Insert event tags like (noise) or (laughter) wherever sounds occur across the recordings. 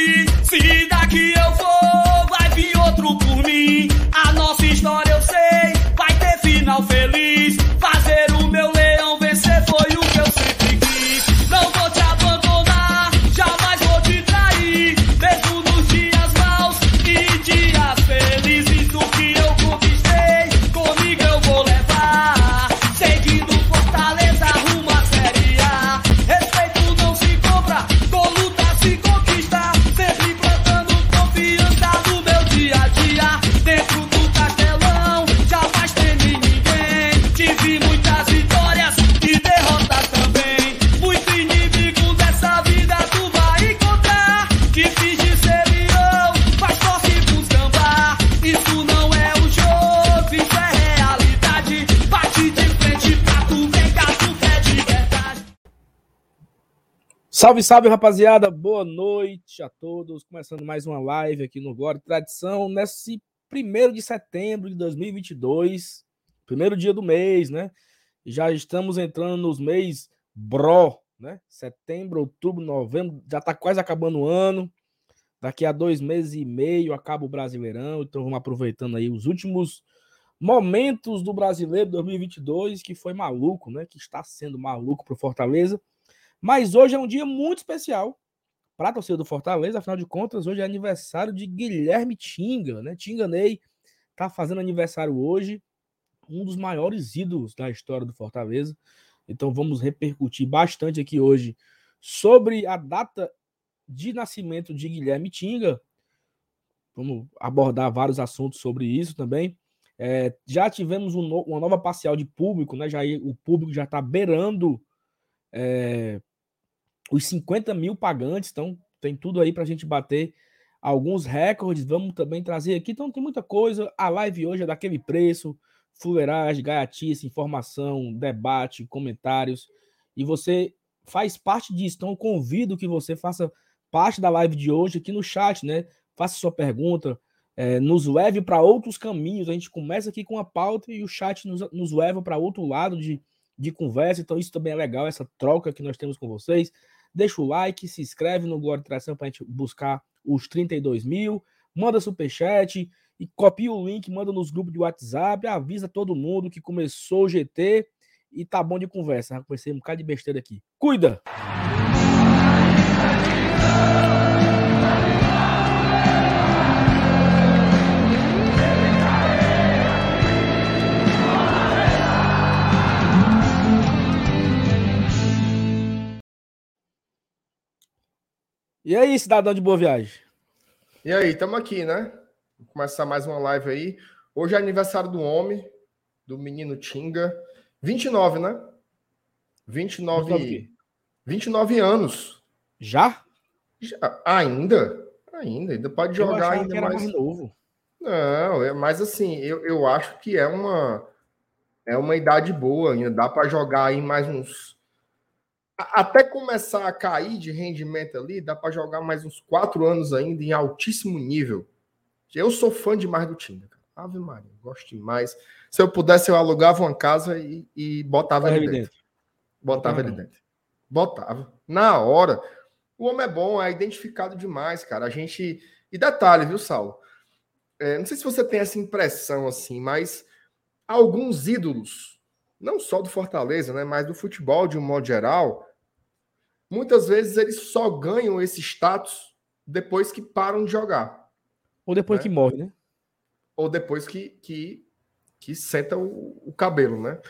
sabe, Salve, salve, rapaziada. Boa noite a todos. Começando mais uma live aqui no Glória e Tradição, nesse primeiro de setembro de 2022, primeiro dia do mês, né? Já estamos entrando nos mês bro, né? Setembro, outubro, novembro, já tá quase acabando o ano. Daqui a dois meses e meio acaba o Brasileirão, então vamos aproveitando aí os últimos momentos do Brasileiro 2022, que foi maluco, né? Que está sendo maluco pro Fortaleza. Mas hoje é um dia muito especial para a torcida do Fortaleza, afinal de contas, hoje é aniversário de Guilherme Tinga, né? Tinga Ney tá fazendo aniversário hoje, um dos maiores ídolos da história do Fortaleza. Então vamos repercutir bastante aqui hoje sobre a data de nascimento de Guilherme Tinga. Vamos abordar vários assuntos sobre isso também. É, já tivemos um no- uma nova parcial de público, né? Já, o público já está beirando é, os 50 mil pagantes, então tem tudo aí para a gente bater alguns recordes. Vamos também trazer aqui, então tem muita coisa. A live hoje é daquele preço: fuleiragem, gaiatice, informação, debate, comentários. E você faz parte disso, então eu convido que você faça parte da live de hoje aqui no chat, né? Faça sua pergunta, eh, nos leve para outros caminhos. A gente começa aqui com a pauta e o chat nos, nos leva para outro lado de, de conversa. Então, isso também é legal, essa troca que nós temos com vocês. Deixa o like, se inscreve no Glória e Tração para a gente buscar os 32 mil. Manda superchat e copia o link, manda nos grupos de WhatsApp, avisa todo mundo que começou o GT e tá bom de conversa. Já comecei um bocado de besteira aqui. Cuida! E aí, cidadão de boa viagem? E aí, estamos aqui, né? Vou começar mais uma live aí. Hoje é aniversário do homem, do menino Tinga. 29, né? 29, 29. 29 anos. Já? Já- ainda? Ainda, ainda pode jogar ainda mais. mais novo. Não, é, mas assim, eu, eu acho que é uma é uma idade boa ainda, dá para jogar aí mais uns até começar a cair de rendimento ali, dá para jogar mais uns quatro anos ainda em altíssimo nível. Eu sou fã demais do time, cara. Ave Maria, gosto demais. Se eu pudesse, eu alugava uma casa e, e botava ele ele dentro. Botava ele dentro. Botava. Na hora. O homem é bom, é identificado demais, cara. A gente. E detalhe, viu, Saulo? É, não sei se você tem essa impressão assim, mas alguns ídolos, não só do Fortaleza, né, mas do futebol de um modo geral, muitas vezes eles só ganham esse status depois que param de jogar Ou depois Né? que morre, né? ou depois que que, que senta o, o cabelo, né?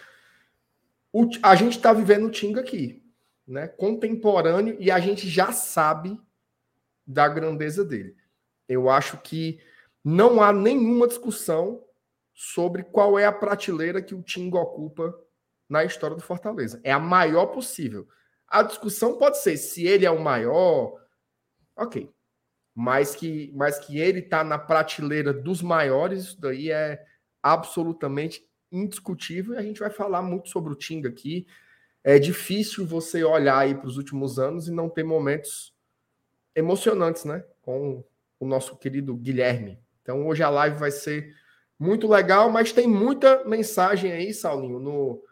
O a gente está vivendo o Tinga aqui, né? Contemporâneo e a gente já sabe da grandeza dele. Eu acho que não há nenhuma discussão sobre qual é a prateleira que o Tinga ocupa na história do Fortaleza. É a maior possível. A discussão pode ser se ele é o maior, ok. Mas que, mas que ele está na prateleira dos maiores, isso daí é absolutamente indiscutível. E a gente vai falar muito sobre o Tinga aqui. É difícil você olhar aí para os últimos anos e não ter momentos emocionantes, né? Com o nosso querido Guilherme. Então hoje a live vai ser muito legal, mas tem muita mensagem aí, Saulinho, no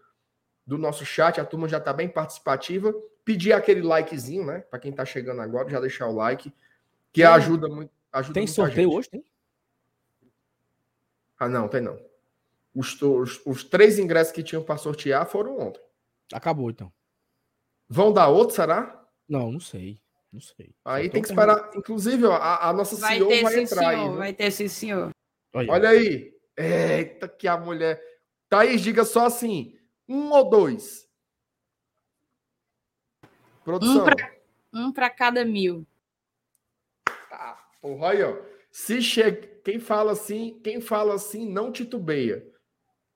do nosso chat. A turma já está bem participativa. Pedir aquele likezinho, né? Para quem está chegando agora, já deixar o like. Que ajuda muito. Ajuda Tem muita sorteio gente. hoje, tem? Ah, não, tem não. Os, os, os três ingressos que tinham para sortear foram ontem. Acabou, então. Vão dar outro, será? Não, não sei. Não sei. Aí Só tem que esperar. Inclusive, ó, a, a nossa Vai CEO ter vai sim, entrar aí. senhor. viu? Vai ter sim, senhor. Olha, Olha aí. Eita, que a mulher. Thaís, diga só assim: um ou dois? Produção. Um pra- Um para cada mil. Ah, porra, aí, ó. Se chega. Quem fala assim, quem fala assim não titubeia.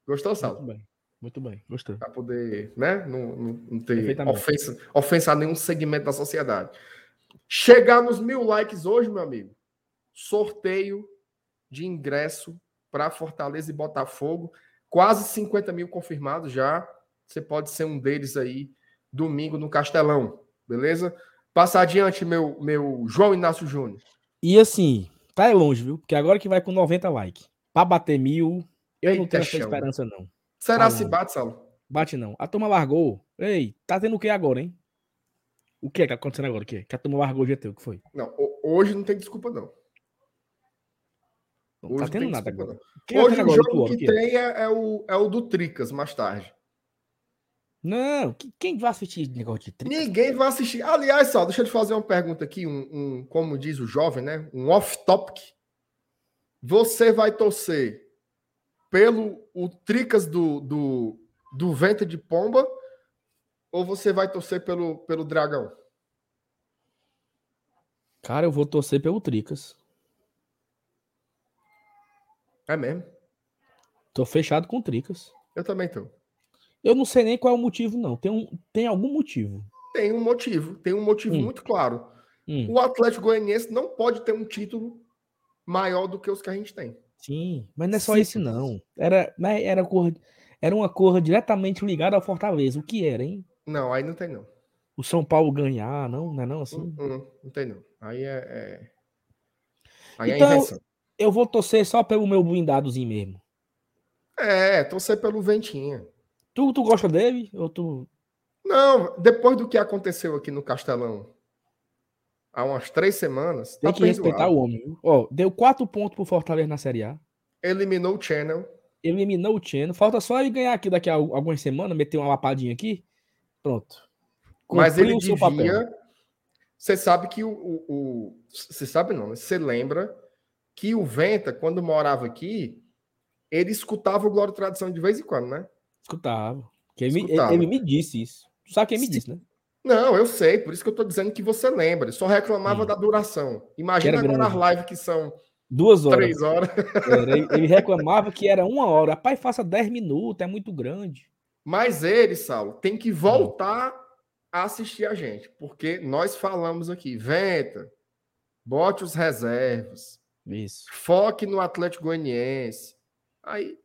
Gostou, muito Sal? bem. Muito bem. Gostei. Para poder, né? Não, não, não ter ofensa, ofensa a nenhum segmento da sociedade. Chegar nos mil likes hoje, meu amigo. Sorteio de ingresso para Fortaleza e Botafogo. Quase 50 mil confirmados já. Você pode ser um deles aí domingo no Castelão. Beleza? Passa adiante, meu, meu João Inácio Júnior. E assim, tá aí longe, viu? Porque agora que vai com 90 likes. Pra bater mil, eu não Eita, tenho essa esperança, não. Será Tá se bate, Saulo? Bate não. A turma largou. Ei, tá tendo o que agora, hein? O que é que tá acontecendo agora? O que? Que a turma largou o GT, o que foi? Não, ho- hoje não tem desculpa, não. Não Hoje tá tendo nada agora. não. O que tá Hoje o jogo que O quê? tem é, é o, é o do Tricas, mais tarde. Não, que- quem vai assistir negócio de tri? Ninguém vai assistir. Aliás, só, deixa eu te fazer uma pergunta aqui, um, um- como diz o jovem, né? Um off-topic. Você vai torcer pelo o Tricas do, do, do Vento de Pomba ou você vai torcer pelo, pelo Dragão? Cara, eu vou torcer pelo Tricas. É mesmo? Tô fechado com o Tricas. Eu também tô. Eu não sei nem qual é o motivo, não. Tem, um, tem algum motivo. Tem um motivo, tem um motivo Hum. muito claro. Hum, O Atlético Goianiense não pode ter um título maior do que os que a gente tem. sim, mas não é só Sim. esse, não. Era, né, era, cor, era uma cor diretamente ligada ao Fortaleza. O que era, hein? Não, aí não tem não. O São Paulo ganhar, não? Não é não assim? Hum, hum, não tem não. Aí é. é... Aí Então, é invenção. Eu vou torcer só pelo meu blindadozinho mesmo. É, torcer pelo Ventinha. Tu, tu gosta dele? Ou tu. Não, depois do que aconteceu aqui no Castelão há umas três semanas, Tem tá que respeitar o homem. Ó, deu quatro pontos pro Fortaleza na Série A. Eliminou o Channel. Eliminou o Cheno. Falta só ele ganhar aqui daqui a al- algumas semanas, meter uma lapadinha aqui. Pronto. Mas Cumpriu ele o seu papel. devia. Você sabe que o. o- o- Você sabe não, né? Você lembra que o Venta, quando morava aqui, ele escutava o Glória e Tradição de vez em quando, né? Escutava. Que ele, me- Escutava. ele me disse isso. Tu sabe quem me Sim. disse, né? Não, eu sei, por isso que eu tô dizendo que você lembra. Ele só reclamava Sim. da duração. Imagina agora as grande. lives que são Duas horas. três horas. Era, ele, ele reclamava que era uma hora. Rapaz, faça 10 minutos, é muito grande. Mas ele, Saulo, tem que voltar a assistir a gente, porque nós falamos aqui, Venta, bote os reservas, Isso. foque no Atlético Goianiense. Aí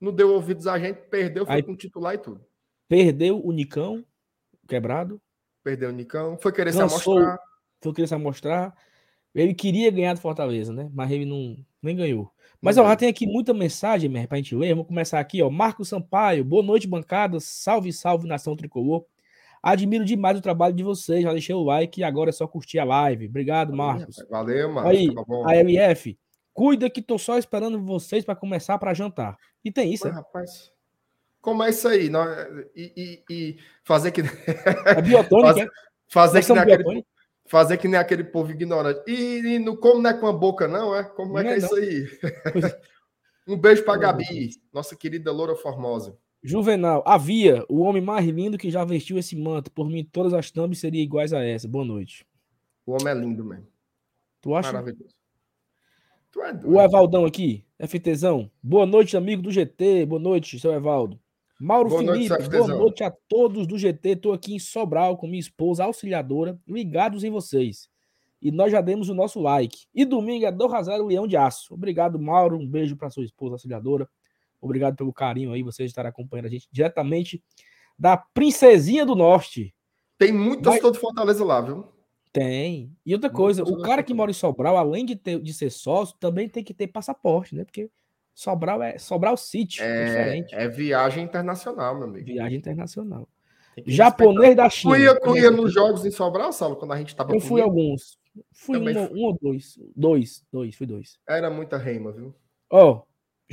não deu ouvidos a gente, perdeu, foi Aí- com titular e tudo. Perdeu o Nicão, quebrado. Perdeu o Nicão, foi querer se amostrar. Foi querer se mostrar. Ele queria ganhar do Fortaleza, né? Mas ele não nem ganhou. Mas ó, já tem aqui muita mensagem, Mer, pra gente ler. Vamos começar aqui, ó. Marcos Sampaio, boa noite, bancada. Salve, salve, nação tricolor. Admiro demais o trabalho de vocês. Já deixei o like e agora é só curtir a live. Obrigado, Marcos. Valeu, Marcos. Aí, tá bom. A LF, cuida que tô só esperando vocês para começar para jantar. E tem isso, Mas, é? rapaz, como é isso aí? Não, e, e- e fazer que É biotônico, (laughs) é? fazer Nós que nem somos aquele, fazer que nem aquele povo ignorante. E, e não come não é com a boca, não, é? Como é Não que é é não. isso aí? (laughs) um beijo Oh, Gabi, nossa querida Loura Formosa. Juvenal, havia o homem mais lindo que já vestiu esse manto. Por mim, todas as thumbs seriam iguais a essa. Boa noite. O homem é lindo mesmo. Tu acha? Maravilhoso. Tu é O doido. Evaldão aqui, FTzão. Boa noite, amigo do GT. Boa noite, seu Evaldo. Mauro Boa noite, Felipe, seu boa noite a todos do GT. Tô aqui em Sobral com minha esposa auxiliadora, ligados em vocês. E nós já demos o nosso like. E domingo é do Razário Leão de Aço. Obrigado, Mauro. Um beijo para sua esposa auxiliadora. Obrigado pelo carinho aí, vocês estarem acompanhando a gente diretamente da Princesinha do Norte. Tem muito torcedor de Fortaleza lá, viu? Tem. E outra Muito coisa, o torcedor cara que mora em Sobral, além de, ter, de ser sócio, também tem que ter passaporte, né? Porque Sobral é Sobral City, é, É, diferente. é viagem internacional, meu amigo. Viagem internacional. Japonês da respeitar. China. Tu ia, tu também ia nos jogos em Sobral, Saulo, quando a gente tava Eu fui comigo? alguns. Fui um, ou- um ou dois. Dois, dois, fui dois. Era muita reima, viu? Ó,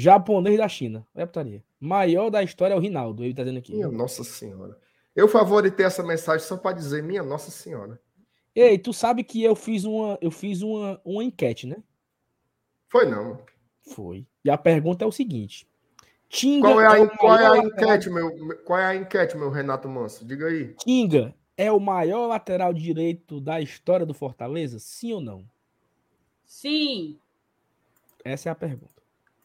japonês da China. Olha a putaria. Maior da história é o Rinaldo, ele tá dizendo aqui. Minha Nossa Senhora. Eu favoritei essa mensagem só para dizer, minha Nossa Senhora. Ei, tu sabe que eu fiz uma, eu fiz uma, uma enquete, né? Foi não. Foi. E a pergunta é o seguinte: Tinga Qual é a, o qual é a lateral- enquete, meu, meu- qual é a enquete, meu Renato Manso? Diga aí. Tinga é o maior lateral direito da história do Fortaleza? Sim ou não? Sim, Essa é a pergunta.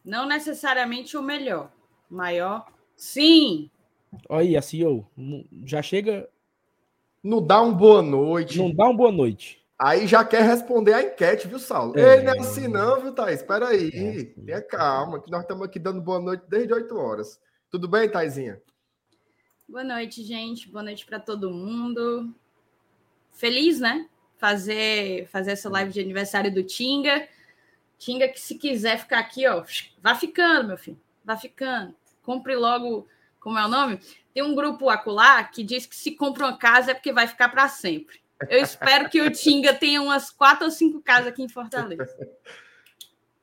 Não necessariamente o melhor. Maior, sim. Olha aí, a CEO. Já chega. Não dá um boa noite. Não dá uma boa noite. Aí já quer responder a enquete, viu, Saulo? É. Ei, não é assim não, viu, Thaís? Espera aí. É. Tenha calma, que nós estamos aqui dando boa noite desde 8 horas. Tudo bem, Thaisinha? Boa noite, gente. Boa noite para todo mundo. Feliz, né? Fazer, fazer essa live de aniversário do Tinga. Tinga que se quiser ficar aqui, ó, vá ficando, meu filho. Vá ficando. Compre logo, como é o nome? Tem um grupo acolá que diz que se compra uma casa é porque vai ficar para sempre. Eu espero que o Tinga tenha umas quatro ou cinco casas aqui em Fortaleza.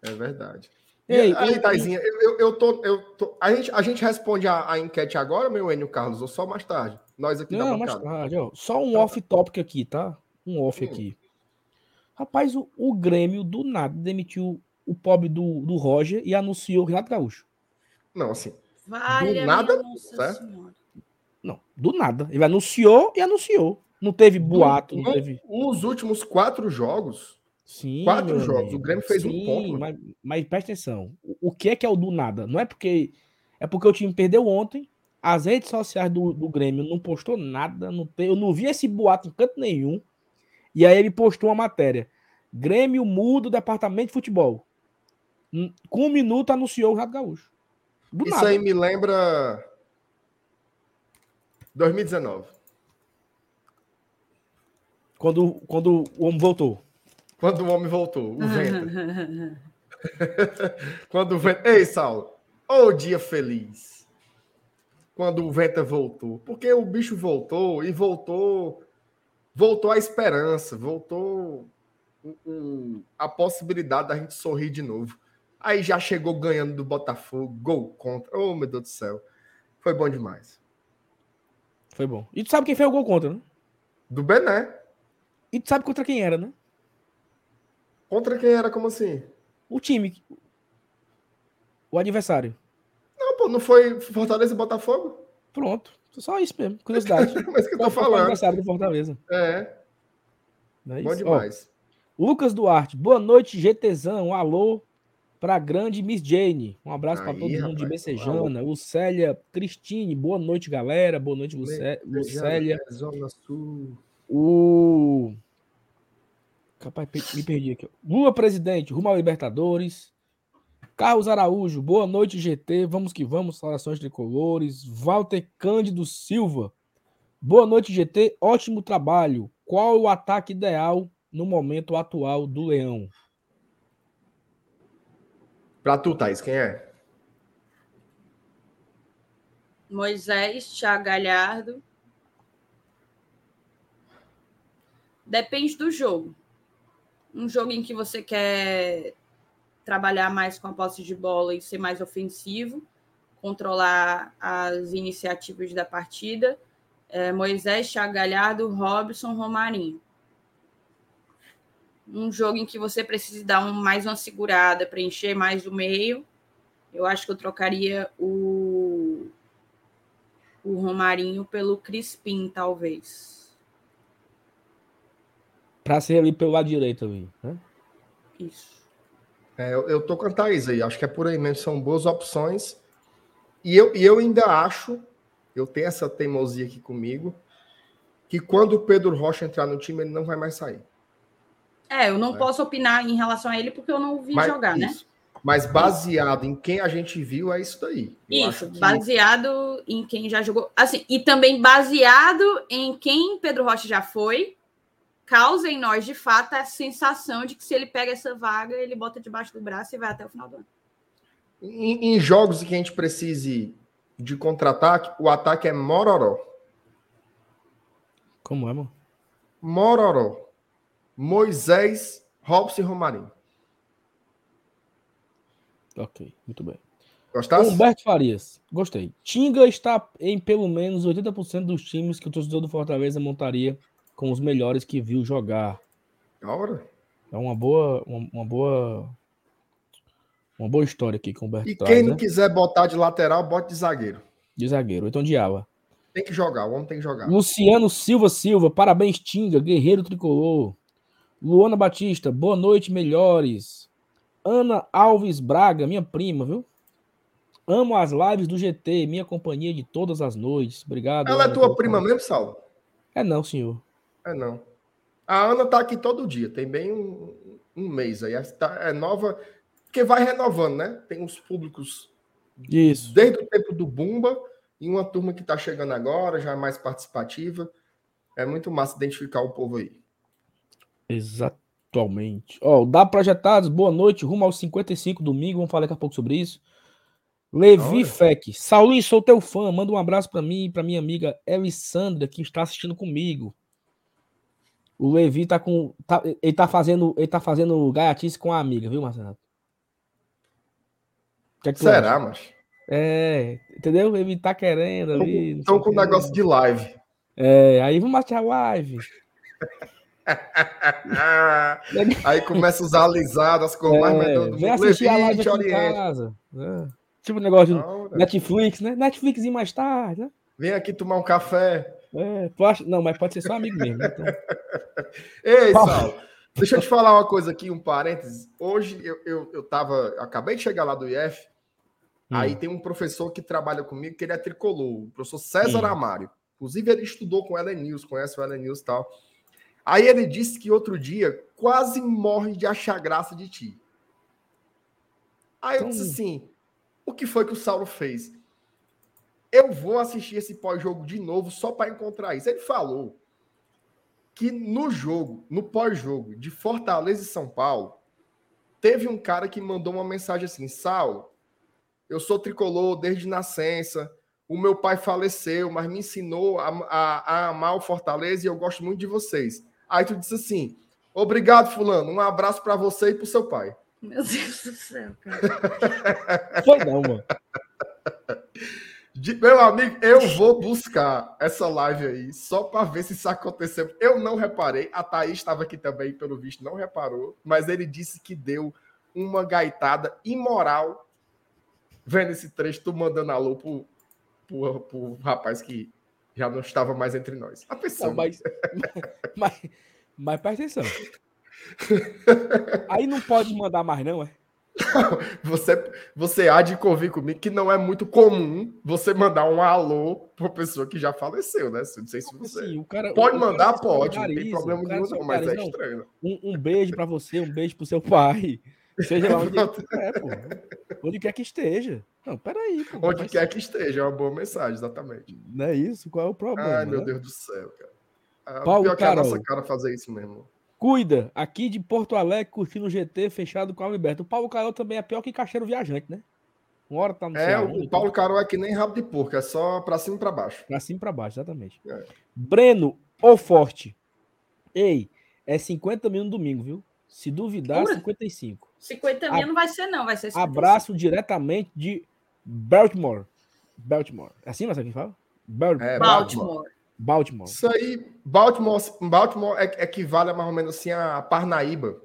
É verdade. Ei, e aí, Thaisinha, eu, eu, tô, eu tô- a, gente, a gente responde a, a enquete agora, meu Enio Carlos, ou só mais tarde? Nós aqui da Não, mais bancada. tarde, ó. Só um off-topic aqui, tá? Um off Hum. aqui. Rapaz, o, o Grêmio do nada demitiu o pobre do, do Roger e anunciou o Renato Gaúcho. Não, assim, Valha nada, minha Nossa? Senhora. Não, do nada. Ele anunciou e anunciou. Não teve boato, não no- teve. os últimos quatro jogos, Sim. Quatro jogos, amigo. o Grêmio fez um Sim, ponto, Mas, mas presta atenção. O, o que é que é o do nada? Não é porque. É porque o time perdeu ontem. As redes sociais do, do Grêmio não postou nada. Não tem, eu não vi esse boato em canto nenhum. E aí ele postou uma matéria. Grêmio muda o departamento de futebol. Hum, Com um minuto anunciou o Renato Gaúcho. Do isso nada. aí me lembra 2019. Quando, quando o homem voltou. Quando o homem voltou, o (laughs) Venta. (laughs) Quando o Venta. Ei, Saulo, ô dia feliz. Quando o Venta voltou. Porque o bicho voltou e voltou. Voltou a esperança, voltou o- o- a possibilidade da gente sorrir de novo. Aí já chegou ganhando do Botafogo, gol contra. Oh, meu Deus do céu. Foi bom demais. Foi bom. E tu sabe quem fez o gol contra, né? Do Bené. E tu sabe contra quem era, né? Contra quem era como assim? O time. O adversário. Não, pô, não foi Fortaleza e Botafogo? Pronto. Só isso mesmo. Curiosidade. (laughs) Mas que eu tô Qual falando. adversário do Fortaleza? É, Não é bom isso? Ó, demais. Lucas Duarte. Boa noite, GTzão. Um alô pra grande Miss Jane. Um abraço Aí, todo mundo de rapaz, Becejana. Lucélia Cristine. Boa noite, galera. Boa noite, Lucé- Lucélia. Zona Sul. O. Capaz, me perdi aqui. Lula presidente, rumo ao Libertadores. Carlos Araújo, boa noite, GT. Vamos que vamos, saudações tricolores. Walter Cândido Silva, boa noite, GT. Ótimo trabalho. Qual o ataque ideal no momento atual do Leão? Pra tu, Thaís, quem é? Moisés, Thiago Galhardo. Depende do jogo. Um jogo em que você quer trabalhar mais com a posse de bola e ser mais ofensivo, controlar as iniciativas da partida. É, Moisés, Thiago Galhardo, Robson, Romarinho. Um jogo em que você precisa dar um, mais uma segurada, preencher mais o meio. Eu acho que eu trocaria o o Romarinho pelo Crispim, talvez. Pra ser ali pelo lado direito ali, né? Isso. É, eu, eu tô com a Thaís aí. Acho que é por aí mesmo. São boas opções. E eu, e eu ainda acho, eu tenho essa teimosia aqui comigo, que quando o Pedro Rocha entrar no time, ele não vai mais sair. É, eu não É. posso opinar em relação a ele porque eu não vi Mas, jogar, né? isso. Mas baseado em quem a gente viu, é isso daí. Eu Isso, que- baseado em quem já jogou. Assim, e também baseado em quem Pedro Rocha já foi, causa em nós, de fato, a sensação de que se ele pega essa vaga, ele bota debaixo do braço e vai até o final do ano. Em, em jogos em que a gente precise de contra-ataque, o ataque é mororó. Como é, mano? Mororó. Moisés, Robson e Romarinho. Ok, muito bem. Gostasse? Humberto Farias, gostei. Tinga está em pelo menos 80% dos times que o torcedor do Fortaleza montaria com os melhores que viu jogar. Da hora. É uma boa, uma, uma boa, uma boa história aqui com o Humberto E traz, quem não né? quiser botar de lateral, bote de zagueiro. de zagueiro, então de ala. Tem que jogar, o homem tem que jogar. Luciano Silva Silva, parabéns, Tinga, guerreiro tricolor. Luana Batista, boa noite, melhores. Ana Alves Braga, minha prima, viu? Amo as lives do GT, minha companhia de todas as noites. Obrigado. Ela é Ana, tua pelo prima mesmo, Saulo? É não, senhor. É não. A Ana tá aqui todo dia, tem bem um, um mês aí. Tá- É nova, porque vai renovando, né? Tem uns públicos Isso. desde o tempo do Bumba e uma turma que tá chegando agora, já é mais participativa. É muito massa identificar o povo aí. Exatamente. Ó, o da Projetados, boa noite. Rumo aos 55 domingo. Vamos falar daqui a pouco sobre isso. Levi Olha. Fec. Saulinho, sou teu fã. Manda um abraço para mim e para minha amiga Elissandra, que está assistindo comigo. O Levi tá com. tá- ele, tá fazendo, ele tá fazendo gaiatice com a amiga, viu, Marcelo? O que é que Será, acha? mas? É, entendeu? Ele tá querendo ali. Estão com o um negócio de live. É, aí vamos a live. (laughs) aí começa a usar alisado, as cores mais É, medonhas do vem assistir a Levi, live te aqui em casa. né? Tipo negócio de Netflix, né? Netflix e mais tarde, né? Vem aqui tomar um café. É, tu acha... Não, mas pode ser só amigo mesmo. Então... (laughs) Ei. Saulo, deixa eu te falar uma coisa aqui, um parênteses. Hoje eu, eu, eu tava. eu acabei de chegar lá do IF. Hum. Aí tem um professor que trabalha comigo, que ele é tricolor, o professor César Hum. Amário. Inclusive, ele estudou com o Ellen News, conhece o Ellen News e tal. Aí ele disse que outro dia quase morre de achar graça de ti. Aí eu Então- disse assim: o que foi que o Saulo fez? Eu vou assistir esse pós-jogo de novo só para encontrar isso. Ele falou que no jogo, no pós-jogo de Fortaleza e São Paulo, teve um cara que mandou uma mensagem assim: Saulo, eu sou tricolor desde nascença. O meu pai faleceu, mas me ensinou a, a- a amar o Fortaleza e eu gosto muito de vocês. Aí tu disse assim: Obrigado, Fulano. Um abraço para você e para o seu pai. Meu Deus do céu, cara. Foi não, mano. (laughs) De- meu amigo, eu vou buscar essa live aí só para ver se isso aconteceu. Eu não reparei. A Thaís estava aqui também, pelo visto, não reparou. Mas ele disse que deu uma gaitada imoral vendo esse trecho, tu mandando alô pro, pro, pro rapaz que já não estava mais entre nós. A pessoa. Não, mas, (laughs) mas, mas presta atenção. (laughs) Aí não pode mandar mais, não, é? (laughs) Você, você há de convir comigo que não é muito comum você mandar um alô para pessoa que já faleceu, né? Não sei se você. Assim, o cara, Pode mandar, pode, não tem problema nenhum, não, mas é estranho. Um, um beijo pra você, um beijo pro seu pai. Seja lá onde pô. Onde quer que esteja. Não, peraí, pô. Onde quer que esteja, é uma boa mensagem, exatamente. Não é isso? Qual é o problema? Ai, meu né? Deus do céu, cara. Ah, Paulo pior que é a Carol. nossa cara fazer isso mesmo. Cuida, aqui de Porto Alegre, curtindo o GT fechado com a Alberto. O Paulo Carol também é pior que caixeiro viajante, né? Uma hora tá no É, o Paulo Carol é que nem rabo de porco, é só pra cima e pra baixo. Pra cima e pra baixo, exatamente. É. Breno, ou forte. Ei, é 50 mil no domingo, viu? Se duvidar, Jura? 55. 50 mil não vai ser, não. Vai ser 55. Abraço diretamente de Baltimore. Baltimore. É assim, Marcelo, que fala? Bal- É, Baltimore. Baltimore. Isso aí, Baltimore, Baltimore é- equivale a mais ou menos assim a Parnaíba.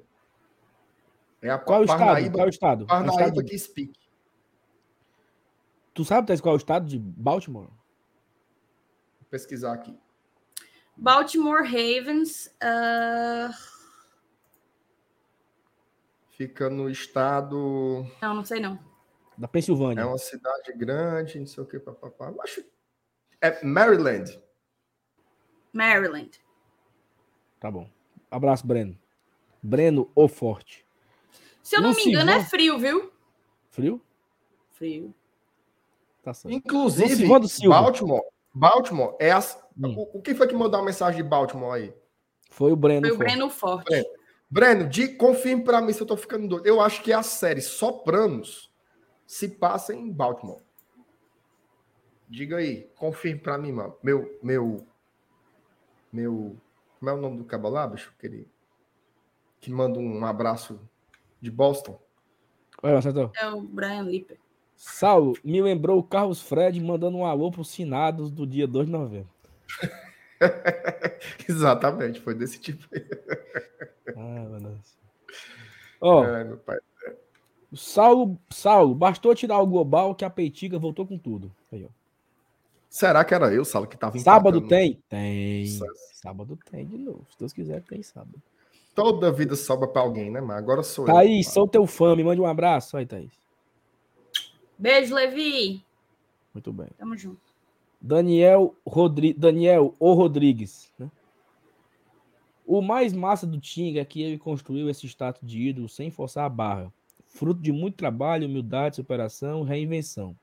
É a Qual é o estado? Parnaíba, Qual é o estado? É Parnaíba estado- que speak. Tu sabe, Thais, qual é o estado de Baltimore? Vou pesquisar aqui. Baltimore Ravens. ah, Fica no estado. Não, não sei não. Da É Pensilvânia. uma cidade grande, não sei o que, papapá. Acho. É Maryland. Maryland. Tá bom. Abraço, Breno. Breno, o forte. Se eu não me Lucivão. engano, é frio, viu? Frio? Frio. Tá certo. Inclusive. Baltimore. Baltimore é as. Hum. O, o que foi que mandou a mensagem de Baltimore aí? Foi o Breno. Foi o forte. Breno Forte. Breno. Breno, de, confirme pra mim se eu tô ficando doido. Eu acho que a série Sopranos se passa em Baltimore. Diga aí, confirme pra mim, mano. Meu, meu, meu, como é o nome do cabo lá, bicho? Aquele que manda um abraço de Boston. Vai, Marcelo. É o Brian Lipper. Saulo, me lembrou o Carlos Fred mandando um alô para os finados do dia 2 de novembro. (laughs) Exatamente, foi desse tipo aí. Ah, meu Deus. Ó, Ai, meu pai. Saulo, Saulo, bastou tirar o global que a Peitiga voltou com tudo. Aí, ó. Será que era eu, Sala, que tava Sábado empatando? tem? Tem. Sábado tem de novo. Se Deus quiser, tem sábado. Toda vida sobra pra alguém, né, mas agora sou eu. Thaís, sou teu fã. Me mande um abraço. Aí, Thaís. Beijo, Levi. Muito bem. Tamo junto. Daniel, Rodri... Daniel O Rodrigues. Né? O mais massa do Tinga é que ele construiu esse status de ídolo sem forçar a barra. Fruto de muito trabalho, humildade, superação reinvenção.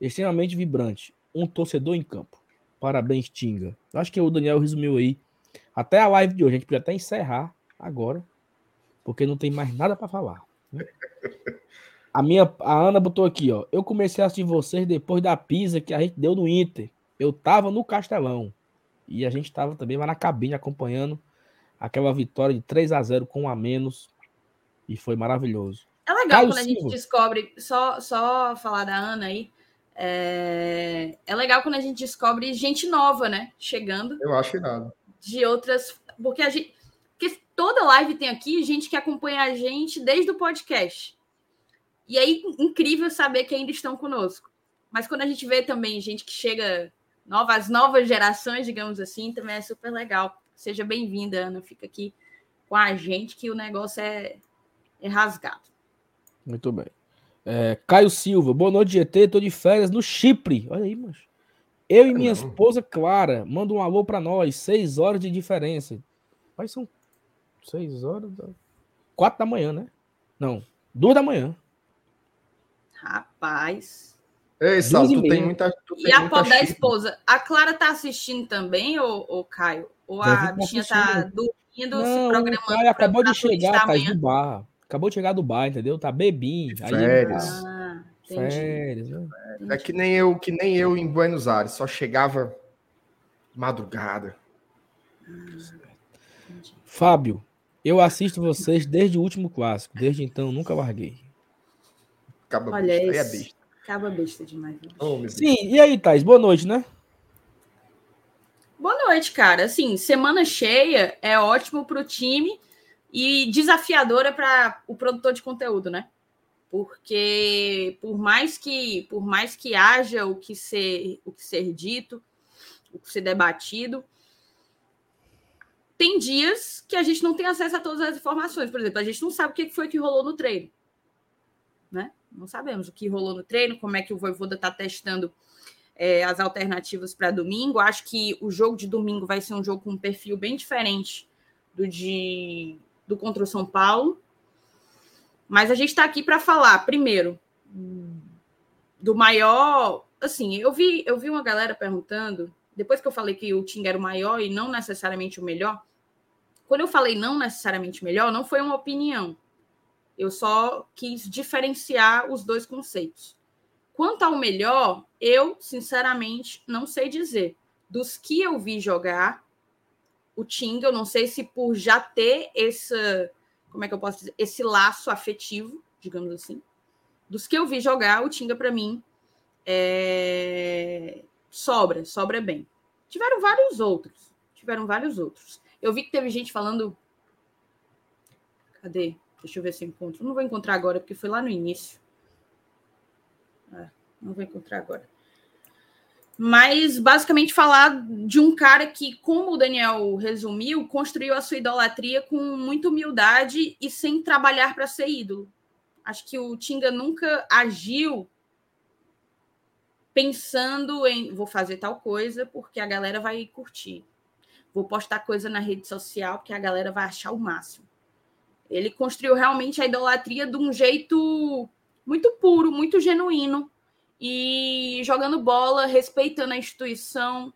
Extremamente vibrante. Um torcedor em campo. Parabéns, Tinga. Acho que o Daniel resumiu aí. Até a live de hoje. A gente podia até encerrar agora. Porque não tem mais nada para falar. né? (laughs) A minha, a Ana botou aqui, ó. Eu comecei a assistir vocês depois da pisa que a gente deu no Inter. Eu tava no Castelão. E a gente tava também lá na cabine acompanhando aquela vitória de 3 a 0 com um a menos. E foi maravilhoso. É legal Caio quando a gente Silva. descobre, só, só falar da Ana aí, é... é legal quando a gente descobre gente nova, né? Chegando Eu acho irado. de outras. Porque a gente. Porque toda live tem aqui gente que acompanha a gente desde o podcast. E aí, incrível saber que ainda estão conosco. Mas quando a gente vê também gente que chega, novas, novas gerações, digamos assim, também é super legal. Seja bem-vinda, Ana. Fica aqui com a gente que o negócio é, é rasgado. Muito bem. É, Caio Silva, boa noite, GT. Tô de férias no Chipre. Olha aí, mas. Eu e minha Não. esposa Clara, manda um alô pra nós. Seis horas de diferença. Mas são seis horas. Da... Quatro da manhã, né? Não, duas da manhã. Rapaz. Ei, Sal, e tu tem muita. Tu E tem a pobre da esposa, a Clara tá assistindo também, ou, ou Caio? Ou Deve a tá bichinha tá dormindo, se Não, o programando? Caio pra- acabou pra de chegar, tá amanhã? do bar. Acabou de chegar do bar, entendeu? Tá bebinho. Aí, Férias. Ah, entendi. Férias, né? É que nem eu, que nem eu em Buenos Aires, só chegava madrugada. entendi. Fábio, eu assisto vocês desde o último clássico. Desde então, nunca larguei. Acaba Olha besta. Aí é isso. besta. Acaba besta demais. Oh, Deus. Sim, e aí, Thais? Boa noite, né? Boa noite, cara. Assim, semana cheia é ótimo para o time e desafiadora para o produtor de conteúdo, né? Porque por mais que por mais que haja o que ser o que ser dito, o que ser debatido, tem dias que a gente não tem acesso a todas as informações. Por exemplo, a gente não sabe o que foi que rolou no treino, né? Não sabemos o que rolou no treino, como é que o Voivoda está testando é, as alternativas para domingo. Acho que o jogo de domingo vai ser um jogo com um perfil bem diferente do de do contra o São Paulo. Mas a gente está aqui para falar, primeiro, do maior. Assim, eu vi, eu vi uma galera perguntando, depois que eu falei que o Ting era o maior e não necessariamente o melhor. Quando eu falei não necessariamente melhor, não foi uma opinião. Eu só quis diferenciar os dois conceitos. Quanto ao melhor, eu, sinceramente, não sei dizer. Dos que eu vi jogar, o Tinga, eu não sei se por já ter esse, como é que eu posso dizer, esse laço afetivo, digamos assim. Dos que eu vi jogar, o Tinga, para mim, é... sobra, sobra bem. Tiveram vários outros. Tiveram vários outros. Eu vi que teve gente falando. Cadê? Deixa eu ver se eu encontro. Não vou encontrar agora, porque foi lá no início. Ah, não vou encontrar agora. Mas basicamente falar de um cara que, como o Daniel resumiu, construiu a sua idolatria com muita humildade e sem trabalhar para ser ídolo. Acho que o Tinga nunca agiu pensando em vou fazer tal coisa porque a galera vai curtir. Vou postar coisa na rede social porque a galera vai achar o máximo. Ele construiu realmente a idolatria de um jeito muito puro, muito genuíno e jogando bola, respeitando a instituição,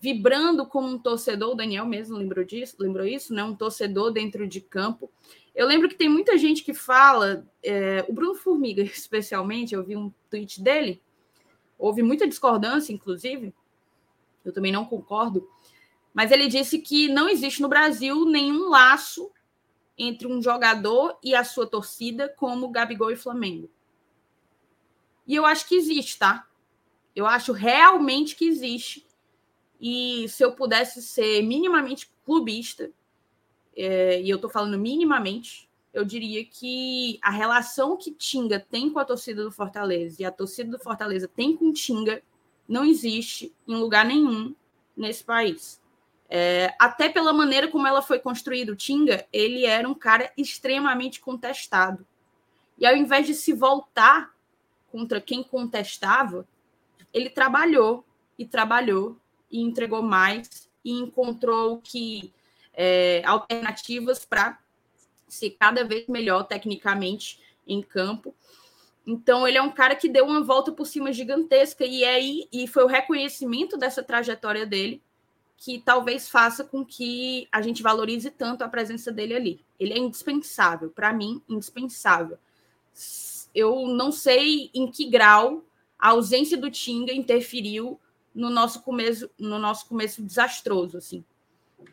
vibrando como um torcedor. O Daniel mesmo lembrou disso, lembrou isso, né? Um torcedor dentro de campo. Eu lembro que tem muita gente que fala, é, o Bruno Formiga, (laughs) especialmente, eu vi um tweet dele, houve muita discordância, inclusive. Eu também não concordo, mas ele disse que não existe no Brasil nenhum laço entre um jogador e a sua torcida, como Gabigol e Flamengo. E eu acho que existe, tá? Eu acho realmente que existe. E se eu pudesse ser minimamente clubista, é, e eu tô falando minimamente, eu diria que a relação que Tinga tem com a torcida do Fortaleza e a torcida do Fortaleza tem com Tinga não existe em lugar nenhum nesse país. É, até pela maneira como ela foi construída, o Tinga, ele era um cara extremamente contestado. E ao invés de se voltar contra quem contestava, ele trabalhou e trabalhou e entregou mais e encontrou que é, alternativas para ser cada vez melhor tecnicamente em campo. Então ele é um cara que deu uma volta por cima gigantesca e aí e foi o reconhecimento dessa trajetória dele que talvez faça com que a gente valorize tanto a presença dele ali. Ele é indispensável, para mim, indispensável. Eu não sei em que grau a ausência do Tinga interferiu no nosso começo, no nosso começo desastroso, assim.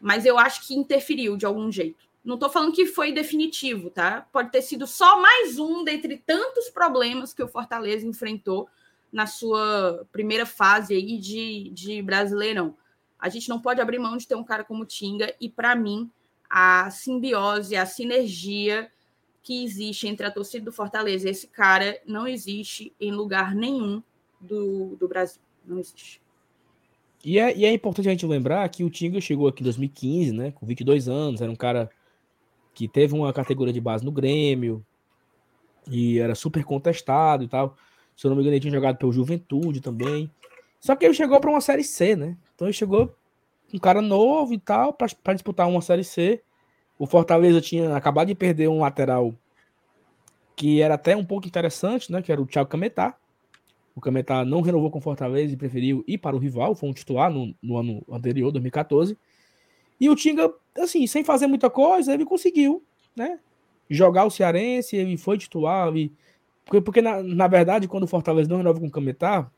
Mas eu acho que interferiu de algum jeito. Não estou falando que foi definitivo, tá? Pode ter sido só mais um dentre tantos problemas que o Fortaleza enfrentou na sua primeira fase aí de, de Brasileirão. A gente não pode abrir mão de ter um cara como Tinga, e para mim, a simbiose, a sinergia que existe entre a torcida do Fortaleza e esse cara não existe em lugar nenhum do, do Brasil. Não existe. E é, e é importante a gente lembrar que o Tinga chegou aqui em 2015, né? Com 22 anos, era um cara que teve uma categoria de base no Grêmio e era super contestado e tal. Se eu não me engano, ele tinha jogado pelo Juventude também. Só que ele chegou para uma Série C, né? Então ele chegou um cara novo e tal para disputar uma Série C. O Fortaleza tinha acabado de perder um lateral que era até um pouco interessante, né? Que era o Thiago Cametá. O Cametá não renovou com o Fortaleza e preferiu ir para o rival, foi um titular no, no ano anterior, 2014. E o Tinga, assim, sem fazer muita coisa, ele conseguiu, né? Jogar o Cearense, ele foi titular. Ele... Porque, porque na, na verdade, quando o Fortaleza não renova com o Cametá,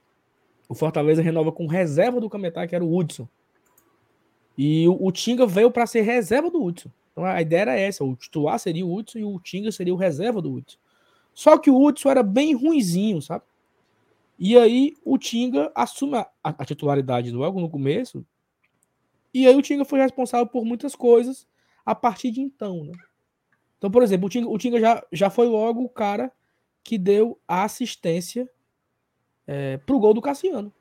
o Fortaleza renova com reserva do Cametá, que era o Hudson. E o, o Tinga veio para ser reserva do Hudson. Então a ideia era essa: o titular seria o Hudson e o Tinga seria o reserva do Hudson. Só que o Hudson era bem ruinzinho, sabe? E aí o Tinga assume a, a, titularidade logo no começo. E aí o Tinga foi responsável por muitas coisas a partir de então, né? Então, por exemplo, o Tinga, o Tinga já, já foi logo o cara que deu a assistência é, pro gol do Cassiano.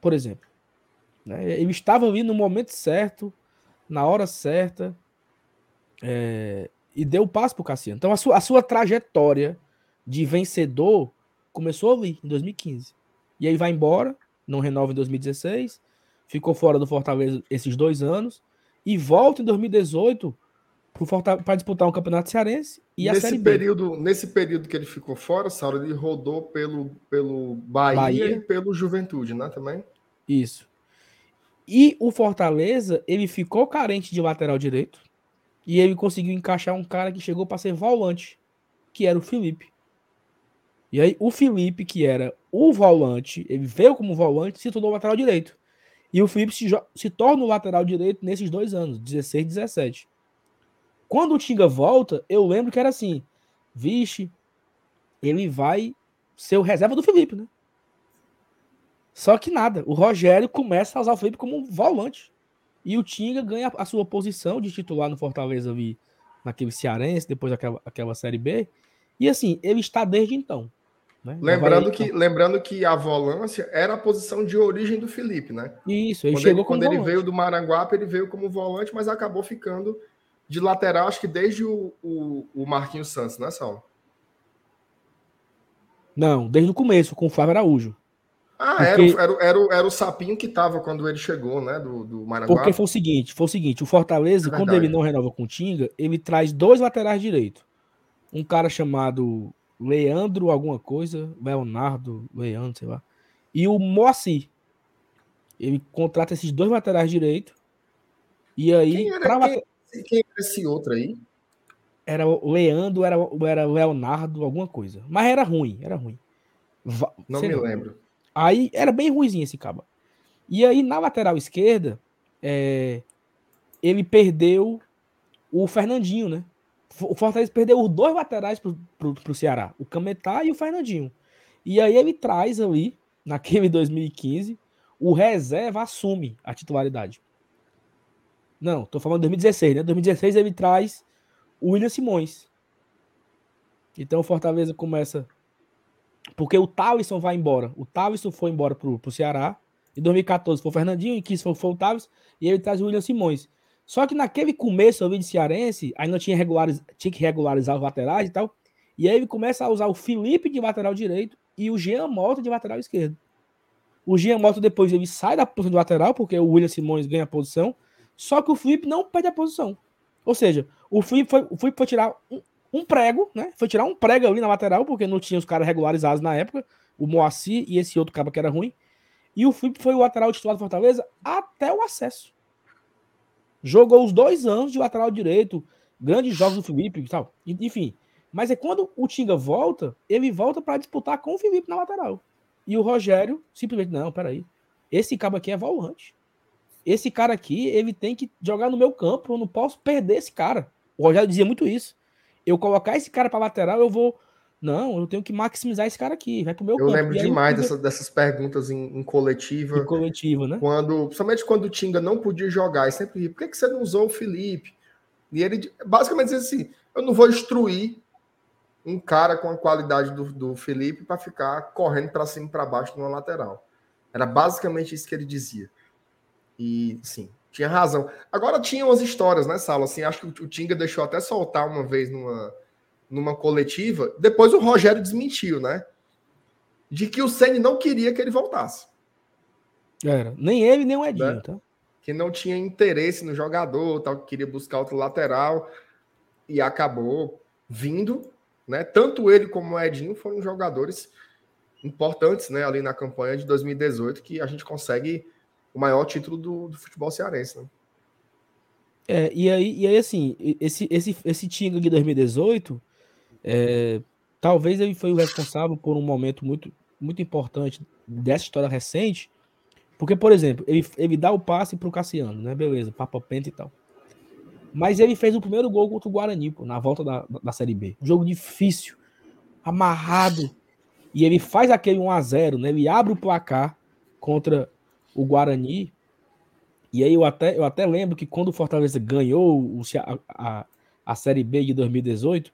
Por exemplo. Né? Ele estava ali no momento certo, na hora certa, é, e deu o passo para o Cassiano. Então a sua, a sua trajetória de vencedor começou ali, em 2015. E aí vai embora, não renova em 2016, ficou fora do Fortaleza esses dois anos, e volta em 2018 para disputar um campeonato cearense e nesse a Série período, B. Nesse período que ele ficou fora, Saulo, ele rodou pelo, pelo Bahia, Bahia e pelo Juventude, né, também? Isso. E o Fortaleza, ele ficou carente de lateral direito. E ele conseguiu encaixar um cara que chegou para ser volante, que era o Felipe. E aí o Felipe, que era o volante, ele veio como volante, se tornou lateral direito. E o Felipe se, se torna o lateral direito nesses dois anos, 16 e 17. Quando o Tinga volta, eu lembro que era assim: vixe, ele vai ser o reserva do Felipe, né? Só que nada, o Rogério começa a usar o Felipe como volante. E o Tinga ganha a sua posição de titular no Fortaleza ali, naquele Cearense, depois daquela aquela Série B. E assim, ele está desde então. Né? Lembrando, que, lembrando que a volância era a posição de origem do Felipe, né? Isso, ele quando chegou ele, Quando ele veio do Maranguape, ele veio como volante, mas acabou ficando de lateral, acho que desde o, o, o Marquinhos Santos, né, Saulo? Não, desde o começo, com o Flávio Araújo. Ah, porque... era, era, era, era, o sapinho que tava quando ele chegou, né? Do, do Maranguá. Porque foi o seguinte: foi o seguinte, o Fortaleza, é quando ele não renova com o Tinga, ele traz dois laterais direitos. Um cara chamado Leandro, alguma coisa, Leonardo, Leandro, sei lá. E o Moacir. Ele contrata esses dois laterais direitos. E aí. Quem era, pra... quem, quem era esse outro aí? Era o Leandro, era, era Leonardo, alguma coisa. Mas era ruim, era ruim. Não me lembro. Aí era bem ruimzinho esse cabo. E aí na lateral esquerda, é, ele perdeu o Fernandinho, né? O Fortaleza perdeu os dois laterais pro, pro, pro Ceará, o Cametá e o Fernandinho. E aí ele traz ali, (laughs) naquele 2015, o reserva assume a titularidade. Não, tô falando de 2016, né? 2016 ele traz o William Simões. Então o Fortaleza começa. Porque o Talisson vai embora. O Talisson foi embora pro, pro Ceará. Em 2014 foi o Fernandinho, em 15 foi, foi o Talisson. E ele traz o William Simões. Só que naquele começo ali de Cearense, não tinha, tinha que regularizar os laterais e tal. E aí ele começa a usar o Felipe de lateral direito e o Jean Mota de lateral esquerdo. O Jean Mota depois ele sai da posição de lateral, porque o William Simões ganha a posição. Só que o Felipe não perde a posição. Ou seja, o Felipe foi, o Felipe foi tirar um, um, prego, né? Foi tirar um prego ali na lateral, porque não tinha os caras regularizados na época. O Moacir e esse outro cara que era ruim. E o Felipe foi o lateral titular do Fortaleza até o acesso. Jogou os dois anos de lateral direito, grandes jogos do Felipe e tal. Enfim. Mas é quando o Tinga volta, ele volta para disputar com o Felipe na lateral. E o Rogério simplesmente, não, peraí. Esse cara aqui é volante. Esse cara aqui, ele tem que jogar no meu campo. Eu não posso perder esse cara. O Rogério dizia muito isso. Eu colocar esse cara para lateral, eu vou. Não, eu tenho que maximizar esse cara aqui. Vai pro meu eu campo. Lembro demais dessa, dessas perguntas em, em coletiva. Em coletiva, né? Quando, principalmente quando o Tinga não podia jogar, e sempre por que, que você não usou o Felipe? E ele basicamente dizia assim: eu não vou instruir um cara com a qualidade do, do Felipe para ficar correndo para cima e para baixo numa lateral. Era basicamente isso que ele dizia. E sim, tinha razão. Agora tinha umas histórias, né, Sala? Assim, acho que o Tinga deixou até soltar uma vez numa numa coletiva. Depois o Rogério desmentiu, né? De que o Ceni não queria que ele voltasse. Era. Nem ele, nem o Edinho, né? tá? Que não tinha interesse no jogador, tal, que queria buscar outro lateral. E acabou vindo, né? Tanto ele como o Edinho foram jogadores importantes, né? Ali na campanha de 2018, que a gente consegue o maior título do, do futebol cearense, né? É, e aí, e aí assim, esse, esse, esse Tinga de 2018 é, talvez ele foi o responsável por um momento muito, muito importante dessa história recente, porque, por exemplo, ele, ele dá o passe para o Cassiano, né? Beleza, Papa Penta e tal. Mas ele fez o primeiro gol contra o Guarani, pô, na volta da, da Série B. Jogo difícil, amarrado. E ele faz aquele 1x0, né? Ele abre o placar contra o Guarani. E aí eu até, eu até lembro que quando o Fortaleza ganhou o, a, a, a Série B de 2018,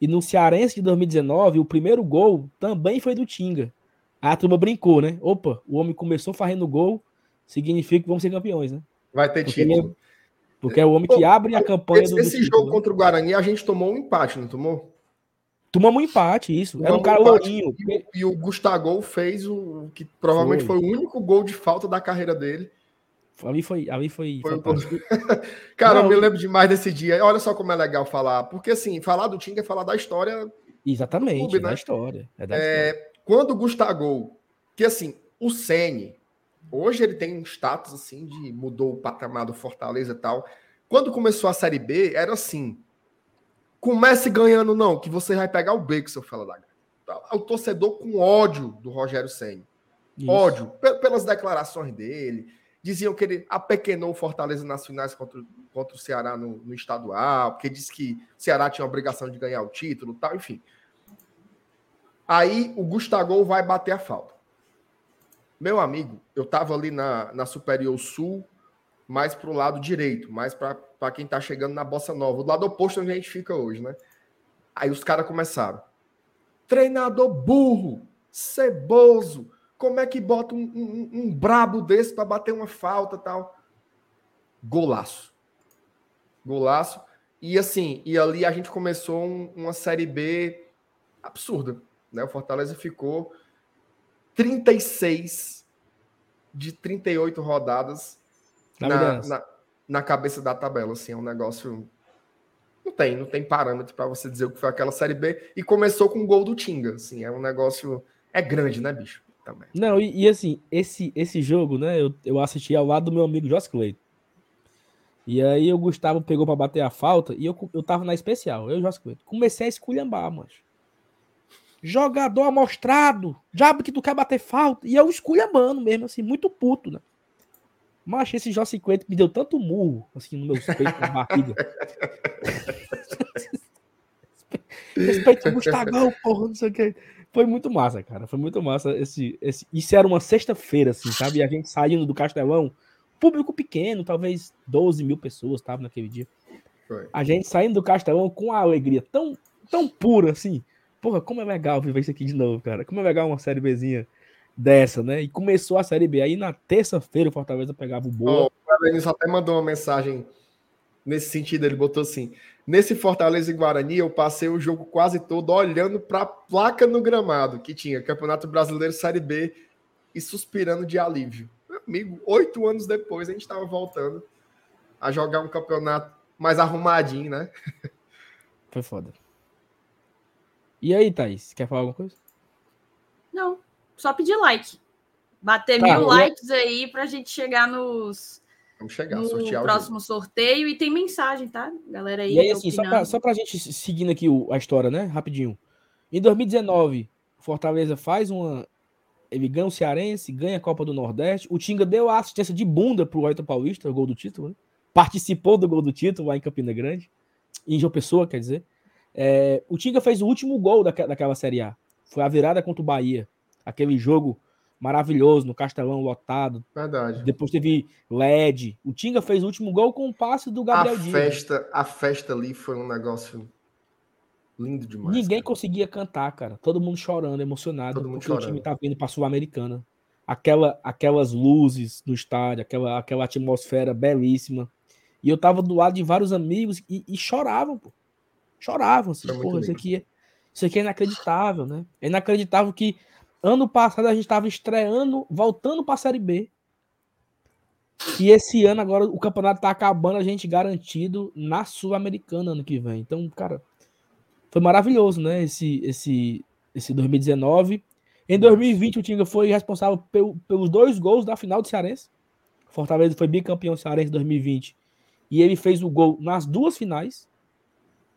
e no Cearense de 2019, o primeiro gol também foi do Tinga. A turma brincou, né? Opa, o homem começou fazendo gol, significa que vamos ser campeões, né? Vai ter porque título. É, porque é o homem que abre a campanha esse, do. Esse jogo né? contra o Guarani, a gente tomou um empate, não tomou? Tomamos um empate, isso. Tomamos Era um cara um lourinho. E, o Gustavo fez o que provavelmente foi. foi o único gol de falta da carreira dele Ali foi. Ali foi, foi (laughs) Cara, não, eu me lembro demais desse dia. Olha só como é legal falar. Porque, assim, falar do Tinga é falar da história. Exatamente, clube, né? da história. É da é, história. Quando o Gustavo. Que, assim, o Sene. Hoje ele tem um status, assim, de mudou o patamar do Fortaleza e tal. Quando começou a Série B, era assim. Comece ganhando, não, que você vai pegar o B, que seu fala da O torcedor com ódio do Rogério Senni. Ódio. Pelas declarações dele Diziam que ele apequenou o Fortaleza nas finais contra, contra o Ceará no, no, estadual, porque disse que o Ceará tinha a obrigação de ganhar o título, tal, enfim. Aí o Gustavo vai bater a falta. Meu amigo, eu estava ali na, na Superior Sul, mais para o lado direito, mais para quem está chegando na Bossa Nova, do lado oposto onde a gente fica hoje, né? Aí os caras começaram. Treinador burro, ceboso, como é que bota um, um, um brabo desse para bater uma falta tal? Golaço. Golaço. E assim, e ali a gente começou um, uma Série B absurda. Né? O Fortaleza ficou 36 de 38 rodadas na, na, na, cabeça da tabela. Assim, é um negócio. Não tem, não tem parâmetro para você dizer o que foi aquela Série B. E começou com o gol do Tinga. Assim, é um negócio. É grande, né, bicho? também. Não, e, e, assim, esse, esse jogo, né, eu, eu assisti ao lado do meu amigo Joss Clayton. E aí o Gustavo pegou para bater a falta e eu, eu tava na especial, eu e Clayton. Comecei a esculhambar, mas Jogador amostrado, já que tu quer bater falta. E eu esculhambando mesmo, assim, muito puto, né? Mas esse Jó 50 me deu tanto murro, assim, no meu peito, na barriga. (laughs) Respeito o Gustavo, porra, não sei o que. Foi muito massa, cara. Foi muito massa. Esse, esse... Isso era uma sexta-feira, assim, sabe? E a gente saindo do Castelão, público pequeno, talvez 12 mil pessoas estavam naquele dia. Foi. A gente saindo do Castelão com uma alegria tão, tão pura, assim. Porra, como é legal viver isso aqui de novo, cara. Como é legal uma série Bzinha dessa, né? E começou a série B. Aí na terça-feira o Fortaleza pegava o boa. Oh, o Denis até mandou uma mensagem nesse sentido. Ele botou assim: Nesse Fortaleza e Guarani, eu passei o jogo quase todo olhando para a placa no gramado que tinha Campeonato Brasileiro Série B e suspirando de alívio. Meu amigo, oito anos depois a gente estava voltando a jogar um campeonato mais arrumadinho, né? Foi foda. E aí, Thaís, quer falar alguma coisa? Não, só pedir like. Bater tá, mil likes aí para a gente chegar nos Vamos chegar, no sortear próximo sorteio e tem mensagem, tá? Galera aí. E aí, assim, opinando. só pra, só pra gente seguindo aqui o, a história, né? Rapidinho. Em 2019, Fortaleza faz uma. Ele ganha o Cearense, ganha a Copa do Nordeste. O Tinga deu a assistência de bunda pro Ayrton Paulista, o gol do título, né? Participou do gol do título lá em Campina Grande, em João Pessoa, quer dizer. É, o Tinga fez o último gol daquela Série A. Foi a virada contra o Bahia. Aquele jogo maravilhoso no Castelão lotado. Verdade. Depois teve LED. O Tinga fez o último gol com o passe do Gabriel a Dias. Festa, a festa ali foi um negócio lindo demais. Ninguém cara. conseguia cantar, cara. Todo mundo chorando, emocionado, Todo mundo porque chorando. o time tá vindo para Sul-Americana. Aquela, aquelas luzes do estádio, aquela, aquela atmosfera belíssima. E eu tava do lado de vários amigos e, e choravam, pô. Choravam, assim, porra, isso aqui, é, isso aqui é inacreditável, né? É inacreditável que Ano passado a gente estava estreando, voltando para a Série B. E esse ano agora o campeonato está acabando, a gente garantido na Sul-Americana ano que vem. Então, cara, foi maravilhoso, né? Esse, esse, esse 2019. Em 2020 o Tinga foi responsável pelos dois gols da final do Cearense. Fortaleza foi bicampeão cearense em 2020 e ele fez o gol nas duas finais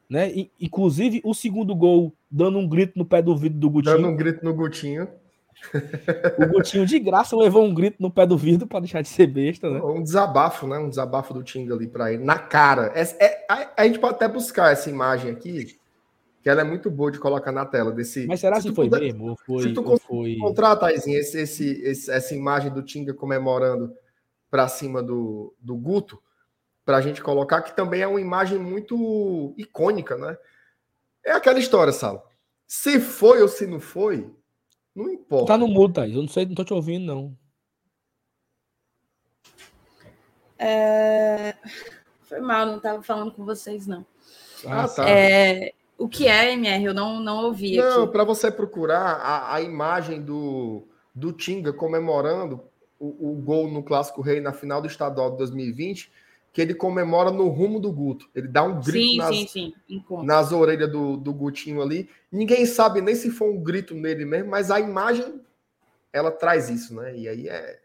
né? E, inclusive, o segundo gol dando um grito no pé do vidro do Gutinho. Dando um grito no Gutinho. O Gutinho de graça levou um grito no pé do vidro para deixar de ser besta, né? Um desabafo, né? Um desabafo do Tinga ali para ele, na cara. É, é, a, a, gente pode até buscar essa imagem aqui, que ela é muito boa de colocar na tela. Desse, Mas será que foi puder, mesmo? Foi, se tu foi... encontrar, Taizinho, esse, esse, esse, essa imagem do Tinga comemorando para cima do, do Guto, para a gente colocar, que também é uma imagem muito icônica, né? É aquela história, Sala. Se foi ou se não foi, não importa. Tá no mudo, Thaís. Eu não sei, não tô te ouvindo, não. É... Foi mal, não tava falando com vocês, não. Ah, tá. É... O que é, MR? Eu não, não ouvi. Não, para você procurar a, a imagem do, do Tinga comemorando o, o gol no Clássico Rei na final do estadual de 2020 que ele comemora no rumo do Guto. Ele dá um grito sim, nas, sim, sim. nas orelhas do, do Gutinho ali. Ninguém sabe nem se foi um grito nele mesmo, mas a imagem ela traz isso, né? E aí é,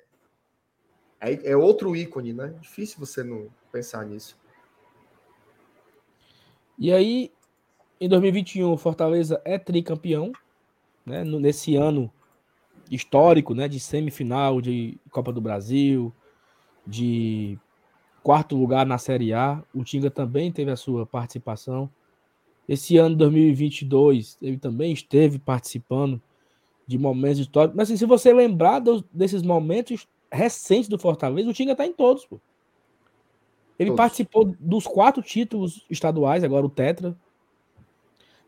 é, é outro ícone, né? Difícil você não pensar nisso. E aí, em 2021, o Fortaleza é tricampeão, né? Nesse ano histórico, né? De semifinal de Copa do Brasil, de quarto lugar na Série A. O Tinga também teve a sua participação. Esse ano 2022, ele também esteve participando de momentos históricos. Mas assim, se você lembrar dos, desses momentos recentes do Fortaleza, o Tinga está em todos. Pô. Ele todos. participou dos quatro títulos estaduais, agora o Tetra.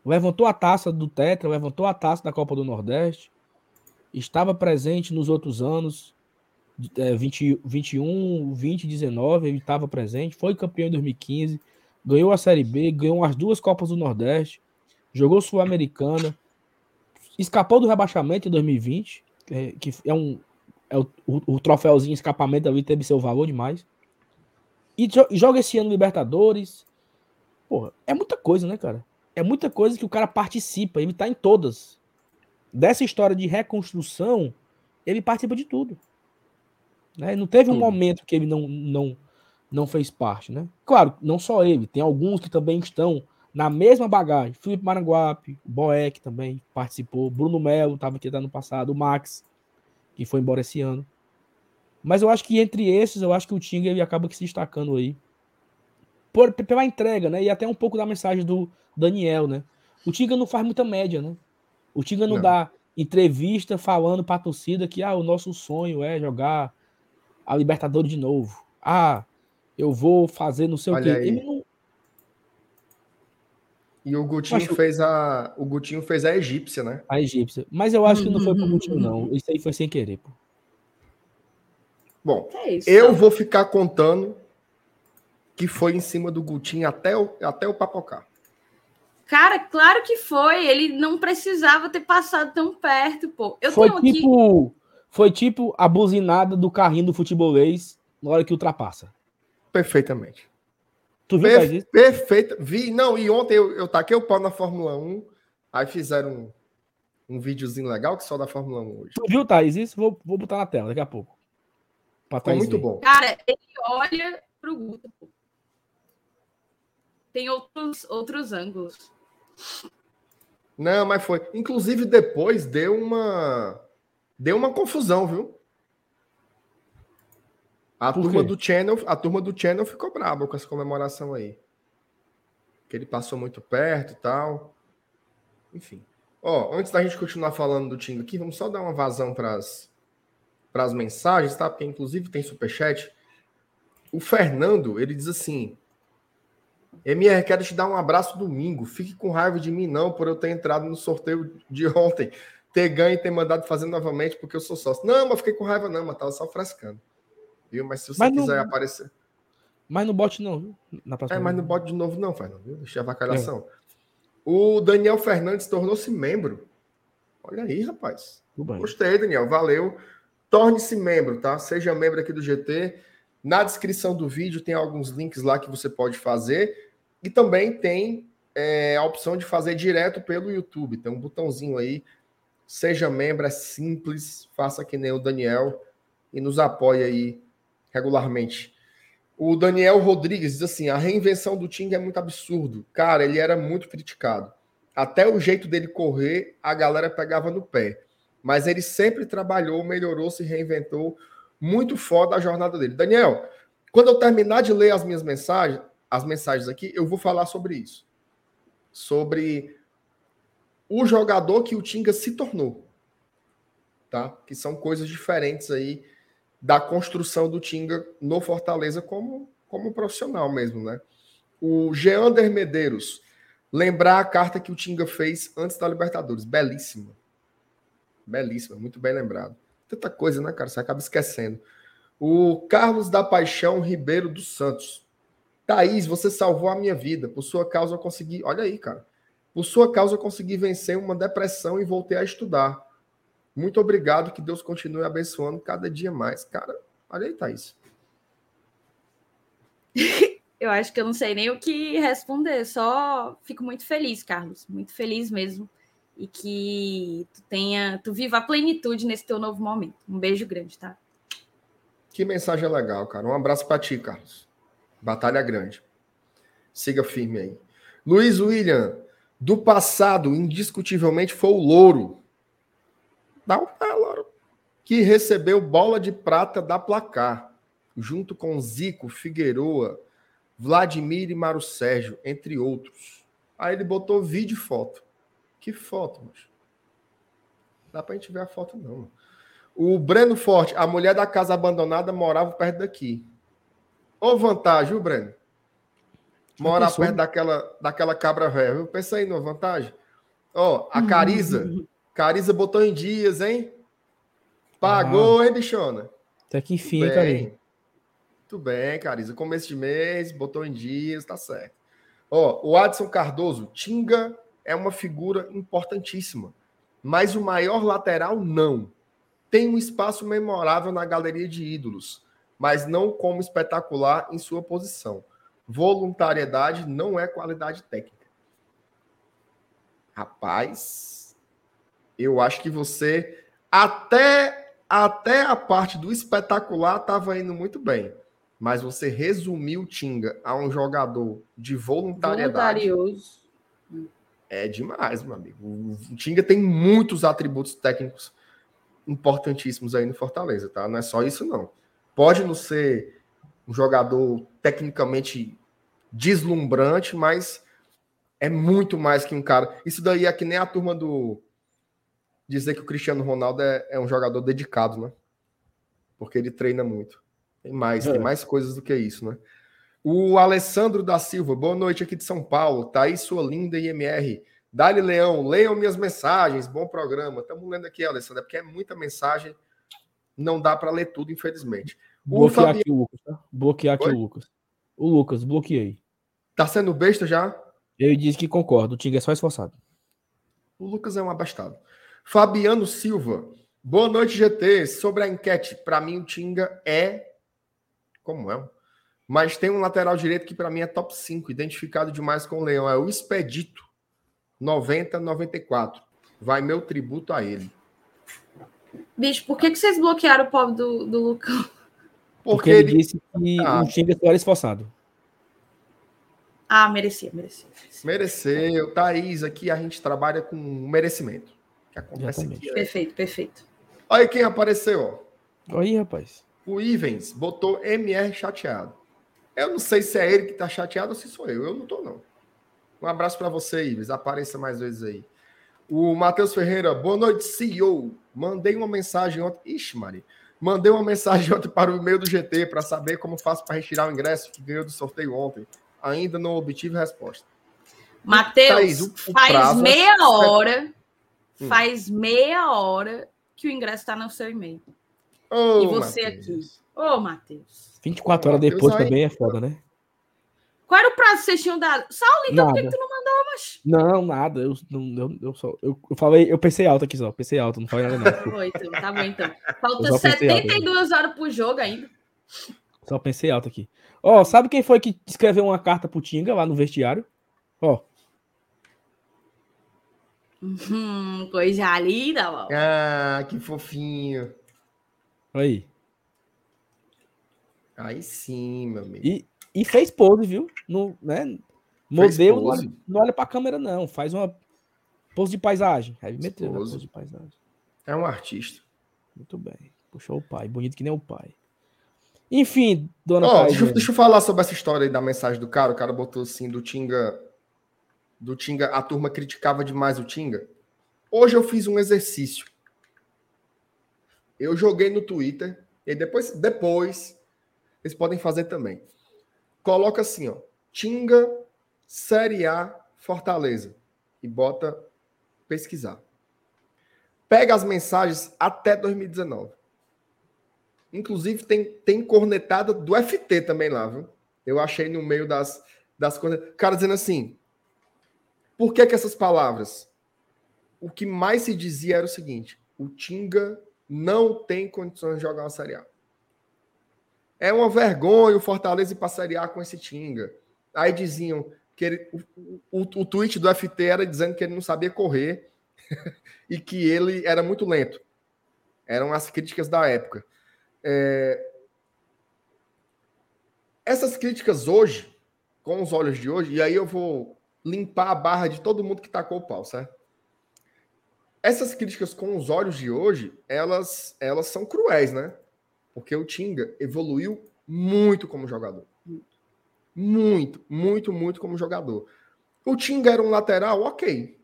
Levantou a taça do Tetra, levantou a taça da Copa do Nordeste. Estava presente nos outros anos é, 20, 21, 20, 19, ele estava presente, foi campeão em 2015, ganhou a Série B, ganhou as duas Copas do Nordeste, jogou Sul-Americana, escapou do rebaixamento em 2020, é, que é um é o, o, o troféuzinho escapamento ali teve seu valor demais. E joga esse ano Libertadores. Porra, é muita coisa, né, cara? É muita coisa que o cara participa, ele tá em todas. Dessa história de reconstrução, ele participa de tudo. Né? Não teve um momento que ele não, não, não fez parte. Né? Claro, não só ele, tem alguns que também estão na mesma bagagem. Felipe Maranguape, Boeck também participou, Bruno Melo estava aqui ano passado, o Max, que foi embora esse ano. Mas eu acho que entre esses, eu acho que o Tinga ele acaba que se destacando aí. Por, pela entrega, né? E até um pouco da mensagem do Daniel, né? O Tinga não faz muita média, né? O Tinga não, não. dá entrevista falando para a torcida que ah, o nosso sonho é jogar a Libertadores de novo. Ah, eu vou fazer não sei Olha o quê. Aí. Ele não, e o Gutinho acho... fez a. O Gutinho fez a egípcia, né? A egípcia. Mas eu acho que não foi pro Gutinho, não. Isso aí foi sem querer, pô. Bom, é eu vou ficar contando que foi em cima do Gutinho até o, até o papocar. Cara, claro que foi. Ele não precisava ter passado tão perto, pô. Eu foi tipo, aqui... foi tipo a buzinada do carrinho do futebolês na hora que ultrapassa. Perfeitamente. Tu viu Perfe Perfeito. Vi, não, e ontem eu, eu taquei o pau na Fórmula 1, aí fizeram um, um videozinho legal que só da Fórmula 1 hoje. Tu viu, Thaís? Isso vou, vou botar na tela daqui a pouco. Ficou muito ver. bom. Cara, ele olha pro Guto. Tem outros, outros ângulos. Não, mas foi. Inclusive, depois deu uma. Deu uma confusão, viu? A turma do Channel, a turma do Channel ficou brava com essa comemoração aí. Que ele passou muito perto e tal. Enfim. Ó, antes da gente continuar falando do Tinga aqui, vamos só dar uma vazão para as mensagens, tá? Porque inclusive tem superchat. O Fernando, ele diz assim: MR, quero te dar um abraço domingo. Fique com raiva de mim, não, por eu ter entrado no sorteio de ontem, ter ganho e ter mandado fazer novamente, porque eu sou sócio. Não, mas fiquei com raiva, não, mas tava só frescando viu? Mas se você mas quiser não... aparecer. Mas não bote não, viu? Na é, mas não bote de novo, não, Fernando, viu? Deixa a vacalhação. É. O Daniel Fernandes tornou-se membro. Olha aí, rapaz. Gostei, Daniel. Valeu. Torne-se membro, tá? Seja membro aqui do GT. Na descrição do vídeo tem alguns links lá que você pode fazer. E também tem é, a opção de fazer direto pelo YouTube. Tem um botãozinho aí. Seja membro, é simples. Faça que nem o Daniel e nos apoie aí regularmente. O Daniel Rodrigues diz assim: a reinvenção do Ting é muito absurdo. Cara, ele era muito criticado. Até o jeito dele correr, a galera pegava no pé. Mas ele sempre trabalhou, melhorou, se reinventou. Muito foda a jornada dele. Daniel, quando eu terminar de ler as minhas mensagens, as mensagens aqui, eu vou falar sobre isso. Sobre o jogador que o Tinga se tornou. Tá? Que são coisas diferentes aí da construção do Tinga no Fortaleza como, como profissional mesmo, né? O Geander Medeiros, lembrar a carta que o Tinga fez antes da Libertadores, belíssima. Belíssima, muito bem lembrado. Tanta coisa, né, cara? Você acaba esquecendo. O Carlos da Paixão Ribeiro dos Santos. Thaís, você salvou a minha vida. Por sua causa eu consegui. Olha aí, cara. Por sua causa eu consegui vencer uma depressão e voltei a estudar. Muito obrigado, que Deus continue abençoando cada dia mais. Cara, olha aí, Thaís. (laughs) eu acho que eu não sei nem o que responder, só fico muito feliz, Carlos, muito feliz mesmo. E que tu tenha, tu viva a plenitude nesse teu novo momento. Um beijo grande, tá? Que mensagem legal, cara. Um abraço para ti, Carlos. Batalha grande. Siga firme aí. Luiz William, do passado, indiscutivelmente foi o Louro. Dá um pé, Que recebeu bola de prata da placar, junto com Zico, Figueroa, Vladimir e Mário Sérgio, entre outros. Aí ele botou vídeo e foto. Que foto, mas Dá pra gente ver a foto, não. O Breno Forte, a mulher da casa abandonada morava perto daqui. Ô vantagem, viu, Breno? Morar perto daquela, daquela cabra velha, viu? Pensa aí numa vantagem. Ó, a Cariza, Cariza botou em dias, hein? Pagou, ah. hein, bichona? Até que enfim, Tudo bem. Muito bem, Cariza. Começo de mês, botou em dias, tá certo. Ó, o Adson Cardoso, Tinga é uma figura importantíssima, mas o maior lateral não. Tem um espaço memorável na galeria de ídolos, mas não como espetacular em sua posição. Voluntariedade não é qualidade técnica. Rapaz, eu acho que você até até a parte do espetacular estava indo muito bem, mas você resumiu o Tinga a um jogador de voluntariedade. Voluntarioso. É demais, meu amigo. O Tinga tem muitos atributos técnicos importantíssimos aí no Fortaleza, tá? Não é só isso não. Pode não ser um jogador tecnicamente deslumbrante, mas é muito mais que um cara. Isso daí é que nem a turma do. Dizer que o Cristiano Ronaldo é, é um jogador dedicado, né? Porque ele treina muito. Tem mais, é. tem mais coisas do que isso, né? O Alessandro da Silva, boa noite aqui de São Paulo. Tá aí sua linda IMR. Dali Leão, leiam minhas mensagens, bom programa. Estamos lendo aqui, Alessandro, é porque é muita mensagem, não dá para ler tudo, infelizmente. Bloquear Fabiano... aqui o Lucas, tá? Bloquear aqui Oi? o Lucas. O Lucas, bloqueei. Tá sendo besta já? Ele disse que concordo, o Tinga é só esforçado. O Lucas é um abastado. Fabiano Silva, boa noite, GT. Sobre a enquete, para mim o Tinga é. Como é? Mas tem um lateral direito que para mim é top 5, identificado demais com o Leão. É o Expedito, 90-94. Vai meu tributo a ele. Bicho, por que, que vocês bloquearam o pobre do, do Lucão? Porque, Porque ele, ele, disse que ah. o Tinga era esforçado. Ah, merecia, merecia. Mereceu. Thaís, aqui a gente trabalha com merecimento. Que acontece aqui, né? Perfeito, perfeito. Olha quem apareceu, ó. Aí, rapaz. O Ivens botou MR chateado. Eu não sei se é ele que tá chateado ou se sou eu. Eu não tô, não. Um abraço para você, Ivens. Apareça mais vezes aí. O Matheus Ferreira, boa noite, CEO. Mandei uma mensagem ontem. Ixi, Maria. Mandei uma mensagem (laughs) ontem para o e-mail do GT para saber como faço para retirar o ingresso que ganhou do sorteio ontem ainda não obtive resposta. Matheus, faz é meia hora, hum. faz meia hora que o ingresso está no seu e-mail. Oh, e você Mateus. aqui. Ô, oh, Matheus. 24 horas depois aí, também é foda, né? Qual era o prazo que vocês tinham dado? Saulo, então por que, tu não mandou, mas... Não, nada. Eu, não, eu, eu, só, eu, eu falei, eu pensei alto aqui só. Pensei alto, não falei nada não. tá bom, (laughs) então. Tá bom, então. Falta 72 horas pro jogo ainda. Só pensei alto aqui. Ó, oh, sabe quem foi que escreveu uma carta pro Tinga lá no vestiário? Ó. Oh. Hum, coisa linda, mano. Ah, que fofinho. Aí. Aí sim, meu amigo. E, e fez pose, viu? No, né? Modelo não olha, não olha pra câmera, não. Faz uma pose de paisagem. Aí meteu pose de paisagem. É um artista. Muito bem. Puxou o pai. Bonito que nem o pai. Enfim, dona oh, deixa, deixa, eu falar sobre essa história aí da mensagem do cara. O cara botou assim do Tinga. Do Tinga, a turma criticava demais o Tinga. Hoje eu fiz um exercício. Eu joguei no Twitter. E depois, depois, eles podem fazer também. Coloca assim, ó. Tinga Série A Fortaleza. E bota pesquisar. Pega as mensagens até 2019. Inclusive, tem, tem cornetada do FT também lá, viu? Eu achei no meio das, das coisas. Cara dizendo assim: por que, que essas palavras? O que mais se dizia era o seguinte: o Tinga não tem condições de jogar uma Série A. É uma vergonha o Fortaleza ir para a Série A com esse Tinga. Aí diziam que ele, o, o, o tweet do FT era dizendo que ele não sabia correr (laughs) e que ele era muito lento. Eram as críticas da época. É... Essas críticas hoje, com os olhos de hoje, e aí eu vou limpar a barra de todo mundo que tacou o pau, certo? Essas críticas com os olhos de hoje, elas, elas são cruéis, né? Porque o Tinga evoluiu muito como jogador. Muito, muito, muito como jogador. O Tinga era um lateral, ok.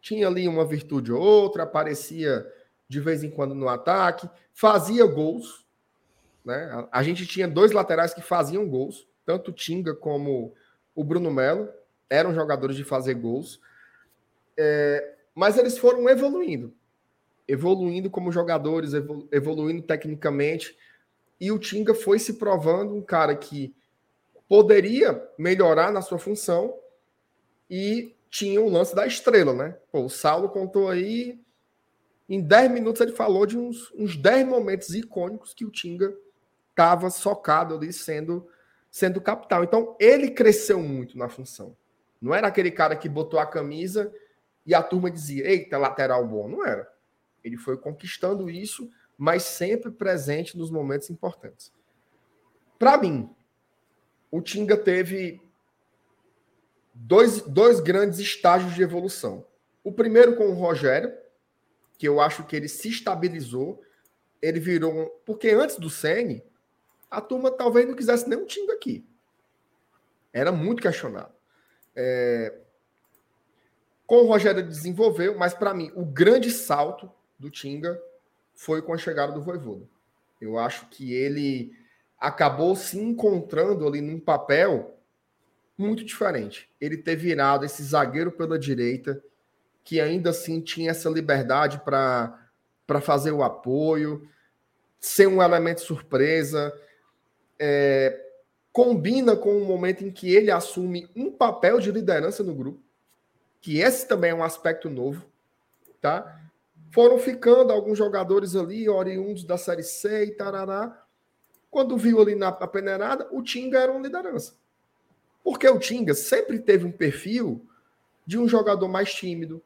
Tinha ali uma virtude ou outra, aparecia de vez em quando no ataque, fazia gols. Né? A, gente tinha dois laterais que faziam gols, tanto o Tinga como o Bruno Melo, eram jogadores de fazer gols. É, mas eles foram evoluindo, evoluindo como jogadores, evoluindo tecnicamente. E o Tinga foi se provando um cara que poderia melhorar na sua função e tinha o lance da estrela, né? Pô, o Saulo contou aí em 10 minutos ele falou de uns, uns 10 momentos icônicos que o Tinga estava socado ali sendo, sendo capital. Então ele cresceu muito na função. Não era aquele cara que botou a camisa e a turma dizia: eita, lateral bom. Não era. Ele foi conquistando isso, mas sempre presente nos momentos importantes. Para mim, o Tinga teve dois, dois grandes estágios de evolução. O primeiro com o Rogério, que eu acho que ele se estabilizou ele virou. Porque antes do Sene, a turma talvez não quisesse nem um Tinga aqui. Era muito questionado. É... Com o Rogério desenvolveu, mas para mim, o grande salto do Tinga foi com a chegada do Voivoda. Eu acho que ele acabou se encontrando ali num papel muito diferente. Ele ter virado esse zagueiro pela direita, que ainda assim tinha essa liberdade para fazer o apoio, ser um elemento surpresa, é, combina com o momento em que ele assume um papel de liderança no grupo, que esse também é um aspecto novo, tá? Foram ficando alguns jogadores ali, oriundos da Série C e tarará. Quando viu ali na peneirada, o Tinga era uma liderança. Porque o Tinga sempre teve um perfil de um jogador mais tímido,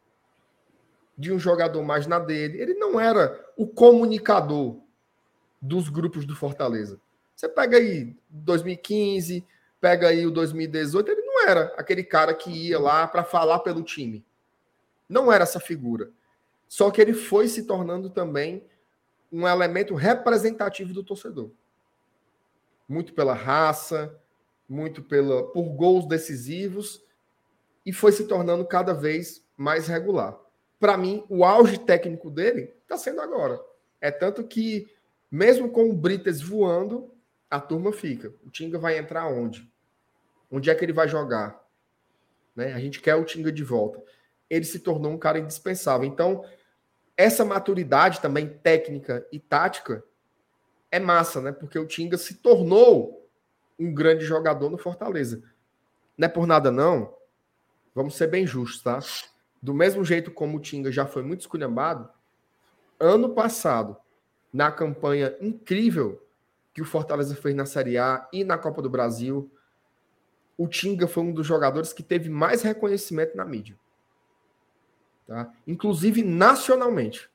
de um jogador mais na dele. Ele não era o comunicador dos grupos do Fortaleza. Você pega aí 2015, pega aí o 2018, ele não era aquele cara que ia lá para falar pelo time. Não era essa figura. Só que ele foi se tornando também um elemento representativo do torcedor. Muito pela raça, muito pela por gols decisivos e foi se tornando cada vez mais regular. Para mim, o auge técnico dele está sendo agora. É tanto que mesmo com o Brites voando, a turma fica. O Tinga vai entrar onde? Onde é que ele vai jogar? Né? A gente quer o Tinga de volta. Ele se tornou um cara indispensável. Então, essa maturidade também técnica e tática é massa, né? Porque o Tinga se tornou um grande jogador no Fortaleza. Não é por nada, não. Vamos ser bem justos, tá? Do mesmo jeito como o Tinga já foi muito esculhambado, ano passado, na campanha incrível que o Fortaleza fez na Série A e na Copa do Brasil, o Tinga foi um dos jogadores que teve mais reconhecimento na mídia. Tá? Inclusive nacionalmente.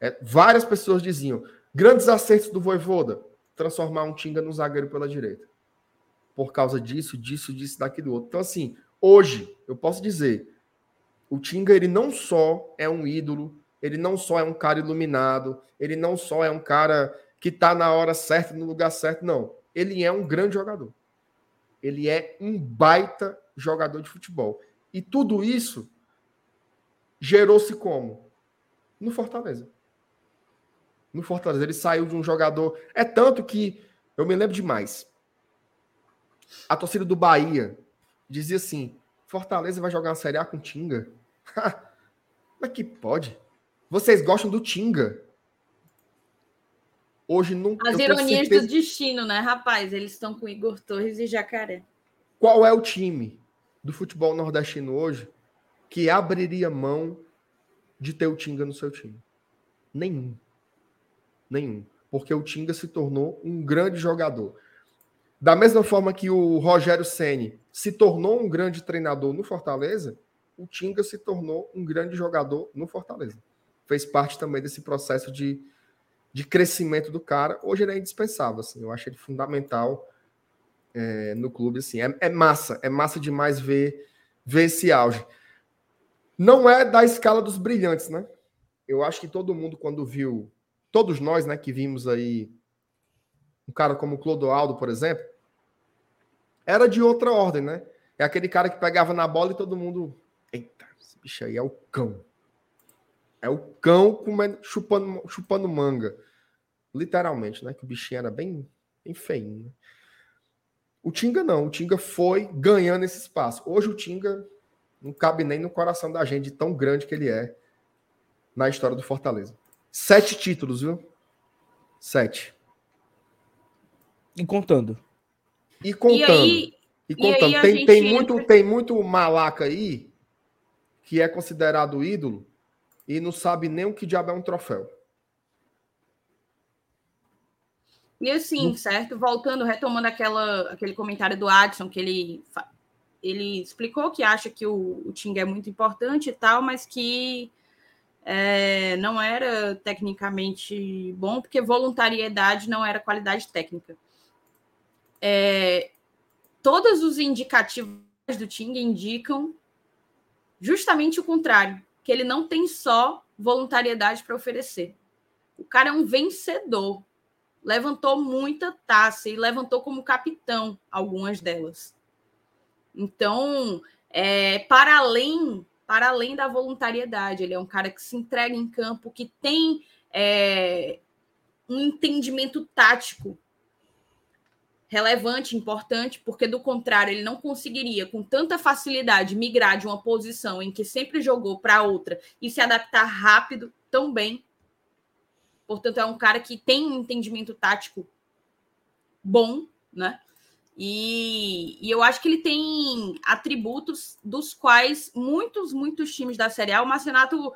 É, várias pessoas diziam: grandes acertos do Voivoda, transformar um Tinga no zagueiro pela direita. Por causa disso, disso, disso, daquilo outro. Então, assim, hoje, eu posso dizer, o Tinga, ele não só é um ídolo, ele não só é um cara iluminado, ele não só é um cara que está na hora certa, no lugar certo. Não. Ele é um grande jogador. Ele é um baita jogador de futebol. E tudo isso gerou-se como? No Fortaleza. No Fortaleza. Ele saiu de um jogador. É tanto que eu me lembro demais. A torcida do Bahia dizia assim: Fortaleza vai jogar uma Série A com Tinga. (laughs) Mas que pode? Vocês gostam do Tinga. Hoje não. As ironias certeza... do destino, né, rapaz? Eles estão com Igor Torres e Jacaré. Qual é o time do futebol nordestino hoje que abriria mão de ter o Tinga no seu time? Nenhum. Nenhum. Porque o Tinga se tornou um grande jogador. Da mesma forma que o Rogério Ceni se tornou um grande treinador no Fortaleza, o Tinga se tornou um grande jogador no Fortaleza. Fez parte também desse processo de de crescimento do cara, hoje ele é indispensável. Assim, eu acho ele fundamental é, no clube. Assim, é, é, massa, é massa demais ver, ver esse auge. Não é da escala dos brilhantes, né? Eu acho que todo mundo, quando viu, todos nós, né, que vimos aí um cara como Clodoaldo, por exemplo, era de outra ordem, né? É aquele cara que pegava na bola e todo mundo. Eita, esse bicho aí é o cão. É o cão comendo, chupando, chupando manga. Literalmente, né? Que o bichinho era bem, bem feinho. Né? O Tinga não. O Tinga foi ganhando esse espaço. Hoje o Tinga não cabe nem no coração da gente, de tão grande que ele é na história do Fortaleza. Sete títulos, viu? Sete. E contando. E contando. E, aí, e contando. E tem, tem, muito, tem muito malaca aí que é considerado ídolo e não sabe nem o que diabo é um troféu. E assim, certo? Voltando, retomando aquela, aquele comentário do Adson, que ele, ele explicou que acha que o, o Ting é muito importante e tal, mas que é, não era tecnicamente bom, porque voluntariedade não era qualidade técnica. É, todos os indicativos do Ting indicam justamente o contrário que ele não tem só voluntariedade para oferecer. O cara é um vencedor. Levantou muita taça e levantou como capitão algumas delas. Então, é, para além para além da voluntariedade, ele é um cara que se entrega em campo, que tem é, um entendimento tático relevante, importante, porque do contrário, ele não conseguiria com tanta facilidade migrar de uma posição em que sempre jogou para outra e se adaptar rápido tão bem. Portanto, é um cara que tem um entendimento tático bom, né? E, e, eu acho que ele tem atributos dos quais muitos, muitos times da Série A, o Marcenato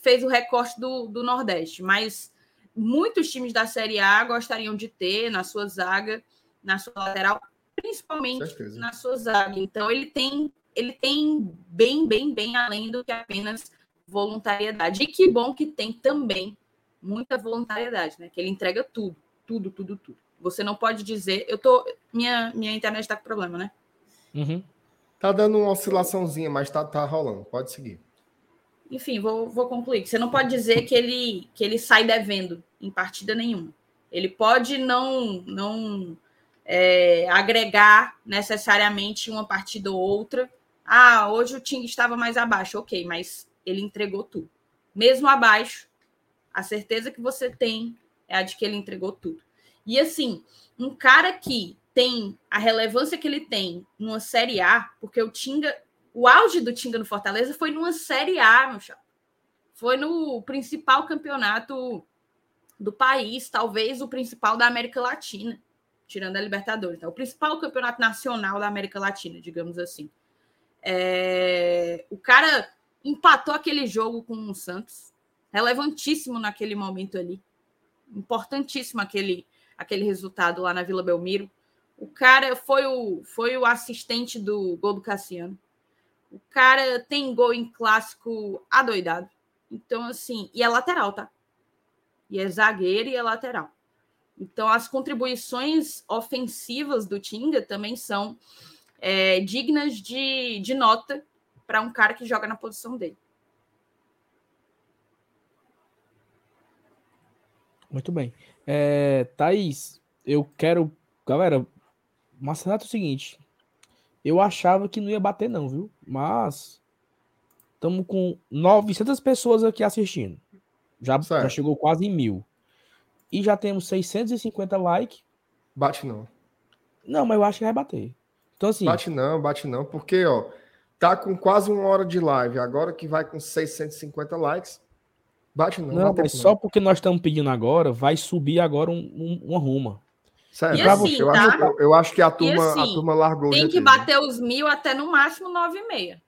fez o recorte do, do Nordeste, mas muitos times da Série A gostariam de ter na sua zaga na sua lateral, principalmente na sua zaga. Então ele tem ele tem bem, bem, bem além do que apenas voluntariedade. E que bom que tem também muita voluntariedade, né? Que ele entrega tudo, tudo, tudo, tudo. Você não pode dizer, eu tô minha minha internet está com problema, né? Uhum. Tá dando uma oscilaçãozinha, mas tá, tá rolando. Pode seguir. Enfim, vou, vou concluir. Você não pode dizer que ele que ele sai devendo em partida nenhuma. Ele pode não não é, agregar necessariamente uma partida ou outra. Ah, hoje o time estava mais abaixo, ok, mas ele entregou tudo. Mesmo abaixo, a certeza que você tem é a de que ele entregou tudo. E assim, um cara que tem a relevância que ele tem numa Série A, porque o Tinga, o auge do Tinga no Fortaleza foi numa Série A, meu chapa. Foi no principal campeonato do país, talvez o principal da América Latina tirando a Libertadores, né? o principal campeonato nacional da América Latina, digamos assim. É... O cara empatou aquele jogo com o Santos, relevantíssimo naquele momento ali, importantíssimo aquele, aquele resultado lá na Vila Belmiro. O cara foi o, foi o assistente do gol do Cassiano. O cara tem gol em clássico adoidado. Então, assim, e é lateral, tá? E é zagueiro e é lateral. Então, as contribuições ofensivas do Tinga também são é, dignas de, de nota para um cara que joga na posição dele. Muito bem. É, Thaís, eu quero. Galera, Marcenato é o seguinte. Eu achava que não ia bater, não, viu? Mas. Estamos com 900 pessoas aqui assistindo. Já, já chegou quase em mil e já temos 650 likes. Bate não. Não, mas eu acho que vai bater. Então, assim. Bate não, bate não, porque, ó, tá com quase uma hora de live. Agora que vai com 650 likes, bate não. Não, mas só porque nós estamos pedindo agora, vai subir agora um, um, uma ruma. Sério, e assim, eu, tá? acho, eu, acho, que a turma, assim, a turma largou. Tem que bater os mil até no máximo nove e meia.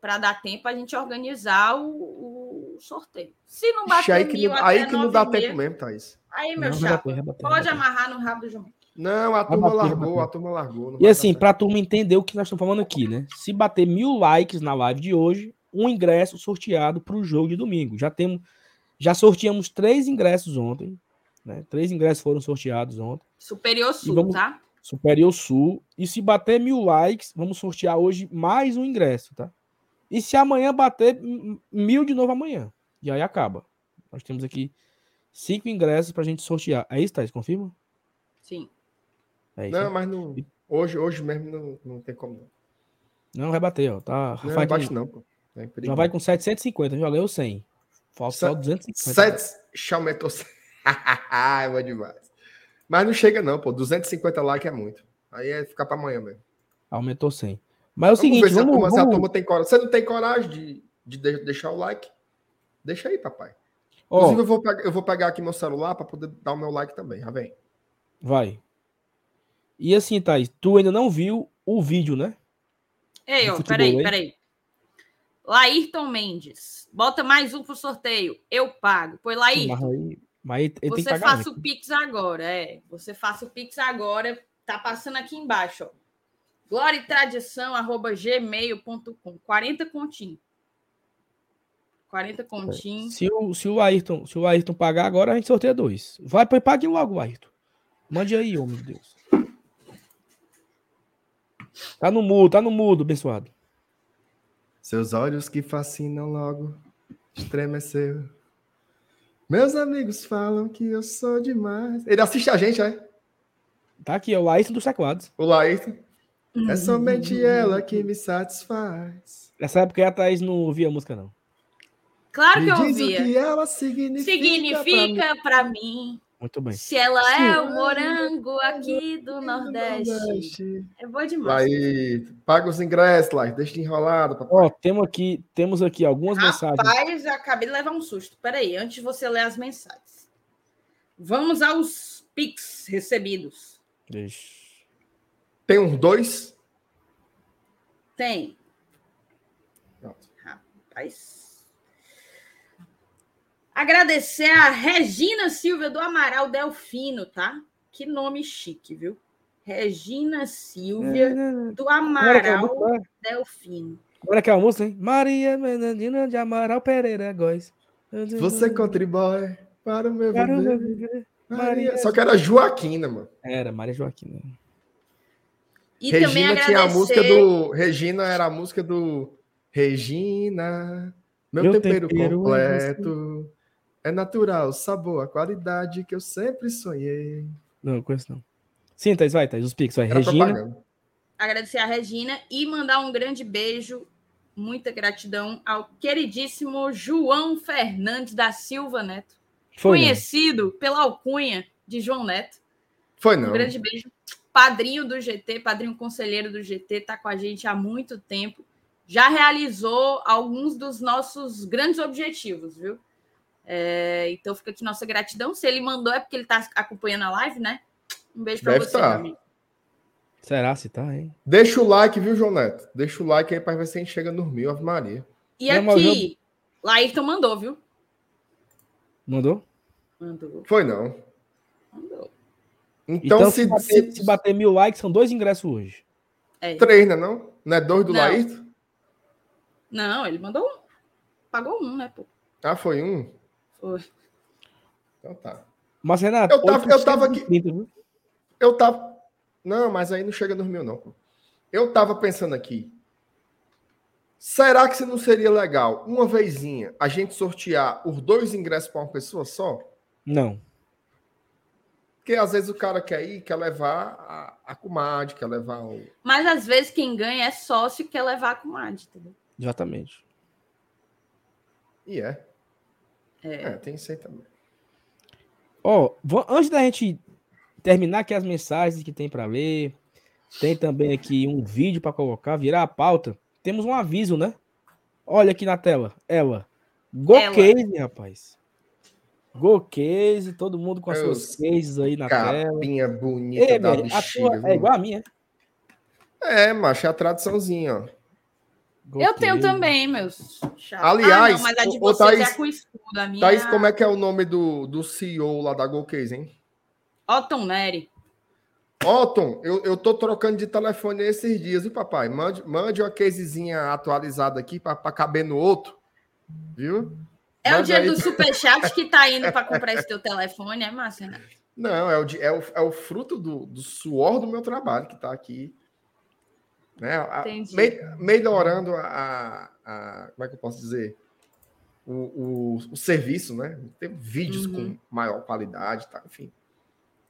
Para dar tempo a gente organizar o sorteio. Se não bater aí que, não, aí que não dá tempo mesmo, Thaís. Aí, meu chapa, pode amarrar no rabo do João. Não, a turma bater, largou, a turma largou. E assim, para a turma entender o que nós estamos falando aqui, né? Se bater mil likes na live de hoje, um ingresso sorteado para o jogo de domingo. Já temos, já sorteamos três ingressos ontem, né? Três ingressos foram sorteados ontem. Superior Sul, vamos, tá? Superior Sul. E se bater mil likes, vamos sortear hoje mais um ingresso, tá? E se amanhã bater mil de novo amanhã? E aí acaba. Nós temos aqui cinco ingressos para a gente sortear. É isso, Thais? Confirma? Sim. É isso, não, né? mas não, hoje, hoje mesmo não, não tem como. Não, vai bater, ó. Tá, não, Rafael, bate não, pô. É já vai com 750, já ganhou 100. Falta só 250. 7... Aumentou 100. é bom demais. Mas não chega não, pô. 250 likes é muito. Aí é ficar para amanhã mesmo. Aumentou 100. Mas é o vamos seguinte, ver se, vamos, a turma, vamos... se a turma tem coragem. Você não tem coragem de, de deixar o like? Deixa aí, papai. Oh, Inclusive, eu vou, pegar, eu vou pegar aqui meu celular para poder dar o meu like também. Já vem. Vai. E assim, Thaís, tu ainda não viu o vídeo, né? Ei, ó, peraí, peraí. Laírton Mendes. Bota mais um pro sorteio. Eu pago. Põe Laírton. Mas, mas você faça o Pix agora, é. Você faça o Pix agora. Tá passando aqui embaixo, ó. Glória e tradição, arroba gmail.com. 40 continhos. 40 continhos. Se o, se o Ayrton, se o Ayrton pagar agora, a gente sorteia dois. Vai, pague logo, Ayrton. Mande aí, homem de Deus. Tá no mudo, tá no mudo, abençoado. Seus olhos que fascinam logo, estremeceu. Meus amigos falam que eu sou demais. Ele assiste a gente, é? Tá aqui, é o Laís dos teclados. O Laís. É somente ela que me satisfaz. Nessa época a Thaís não ouvia música, não. Claro que Me eu diz o ouvia. que ela significa. pra mim. Significa pra mim. Muito bem. Se ela Se é o morango aqui do Nordeste. Nordeste. É boa demais. Laís, paga os ingressos, Laís. Deixa de enrolado, papai. Ó, temos aqui, temos aqui algumas mensagens. Rapaz, eu acabei de levar um susto. Peraí, antes de você ler as mensagens. Vamos aos Pix recebidos. Deixa. Tem uns dois? Tem. Pronto. Rapaz. Agradecer a Regina Silva do Amaral Delfino, tá? Que nome chique, viu? Regina Silvia do Como era que é a Amaral? Delfino. É que é a música, hein? Maria Menandina de Amaral Pereira Góes. Você contribui para o meu Para o meu viver. Maria. Maria. Só que era Joaquina, mano. Era, Maria Joaquina. E também Regina agradecer... tinha a música do. Regina era a música do. Regina, meu, Meu tempero, tempero é completo. É natural, sabor, a qualidade que eu sempre sonhei. Não, conheço não. Sim, Thais, vai, Thais. Os Pix, vai. Era Regina. propaganda. agradecer a Regina e mandar um grande beijo, muita gratidão ao queridíssimo João Fernandes da Silva Neto, Foi, né? conhecido pela alcunha de João Neto. Foi Um não. grande beijo. Padrinho do GT, padrinho conselheiro do GT, está com a gente há muito tempo. Já realizou alguns dos nossos grandes objetivos, viu? É, então fica aqui nossa gratidão. Se ele mandou é porque ele está acompanhando a live, né? Um beijo para Deve você, tá. meu amigo. Será se tá, hein? Deixa o like, viu, João Neto? Deixa o like aí para ver se a gente chega nos mil, Ave Maria. E Não, aqui, Laírton mandou, viu? Mandou? Mandou, Foi não. mandou. Então, Então, se, se, bater, se- se bater mil likes, são dois ingressos hoje. É. Três, né? Não, não é dois do Não. Laís? Não, ele mandou um. Pagou um, né, pô? Ah, foi um? Foi. Então tá. Mas, Renato, Eu tava- eu tava aqui- 830, viu? Eu tava. Não, mas aí não chega nos mil, não. Eu tava pensando aqui. Será que se não seria legal, uma vezinha, a gente sortear os dois ingressos para uma pessoa só? Não. Porque às vezes o cara quer ir, quer levar a, a comadre, quer levar o. Mas às vezes quem ganha é sócio e quer levar a comadre, entendeu? Exatamente. E é. É. É, tem isso aí também. Ó, va- antes da gente terminar aqui as mensagens que tem para ler, tem também aqui um vídeo para colocar, virar a pauta. Temos um aviso, né? Olha aqui na tela, ela. Go Ela. Case, rapaz. Go Case, todo mundo com as suas cases aí na tela. Capinha bonita Ei, da velho, a bexiga. é igual a minha. É, macho, é a tradiçãozinha, ó. Eu tenho também, meus. chatos. Aliás, ah, não, mas a de ô, Thaís- é com escudo. A minha Thaís, é como é que é o nome do, do CEO lá da GoCase, hein? Otton Nery. Otton, eu, eu tô trocando de telefone esses dias, viu, papai? Mande, mande uma casezinha atualizada aqui para caber no outro, viu? É o Manda dia aí. do superchat que tá indo para comprar esse teu telefone, é massa, né? Não, é o, de- é o, é o fruto do, do suor do meu trabalho que tá aqui. Né? A- me- melhorando a, a- a- Como é que eu posso dizer? O, o, o serviço, né? Tem vídeos Uhum. com maior qualidade, tá? enfim.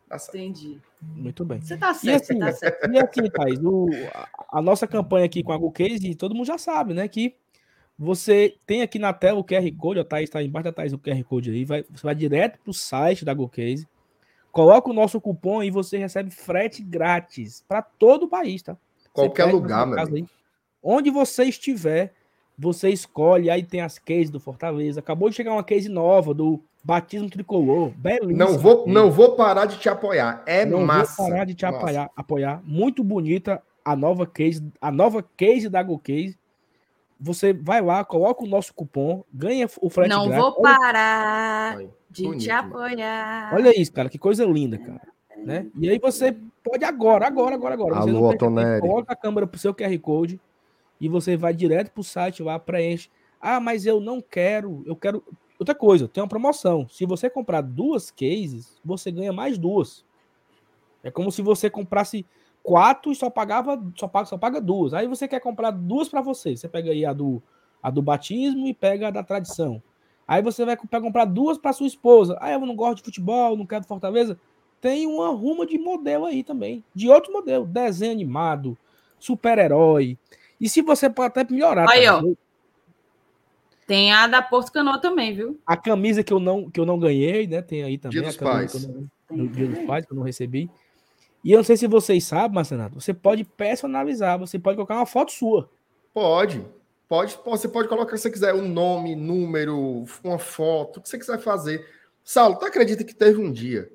Certo. Entendi. Muito bem. Você tá E certo, assim, você tá certo. e assim, Thais, o- a, a nossa campanha aqui com a Go Case, todo mundo já sabe, né? Que você tem aqui na tela o QR Code, a Thaís está embaixo da Thaís o QR Code aí, vai, você vai direto pro site da Go Case, coloca o nosso cupom e você recebe frete grátis para todo o país, tá? Qualquer lugar, meu amigo. aí. Onde você estiver, você escolhe, aí tem as cases do Fortaleza. Acabou de chegar uma case nova do Batismo Tricolor, belíssima. Não vou, não vou parar de te apoiar. É Não massa. vou parar de te apoiar, apoiar. Muito bonita a nova case, a nova case da Go Case. Você vai lá, coloca o nosso cupom, ganha o frete Não grátis. vou Olha, parar Aí, de bonito, te apoiar. olha isso, cara, que coisa linda, cara. Né? E aí você pode agora, agora, agora, agora. Você Alô, não tempo, Otoneri. coloca a câmera pro seu QR Code e você vai direto pro site lá, preenche. Ah, mas eu não quero, eu quero. Outra coisa, tem uma promoção. Se você comprar duas cases, você ganha mais duas. É como se você comprasse quatro e só pagava, só paga, só paga duas. Aí você quer comprar duas para você. Você pega aí a do, a do batismo e pega a da tradição. Aí você vai comprar duas para sua esposa. Ah, eu não gosto de futebol, não quero de Fortaleza. Tem uma ruma de modelo aí também, de outro modelo, desenho animado, super-herói. E se você pode até melhorar. Aí, ó. Tem a da Porto Canoa também, viu? A camisa que eu não, que eu não ganhei, né? Tem aí também. Dia dos Pais. no Dia dos Pais, que eu não recebi. E eu não sei se vocês sabem, Marcenato, você pode personalizar, você pode colocar uma foto sua. Pode. Pode, você pode colocar se você quiser um nome, número, uma foto, o que você quiser fazer. Saulo, tu acredita que teve um dia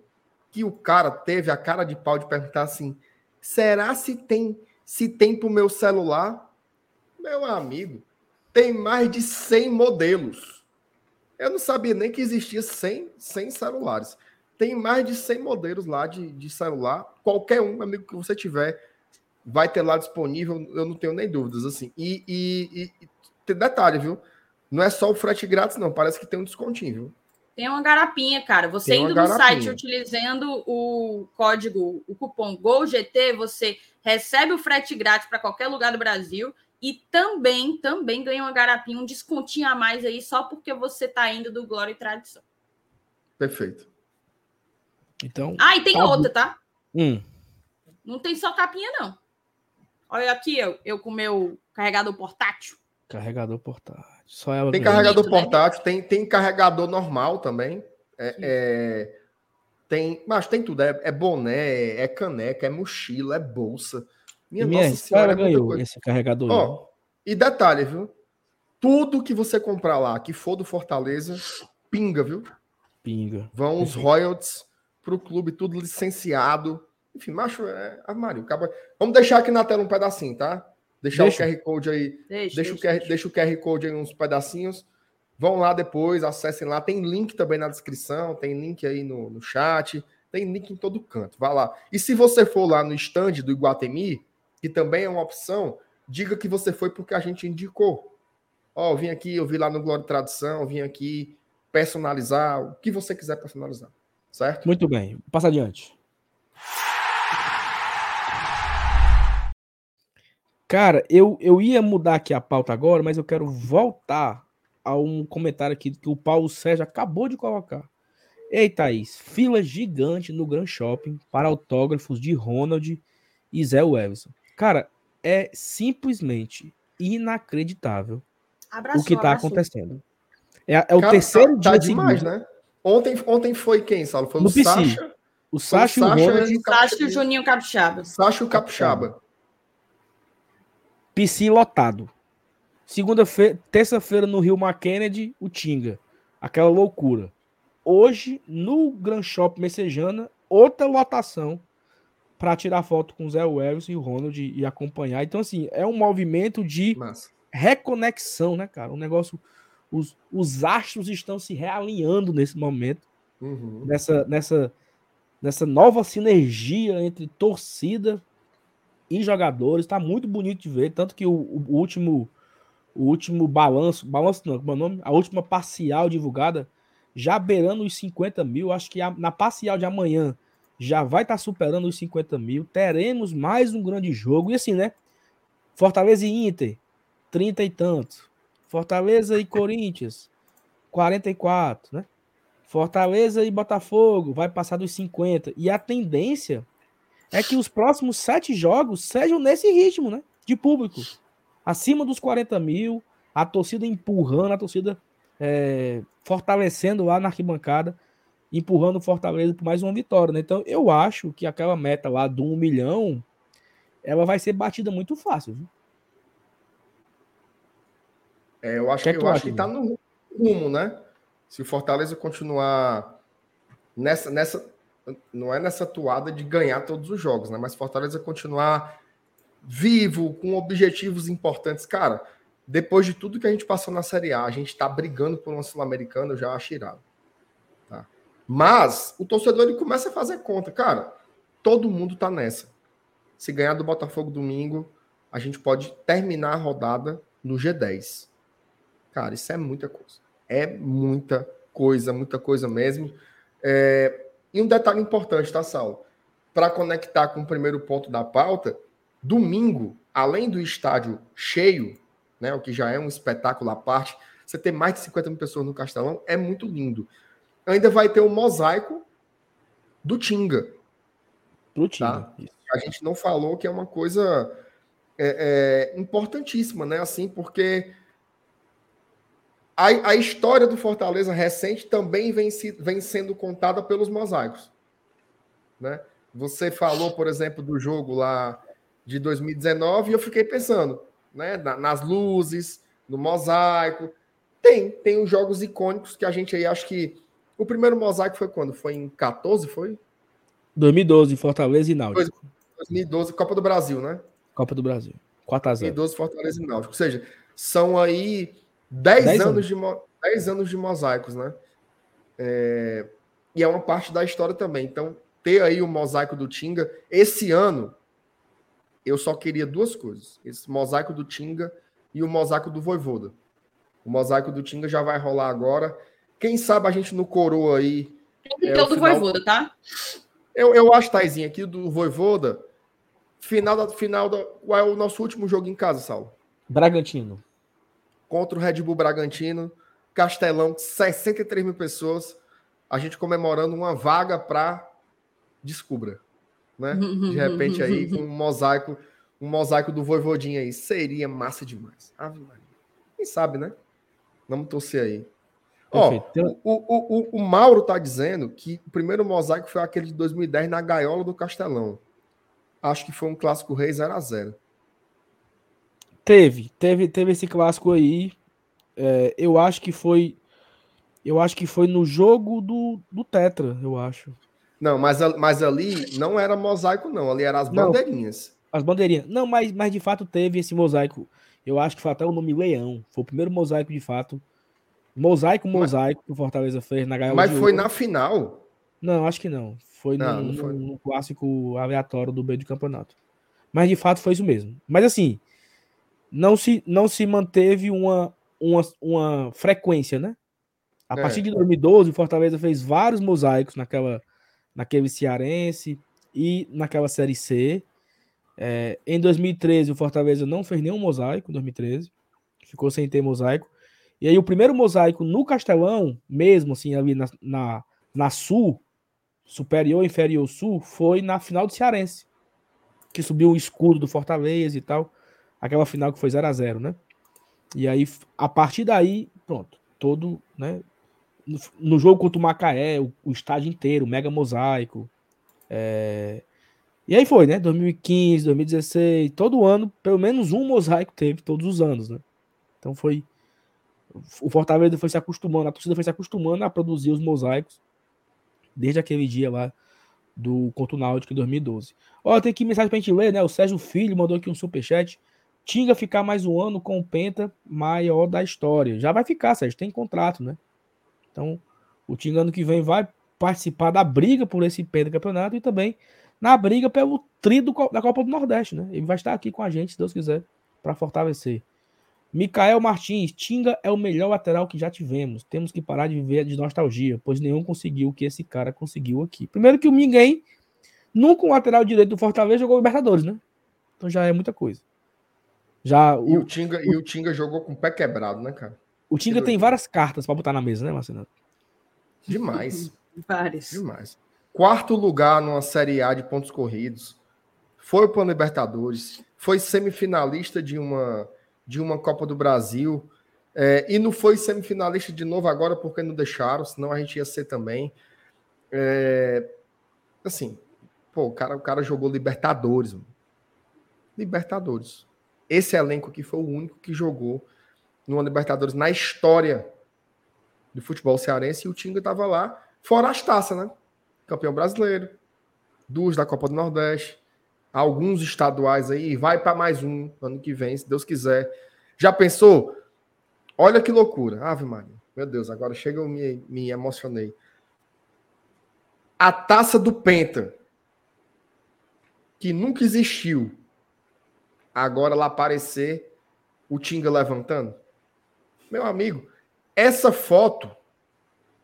que o cara teve a cara de pau de perguntar assim: será se tem se tem para o meu celular? Meu amigo, tem mais de 100 modelos. Eu não sabia nem que existia 100, 100 celulares. Tem mais de 100 modelos lá de, de celular. Qualquer um, amigo, que você tiver, vai ter lá disponível. Eu não tenho nem dúvidas. assim. E, e, e tem detalhe, viu? Não é só o frete grátis, não. Parece que tem um descontinho, viu? Tem uma garapinha, cara. Você indo no site utilizando o código, o cupom GOLGT, você recebe o frete grátis para qualquer lugar do Brasil e também, também ganha uma garapinha, um descontinho a mais aí, só porque você tá indo do Glória e Tradição. Perfeito. Então. Ah, e tem tá outra, tá? Hum. Não tem só capinha, não. Olha aqui, eu, eu com meu carregador portátil. Carregador portátil. Só ela tem carregador né? portátil, né? tem, tem carregador normal também. É, é, tem, mas tem tudo. É, é, boné, é caneca, é mochila, é bolsa. Minha, minha nossa senhora, é ganhou esse carregador. Ó, e detalhe, viu? Tudo que você comprar lá, que for do Fortaleza, pinga, viu? Pinga. Vão os royalties pro clube, tudo licenciado. Enfim, macho, é armário. Acaba... Vamos deixar aqui na tela um pedacinho, tá? Deixar deixa. o QR Code aí. Deixa, deixa, deixa, o QR, deixa o QR Code aí uns pedacinhos. Vão lá depois, acessem lá. Tem link também na descrição, tem link aí no, no chat, tem link em todo canto. Vá lá. E se você for lá no stand do Iguatemi, que também é uma opção, diga que você foi porque a gente indicou. Ó, oh, vim aqui, eu vi lá no Glória Tradução, vim aqui personalizar, o que você quiser personalizar. Certo? Muito bem. Passa adiante. Cara, eu, eu ia mudar aqui a pauta agora, mas eu quero voltar a um comentário aqui que o Paulo Sérgio acabou de colocar. Ei, Thaís, fila gigante no Grand Shopping para autógrafos de Ronald e Zé Everson. Cara, é simplesmente inacreditável o que está acontecendo. É, é o Cara, terceiro tá, dia tá demais, né? Ontem, ontem foi quem, Saulo? Foi no o PC. Sacha. O Sacha, o, Sacha, o, Ronald, e o Sacha e o Juninho Capixaba. Sacha e o Capixaba. PC lotado. Segunda-feira, terça-feira no Rio McKennedy, o Tinga. Aquela loucura. Hoje, no Grand Shop Messejana, outra lotação para tirar foto com o Zé Wells e o Ronald e acompanhar. Então, assim, é um movimento de Massa. reconexão, né, cara? Um negócio. Os, os astros estão se realinhando nesse momento, uhum. nessa, nessa, nessa nova sinergia entre torcida, e jogadores. Está muito bonito de ver. Tanto que o, o, último o último balanço, balanço não, como é o nome? A última parcial divulgada, já beirando os 50 mil. Acho que a, na parcial de amanhã já vai estar tá superando os 50 mil. Teremos mais um grande jogo. E assim, né? Fortaleza e Inter, 30 e tantos. Fortaleza e Corinthians, 44, né? Fortaleza e Botafogo vai passar dos 50. E a tendência é que os próximos sete jogos sejam nesse ritmo, né? De público. Acima dos 40 mil, a torcida empurrando, a torcida é, fortalecendo lá na arquibancada, empurrando o Fortaleza por mais uma vitória, né? Então eu acho que aquela meta lá do um milhão, ela vai ser batida muito fácil, viu? É, eu acho que, é que eu acho que tá no rumo, né? Se o Fortaleza continuar nessa, nessa não é nessa toada de ganhar todos os jogos, né? Mas Fortaleza continuar vivo, com objetivos importantes. Cara, depois de tudo que a gente passou na Série A, a gente tá brigando por uma Sul-Americana, eu já acho irado. Tá? Mas o torcedor ele começa a fazer conta. Cara, todo mundo tá nessa. Se ganhar do Botafogo domingo, a gente pode terminar a rodada no G10. Cara, isso é muita coisa. É muita coisa, muita coisa mesmo. É, e um detalhe importante, tá, Saulo? Para conectar com o primeiro ponto da pauta, domingo, além do estádio cheio, né, o que já é um espetáculo à parte, você ter mais de 50 mil pessoas no Castelão é muito lindo. Ainda vai ter o um mosaico do Tinga. Do Tinga. Tá? A gente não falou que é uma coisa é, é, importantíssima, né? Assim, porque a, a, história do Fortaleza recente também vem, se, vem sendo contada pelos mosaicos. Né? Você falou, por exemplo, do jogo lá de 2019 e eu fiquei pensando, né? nas luzes, no mosaico. Tem, tem os jogos icônicos que a gente aí acho que o primeiro mosaico foi quando? Foi em 14, foi? 2012, Fortaleza e Náutico. 2012, Copa do Brasil, né? Copa do Brasil. 4 a 0. 2012, Fortaleza e Náutico. Ou seja, são aí 10, 10 anos, de, 10 anos de mosaicos, né? É, e é uma parte da história também. Então, ter aí o mosaico do Tinga, esse ano, eu só queria duas coisas: esse mosaico do Tinga e o mosaico do Voivoda. O mosaico do Tinga já vai rolar agora. Quem sabe a gente no coroa aí. Tem é, do final... Voivoda, tá? Eu, eu acho, Taizinho, aqui do Voivoda, final da final da. Qual é o nosso último jogo em casa, Saulo? Bragantino. Contra o Red Bull Bragantino, Castelão, 63 mil pessoas. A gente comemorando uma vaga para Descubra. Né? De repente aí, com (laughs) um mosaico, um mosaico do Voivodinha aí. Seria massa demais. Ave Maria. Quem sabe, né? Vamos torcer aí. Ó, o, o, o, o Mauro tá dizendo que o primeiro mosaico foi aquele de 2010 na gaiola do Castelão. Acho que foi um clássico rei 0 a 0 Teve, teve, teve esse clássico aí. É, eu acho que foi. Eu acho que foi no jogo do, do Tetra, eu acho. Não, mas, mas ali não era mosaico, não. Ali eram as bandeirinhas. Não, as bandeirinhas. Não, mas, mas de fato teve esse mosaico. Eu acho que foi até o nome Leão. Foi o primeiro mosaico de fato. Mosaico, mosaico mas, que o Fortaleza fez na gaiola. Mas foi na final? Não, acho que não. Foi, não, no, não foi. no, clássico aleatório do meio do campeonato. Mas de fato foi isso mesmo. Mas assim, não se, não se manteve uma, uma, uma frequência, né? A é. partir de 2012, o Fortaleza fez vários mosaicos naquela, naquele Cearense e naquela Série C. É, em 2013, o Fortaleza não fez nenhum mosaico, em 2013. Ficou sem ter mosaico. E aí, o primeiro mosaico no Castelão, mesmo assim, ali na, na, na Sul, Superior, Inferior, Sul, foi na final do Cearense. Que subiu o escudo do Fortaleza e tal. Aquela final que foi 0 a 0 né? E aí, a partir daí, pronto. Todo, né? no jogo contra o Macaé, o, o estádio inteiro, mega mosaico. É... E aí foi, né? 2015, 2016, todo ano, pelo menos um mosaico teve, todos os anos, né? Então foi. O Fortaleza foi se acostumando, a torcida foi se acostumando a produzir os mosaicos desde aquele dia lá do contra o Náutico em 2012. Ó, tem aqui mensagem pra gente ler, né? O Sérgio Filho mandou aqui um superchat. Tinga ficar mais um ano com o Penta maior da história. Já vai ficar, Sérgio, tem contrato, né? Então, o time ano que vem vai participar da briga por esse campeonato e também na briga pelo tri da Copa do Nordeste, né? Ele vai estar aqui com a gente, se Deus quiser, para fortalecer. Micael Martins, Tinga é o melhor lateral que já tivemos. Temos que parar de viver de nostalgia, pois nenhum conseguiu o que esse cara conseguiu aqui. Primeiro que o ninguém, nunca um lateral direito do Fortaleza jogou Libertadores, né? Então já é muita coisa. Já o, e, o Tinga, o, e o Tinga jogou com o pé quebrado, né, cara? O Tinga tem várias cartas para botar na mesa, né, Marcelo? Demais. (laughs) Várias. Demais. Quarto lugar numa Série A de pontos corridos. Foi para Libertadores. Foi semifinalista de uma, de uma Copa do Brasil. É, e não foi semifinalista de novo agora porque não deixaram, senão a gente ia ser também. É, assim, pô, o cara, o cara jogou Libertadores. Mano. Libertadores. Esse elenco aqui foi o único que jogou numa Libertadores na história do futebol cearense e o Tinga estava lá, fora as taças, né? Campeão brasileiro, duas da Copa do Nordeste, alguns estaduais aí, vai para mais um ano que vem, se Deus quiser. Já pensou? Olha que loucura. Ave Maria. Meu Deus, agora chega eu me, me emocionei. A taça do Penta, que nunca existiu, agora lá aparecer o Tinga levantando. Meu amigo, essa foto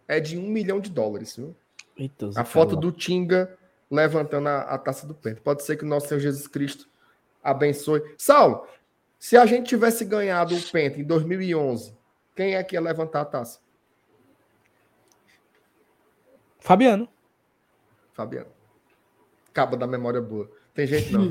é de um milhão de dólares, viu? Eita, a foto do Tinga levantando a, a, taça do Penta. Pode ser que o nosso Senhor Jesus Cristo abençoe. Saulo, se a gente tivesse ganhado o Penta em 2011, Quem é que ia levantar a taça? Fabiano. Fabiano. Caba da memória boa. Tem jeito não?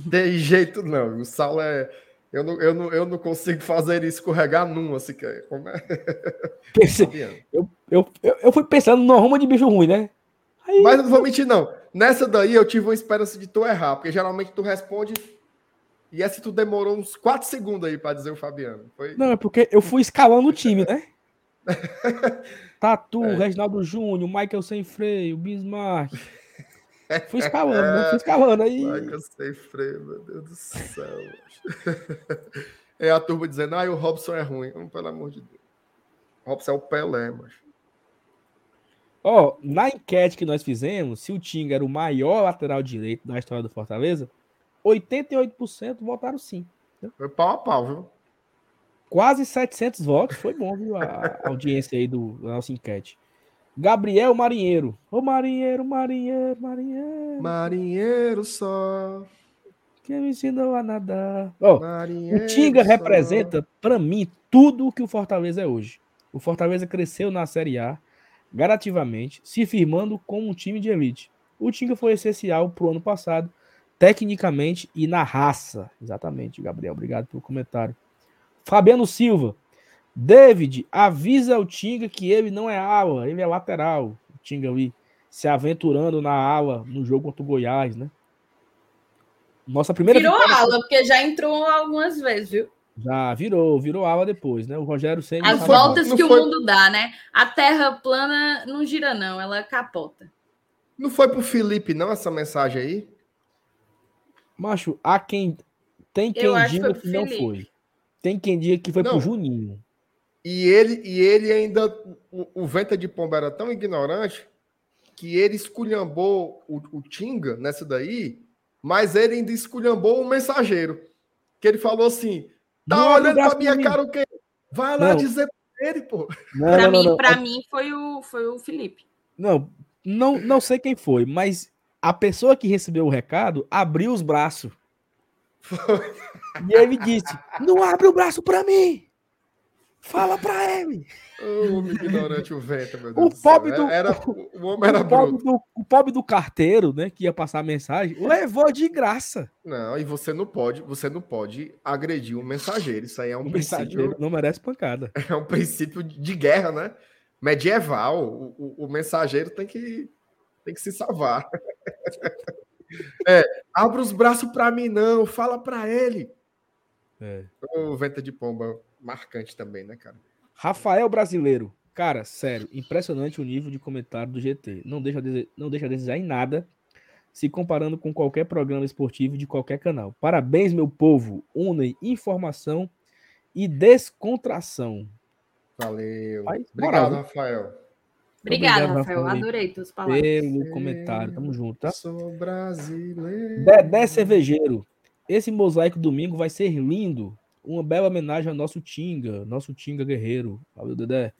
(laughs) Tem jeito não. O Saulo é. Eu não, eu, não, eu não consigo fazer isso escorregar numa sequer. Como é? (laughs) Eu, eu, eu, fui pensando numa ruma de bicho ruim, né? Aí, Mas não vou mentir, não. Nessa daí eu tive uma esperança de tu errar, porque geralmente tu responde. E essa tu demorou uns 4 segundos aí para dizer o Fabiano. Foi... Não, é porque eu fui escalando o time, né? (laughs) Tatu, é. Reginaldo Júnior, Michael Sem Freio, Bismarck. Fui escalando, né? Fui escalando aí. Michael Sem Freio, meu Deus do céu. (laughs) É a turma dizendo, ah, o Robson é ruim. Oh, pelo amor de Deus. O Robson é o Pelé, mas. Ó, oh, na enquete que nós fizemos, se o Tinga era o maior lateral direito da história do Fortaleza, 88% votaram sim. Foi pau a pau, viu? Quase 700 votos, foi bom, viu? A audiência aí do, da nossa enquete. Gabriel Marinheiro. Ô marinheiro, marinheiro, marinheiro. Marinheiro só. Que me ensinou a nadar. Oh, o Tinga só. representa, para mim, tudo o que o Fortaleza é hoje. O Fortaleza cresceu na Série A, gradativamente, se firmando como um time de elite. O Tinga foi essencial pro ano passado, tecnicamente e na raça. Exatamente, Gabriel. Obrigado pelo comentário. Fabiano Silva. David, avisa o Tinga que ele não é ala, ele é lateral. O Tinga ali se aventurando na ala no jogo contra o Goiás, né? Nossa primeira Virou vitória... ala, porque já entrou algumas vezes, viu? Já virou, virou ala depois, né? O Rogério sempre. As voltas que foi... o mundo dá, né? A terra plana não gira, não, ela capota. Não foi pro Felipe, não, essa mensagem aí? Macho, há quem. Tem quem diga que, que não foi. Tem quem diga que foi não. pro Juninho. E ele, e ele ainda. O, o Venta de Pomba era tão ignorante que ele esculhambou o, o Tinga nessa daí, mas ele ainda esculhambou o mensageiro. Que ele falou assim: tá não, olhando pra minha mim. cara o quê? Vai lá não. dizer pra ele, pô. Não, pra não, mim, Pra mim foi, o, foi o Felipe. Não, não, não sei quem foi, mas a pessoa que recebeu o recado abriu os braços. Foi. E ele disse: Não abre o braço para mim. Fala pra ele. O ignorante, o vento, meu (laughs) Deus. O pobre do, era, (laughs) o homem era o pobre, do, o pobre do carteiro, né, que ia passar a mensagem, levou de graça. Não, e você não pode, você não pode agredir um mensageiro. Isso aí é um o princípio. Não merece pancada. (laughs) É um princípio de guerra, né? Medieval. O, o, o mensageiro tem que, tem que se salvar. É, abra os braços para mim, não. Fala para ele. É. O vento de pomba marcante também, né, cara? Rafael Brasileiro. Cara, sério, impressionante o nível de comentário do GT. Não deixa, não deixa a desejar em nada, se comparando com qualquer programa esportivo de qualquer canal. Parabéns, meu povo. Unem informação e descontração. Valeu. Mas, Obrigado, moral, Rafael. Obrigado, Rafael. Rafael. Adorei tuas palavras. Pelo comentário. Tamo junto, tá? Sou brasileiro. Dedé Cervejeiro. Esse mosaico domingo vai ser lindo uma bela homenagem ao nosso Tinga, nosso Tinga guerreiro. Valeu, Dedé.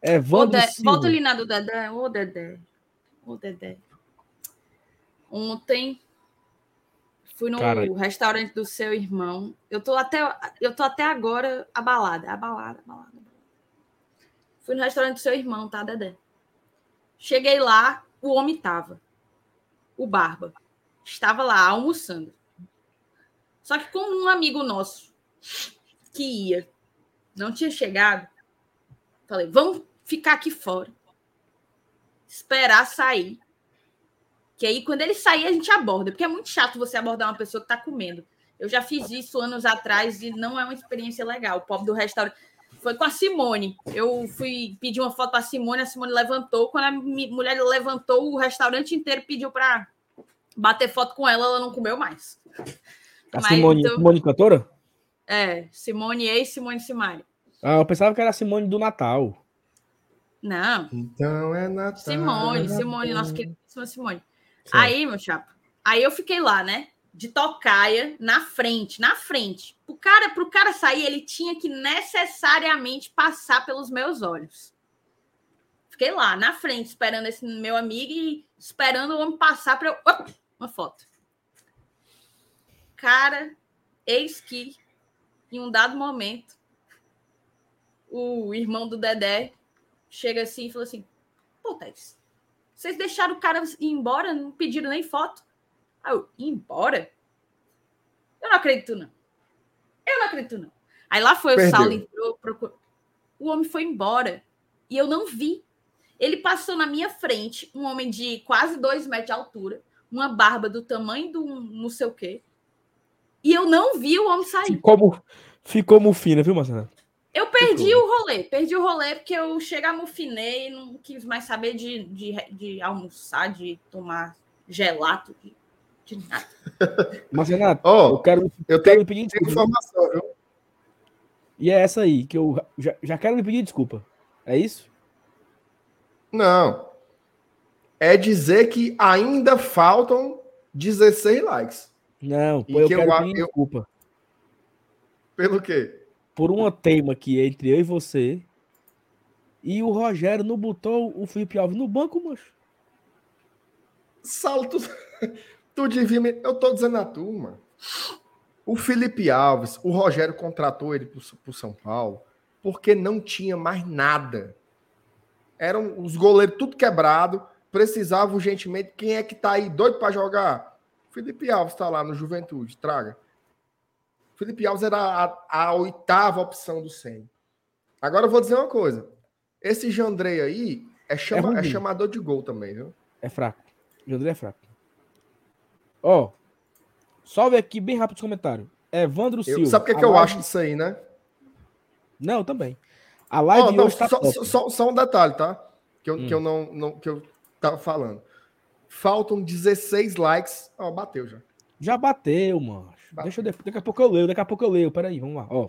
É, Vando. Volta ali na do Dedé. Ô, Dedé. Ô, Dedé. Ontem fui no Cara, restaurante do seu irmão. Eu tô até, eu tô até agora abalada, abalada, abalada. Fui no restaurante do seu irmão, tá, Dedé? Cheguei lá, o homem tava. O Barba. Estava lá almoçando. Só que como um amigo nosso que ia não tinha chegado, falei, vamos ficar aqui fora, esperar sair. Que aí, quando ele sair, a gente aborda, porque é muito chato você abordar uma pessoa que está comendo. Eu já fiz isso anos atrás e não é uma experiência legal. O pobre do restaurante. Foi com a Simone. Eu fui pedir uma foto para a Simone, a Simone levantou. Quando a mulher levantou, o restaurante inteiro pediu para bater foto com ela, ela não comeu mais. A Simone, então... Simone cantora? É, Simone e Simone Simari. Ah, eu pensava que era Simone do Natal. Não. Então é Natal. Simone, é Simone, nossa queridíssima Simone. Certo. Aí, meu chapa, aí eu fiquei lá, né? De tocaia na frente, na frente. O cara, pro cara sair, ele tinha que necessariamente passar pelos meus olhos. Fiquei lá, na frente, esperando esse meu amigo e esperando o homem passar para eu. Opa, uma foto. Cara, eis que em um dado momento, o irmão do Dedé chega assim e fala assim: Pô, Tess, vocês deixaram o cara ir embora, não pediram nem foto. Aí eu, ir embora? Eu não acredito, não. Eu não acredito, não. Aí lá foi Perdeu. o Saulo, entrou, procurou. O homem foi embora. E eu não vi. Ele passou na minha frente, um homem de quase dois metros de altura, uma barba do tamanho do um não sei o quê. E eu não vi o homem sair. Ficou, ficou mufina, viu, Marcelo? Eu perdi o rolê, perdi o rolê porque eu cheguei, mufinei, não quis mais saber de, de, de almoçar, de tomar gelato, de, de nada. (laughs) Mas, Renato, Ó, eu quero, eu quero tenho, me pedir tenho desculpa. informação, viu? E é essa aí, que eu já, já quero me pedir desculpa. É isso? Não. É dizer que ainda faltam 16 likes. Não, pô, eu que eu quero pedir eu- desculpa. Pelo quê? Por uma teima aqui entre eu e você. E o Rogério não botou o Felipe Alves no banco, moço. Saulo, tu, (laughs) tu devia me... Eu tô dizendo a turma. O Felipe Alves, o Rogério contratou ele pro, pro São Paulo porque não tinha mais nada. Eram os goleiros tudo quebrado, precisava urgentemente. Quem é que tá aí doido para jogar? Felipe Alves tá lá no Juventude, traga. Felipe Alves era a, a oitava opção do Senna. Agora eu vou dizer uma coisa. Esse Jandrei aí é, chama, é ruim. chamador de gol também, viu? É fraco. O André é fraco. Ó. Salve aqui bem rápido os comentários. Evandro Eu- Silva. sabe o que, é que eu live- acho disso aí, né? Não, também. A live Ó, não, hoje tá só, só- só- só um detalhe, tá? Que eu, Hum. que eu não, não- que eu tava falando. Faltam 16 likes. Ó, bateu já. Já bateu, mano. Bateu. Deixa eu depois. Daqui a pouco eu leio, daqui a pouco eu leio. Peraí, vamos lá. Ó.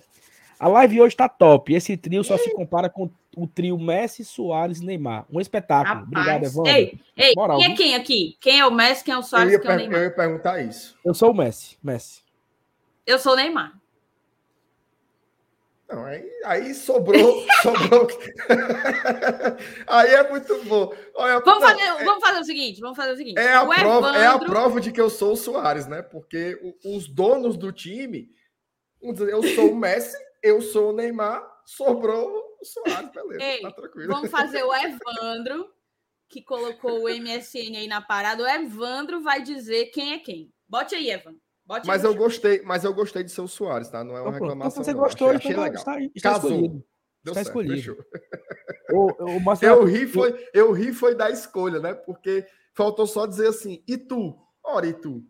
A live hoje tá top. Esse trio só se compara com o trio Messi, Soares e Neymar. Um espetáculo. Obrigado, Rapaz. Evandro. Ei, ei, Moral, quem é viu? quem aqui? Quem é o Messi, quem é o Eu Soares, quem é o per- eu Neymar? ia perguntar isso. Eu sou o Messi. Messi. Eu sou o Neymar. Não, aí, aí sobrou. (laughs) sobrou. aí é muito bom. Olha, Vamos não, fazer, vamos fazer o seguinte, vamos fazer o seguinte. É a, o prova, é a Evandro- prova de que eu sou o Soares, né? Porque o- os donos do time, eu sou o (laughs) Messi, eu sou o Neymar, sobrou o Soares, beleza, Ei, tá tranquilo. Vamos fazer o Evandro, que colocou o MSN aí na parada. O Evandro vai dizer quem é quem. Bote aí, Evandro. Bote Mas eu gostei, mas eu gostei de ser o Soares, tá? Não é uma Então, pronto. Então, reclamação. você não. gostou, achei, achei então legal. está, está Casou. escolhido. Deu está certo, escolhido. O, o (laughs) Marcelo, Eu ri, foi, eu ri foi da escolha, né? Porque faltou só dizer assim, e tu? Ora, e tu?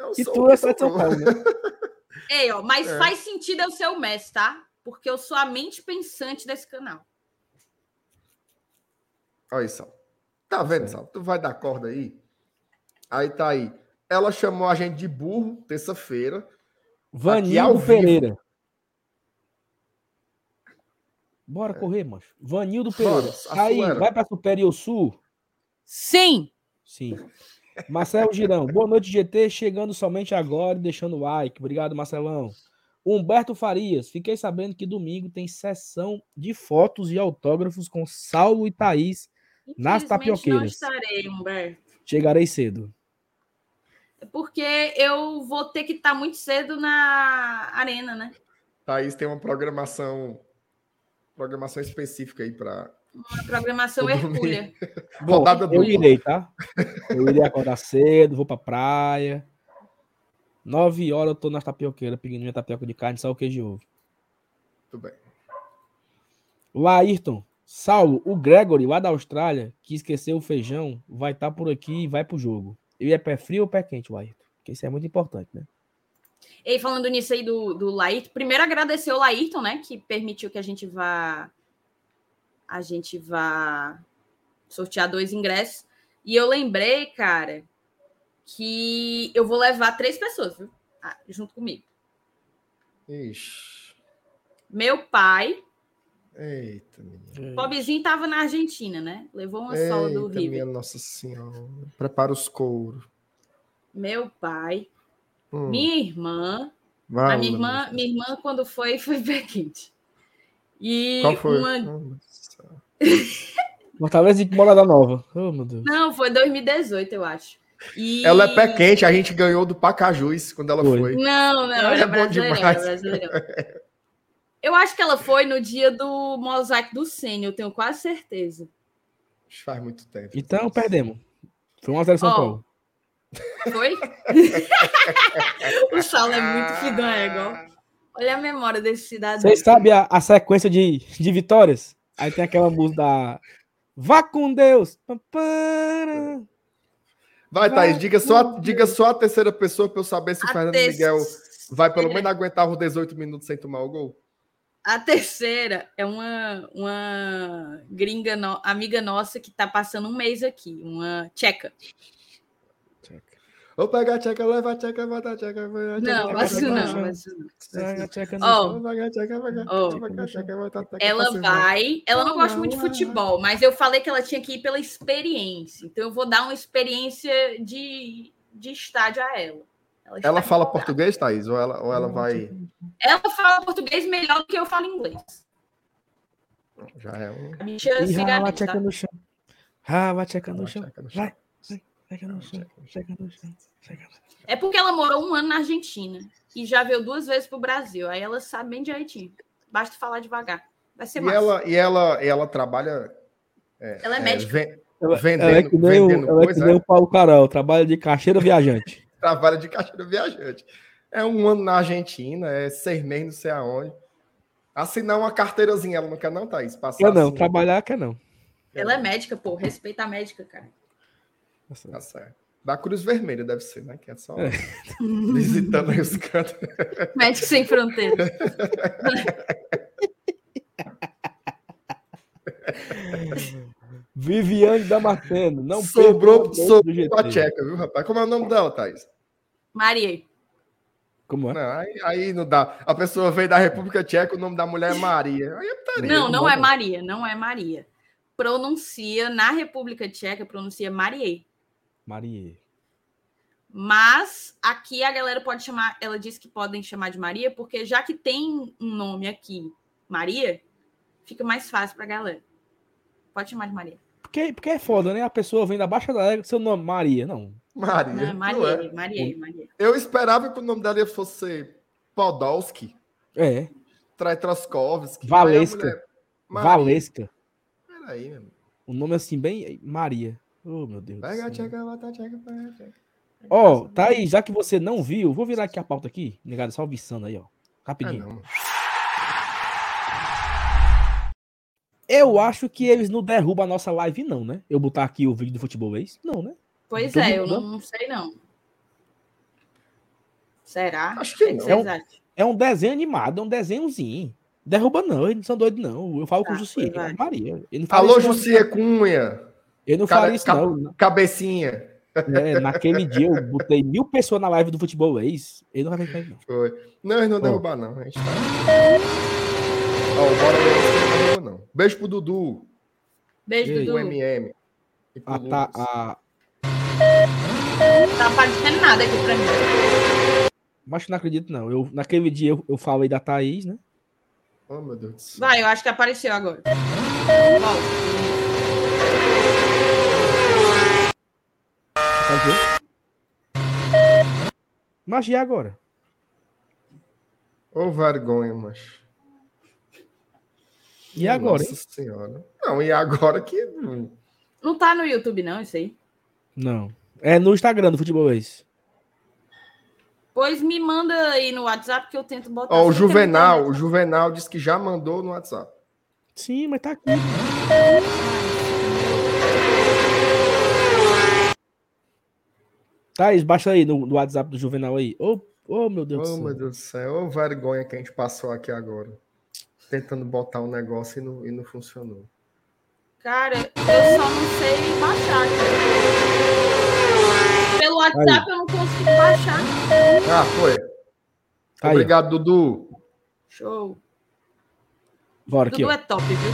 Eu E sou tu é São. Paulo, né? (laughs) Ei, ó, mas É. faz sentido eu ser o Messi, tá? Porque eu sou a mente pensante desse canal. Olha aí, Sal. Tá vendo, Sal? Tu vai dar corda aí? Aí tá aí. Ela chamou a gente de burro terça-feira. Vivo. Pereira. Bora correr, macho. Vanildo Pereira. Bora, Aí, acelera. vai pra Superior Sul? Sim! Sim. Marcelo Girão, boa noite, GT. Chegando somente agora e deixando o like. Obrigado, Marcelão. Humberto Farias, fiquei sabendo que domingo tem sessão de fotos e autógrafos com Saulo e Thaís. Nas tapioqueiras. Não estarei, Humberto. Chegarei cedo. Porque eu vou ter que estar muito cedo na arena, né? Thaís tem uma programação programação específica aí para Uma programação hercúlea. (laughs) Bom, eu irei, tá? Eu irei acordar cedo, vou pra praia. Nove horas eu tô nas tapioqueiras, pedindo minha tapioca de carne, só o queijo de ovo. Tudo bem. Laírton, Saulo, o Gregory, lá da Austrália, que esqueceu o feijão, vai estar por aqui e vai pro jogo. Eu ia pé frio ou pé quente, Laírton? Porque isso é muito importante, né? E falando nisso aí do, do Laírton, primeiro agradecer o Laírton, né? Que permitiu que a gente vá. A gente vá sortear dois ingressos. E eu lembrei, cara, que eu vou levar três pessoas, viu? Ah, junto comigo. Ixi. Meu pai, Eita, minha. o pobrezinho tava na Argentina, né? Levou uma sola do Eita, River. minha Nossa Senhora. Prepara os couros. Meu pai, Hum, minha irmã, vai, a minha irmã, minha irmã, quando foi, foi pé quente. E Qual foi? uma. Hum, Fortaleza (laughs) e Morada Nova. Oh, meu Deus. Não, foi 2018, eu acho. E... Ela é pé quente, a gente ganhou do Pacajus quando ela Foi. foi. Não, não, Ela é bom brasileirão, demais. era brasileirão. (laughs) Eu acho que ela foi no dia do mosaico do Sênior, eu tenho quase certeza. Faz muito tempo. Então, perdemos. Foi 1x0 São Ó, Paulo. Foi? (laughs) o Saulo é muito filho da égua. Olha a memória desse cidadão. Vocês sabem a, a sequência de, de vitórias? Aí tem aquela música da Vá com Deus. Vai, Thaís, diga só, a- diga só a terceira pessoa para eu saber se o Fernando Miguel vai pelo menos aguentar os 18 minutos sem tomar o gol. A terceira é uma, uma gringa, no- amiga nossa que tá passando um mês aqui, uma tcheca. Vou pegar a tcheca, leva a tcheca, bota a tcheca, Não, isso não, isso não. Ela vai. Ela não gosta muito de futebol, mas eu falei que ela tinha que ir pela experiência. Então eu vou dar uma experiência de, de estádio a ela. Está Ela fala empolgada. português, Thaís? Ou ela, ou ela vai. Ela fala português melhor do que eu falo inglês. Já é um. A bicha E se rala a garante, tcheca tá? no chão. Rala a tcheca no chão. chão. Vai. Tcheca no chão. Tcheca no chão. Tcheca no chão. É porque ela morou um ano na Argentina e já veio duas vezes pro Brasil. Aí ela sabe bem direitinho. Basta falar devagar. Vai ser E massa. ela, e ela, e ela trabalha. Ela é médica. ven- Ela, Vendendo- ela é que nem, o, vendendo ela é que coisa, nem é? o Paulo Carol, trabalha de caixeira viajante. Trabalha de caixeira viajante. É um ano na Argentina, é seis meses, não sei aonde. Assinar uma carteirazinha, ela não quer, não, Thaís? Passar Quer não, assim, trabalhar quer não. Ela é médica, pô. Respeita a médica, cara. Tá certo. Da Cruz Vermelha deve ser, né? Que é só É. (laughs) visitando aí os cantos. Médico sem fronteira. (laughs) Viviane Damasceno, não sobrou sobrou a tcheca, viu, rapaz? Como é o nome dela, Thaís? Maria. Como é? Não, aí, aí não dá. A pessoa veio da República Tcheca, o nome da mulher é Maria. Aí é putaria. Não, não bota. é Maria, não é Maria. Pronuncia na República Tcheca, pronuncia Marie. Maria. Mas aqui a galera pode chamar, ela disse que podem chamar de Maria, porque já que tem um nome aqui, Maria, fica mais fácil pra galera. Pode chamar de Maria. Porque, porque é foda, né? A pessoa vem da Baixa da Égua, seu nome Maria. Não. Maria. Não, é não Maria, é. Maria, Maria. Eu esperava que o nome dela fosse Podolski, É. Traitroskovski. Valesca. Mulher- Maria. Valesca. Peraí, meu. O nome assim, bem. Maria. Oh, meu Deus. Pega a céu. tcheca, bota a tcheca, pega a tcheca. Ó, tá aí, já que você não viu, vou virar aqui a pauta aqui. Negado, só avisando aí, ó. Rapidinho. não. Eu acho que eles não derrubam a nossa live, não, né? Eu botar aqui o vídeo do futebol ex? Não, né? Pois Tô é, eu não, não sei não. Será? Acho que O não. É um-? É um desenho animado, é um desenhozinho. Derruba não, eles não são doidos, não. Eu falo com o Tá, Jussier, vai. Maria. Não Alô, não. Jussier Cunha. Ele não Cara, fala isso, não. Cabecinha. É, naquele dia eu botei mil pessoas na live do futebol ex. Ele não vai ver não. Foi. Não, eles não derrubar, não. A gente tá. Ó, o Bora não. Beijo pro Dudu, Beijo, Dudu. MM. E pro A, tá, Lucas. a... Tá aparecendo nada aqui pra mim. Mas não acredito, não. Eu, naquele dia eu, eu falei da Thaís, né? Oh, meu Deus do céu. Vai, eu acho que apareceu agora. Volta. Mas e agora? Ô, vergonha, macho. E agora, hein? Nossa senhora. Não, e agora que. Não tá no YouTube, não, isso aí. Não. É no Instagram do futebol ex. Pois me manda aí no WhatsApp que eu tento botar. Ó, o que é Juvenal, o Juvenal disse que já mandou no WhatsApp. Sim, mas tá aqui. Thaís, baixa aí no, no WhatsApp do Juvenal aí. Ô, ô, meu Deus Oh, do meu céu. Deus do céu. Ô, vergonha que a gente passou aqui agora. Tentando botar um negócio e não, e não funcionou. Cara, eu só não sei baixar. cara. Pelo WhatsApp eu não consigo baixar. Ah, foi. Tá aí. Obrigado, Dudu. Show. Bora aqui, Dudu é top, viu?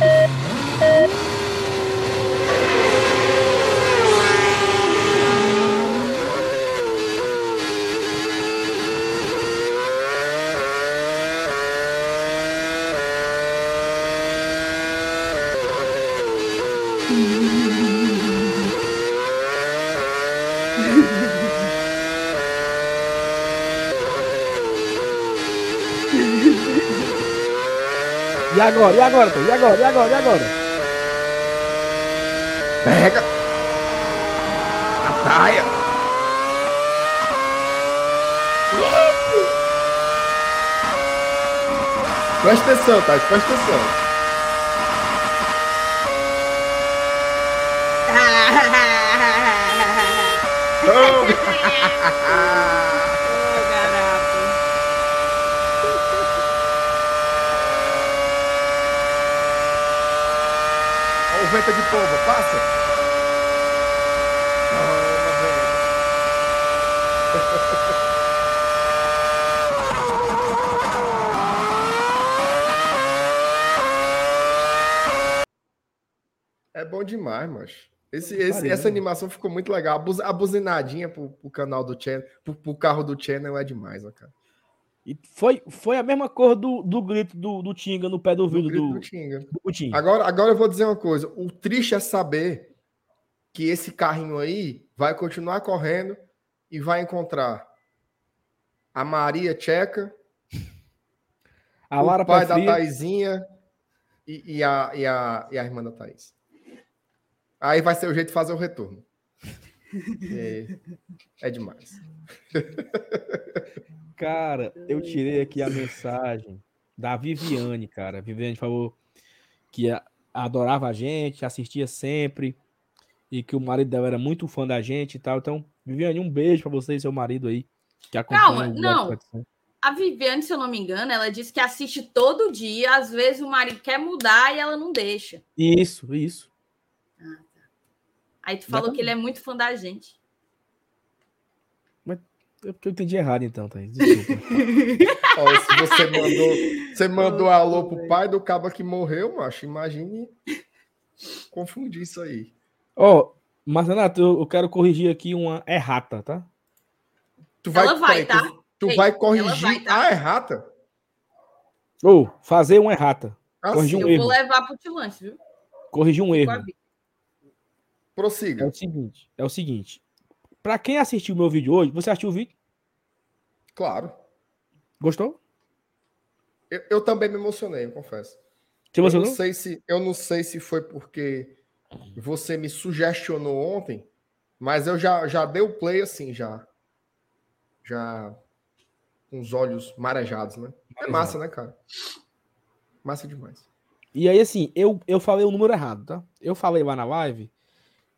Agora? E agora? E agora? E agora? E agora? Pega! Ataia! Presta atenção, Thais, presta atenção. Vento de pomba, passa! (laughs) É bom demais, macho. Esse, esse- essa né? animação ficou muito legal. A, buz- a buzinadinha pro, pro canal do Channel, pro, pro carro do Channel é demais, ó, cara. E foi, foi a mesma cor do, do grito do, do Tinga no pé do Do ouvido do, do Tinga. do Coutinho. Agora, agora eu vou dizer uma coisa. O triste é saber que esse carrinho aí vai continuar correndo e vai encontrar a Maria Tcheca, A Lara o pai Pé da. Taizinha e, e a, e, a, e a irmã da Thaís. Aí vai ser o jeito de fazer o retorno. (laughs) É, é demais. (laughs) Cara, eu tirei aqui a mensagem da Viviane, cara. A Viviane falou que adorava a gente, assistia sempre e que o marido dela era muito fã da gente e tal. Então, Viviane, um beijo pra você e seu marido aí que acompanha Calma, não. A Viviane, se eu não me engano, ela disse que assiste todo dia. Às vezes o marido quer mudar e ela não deixa. Isso, isso. Aí tu falou que ele é muito fã da gente. É porque eu entendi errado então, Thaís. Desculpa. (laughs) Ó, se você mandou, você mandou alô pro pai do cabo que morreu, macho, imagine confundir isso aí. Ó, Marcenato, eu, eu quero corrigir aqui uma errata, tá? Tu vai, Ela vai, tá? Tu, tu Ei, vai corrigir vai, tá? a errata? Ou fazer uma errata. Assim, Corrigir um Eu erro. vou levar pro Tilante, viu? Corrigir um erro. Vi- É prossiga. o seguinte, é o seguinte. Pra quem assistiu o meu vídeo hoje, você assistiu o vídeo? Claro. Gostou? Eu, eu também me emocionei, eu confesso. Você Eu emocionou? não, sei se, eu não sei se foi porque você me sugestionou ontem, mas eu já, já dei o play assim, já. Já com os olhos marejados, né? É massa, né, cara? Massa demais. E aí, assim, eu, eu falei o número errado, tá? Eu falei lá na live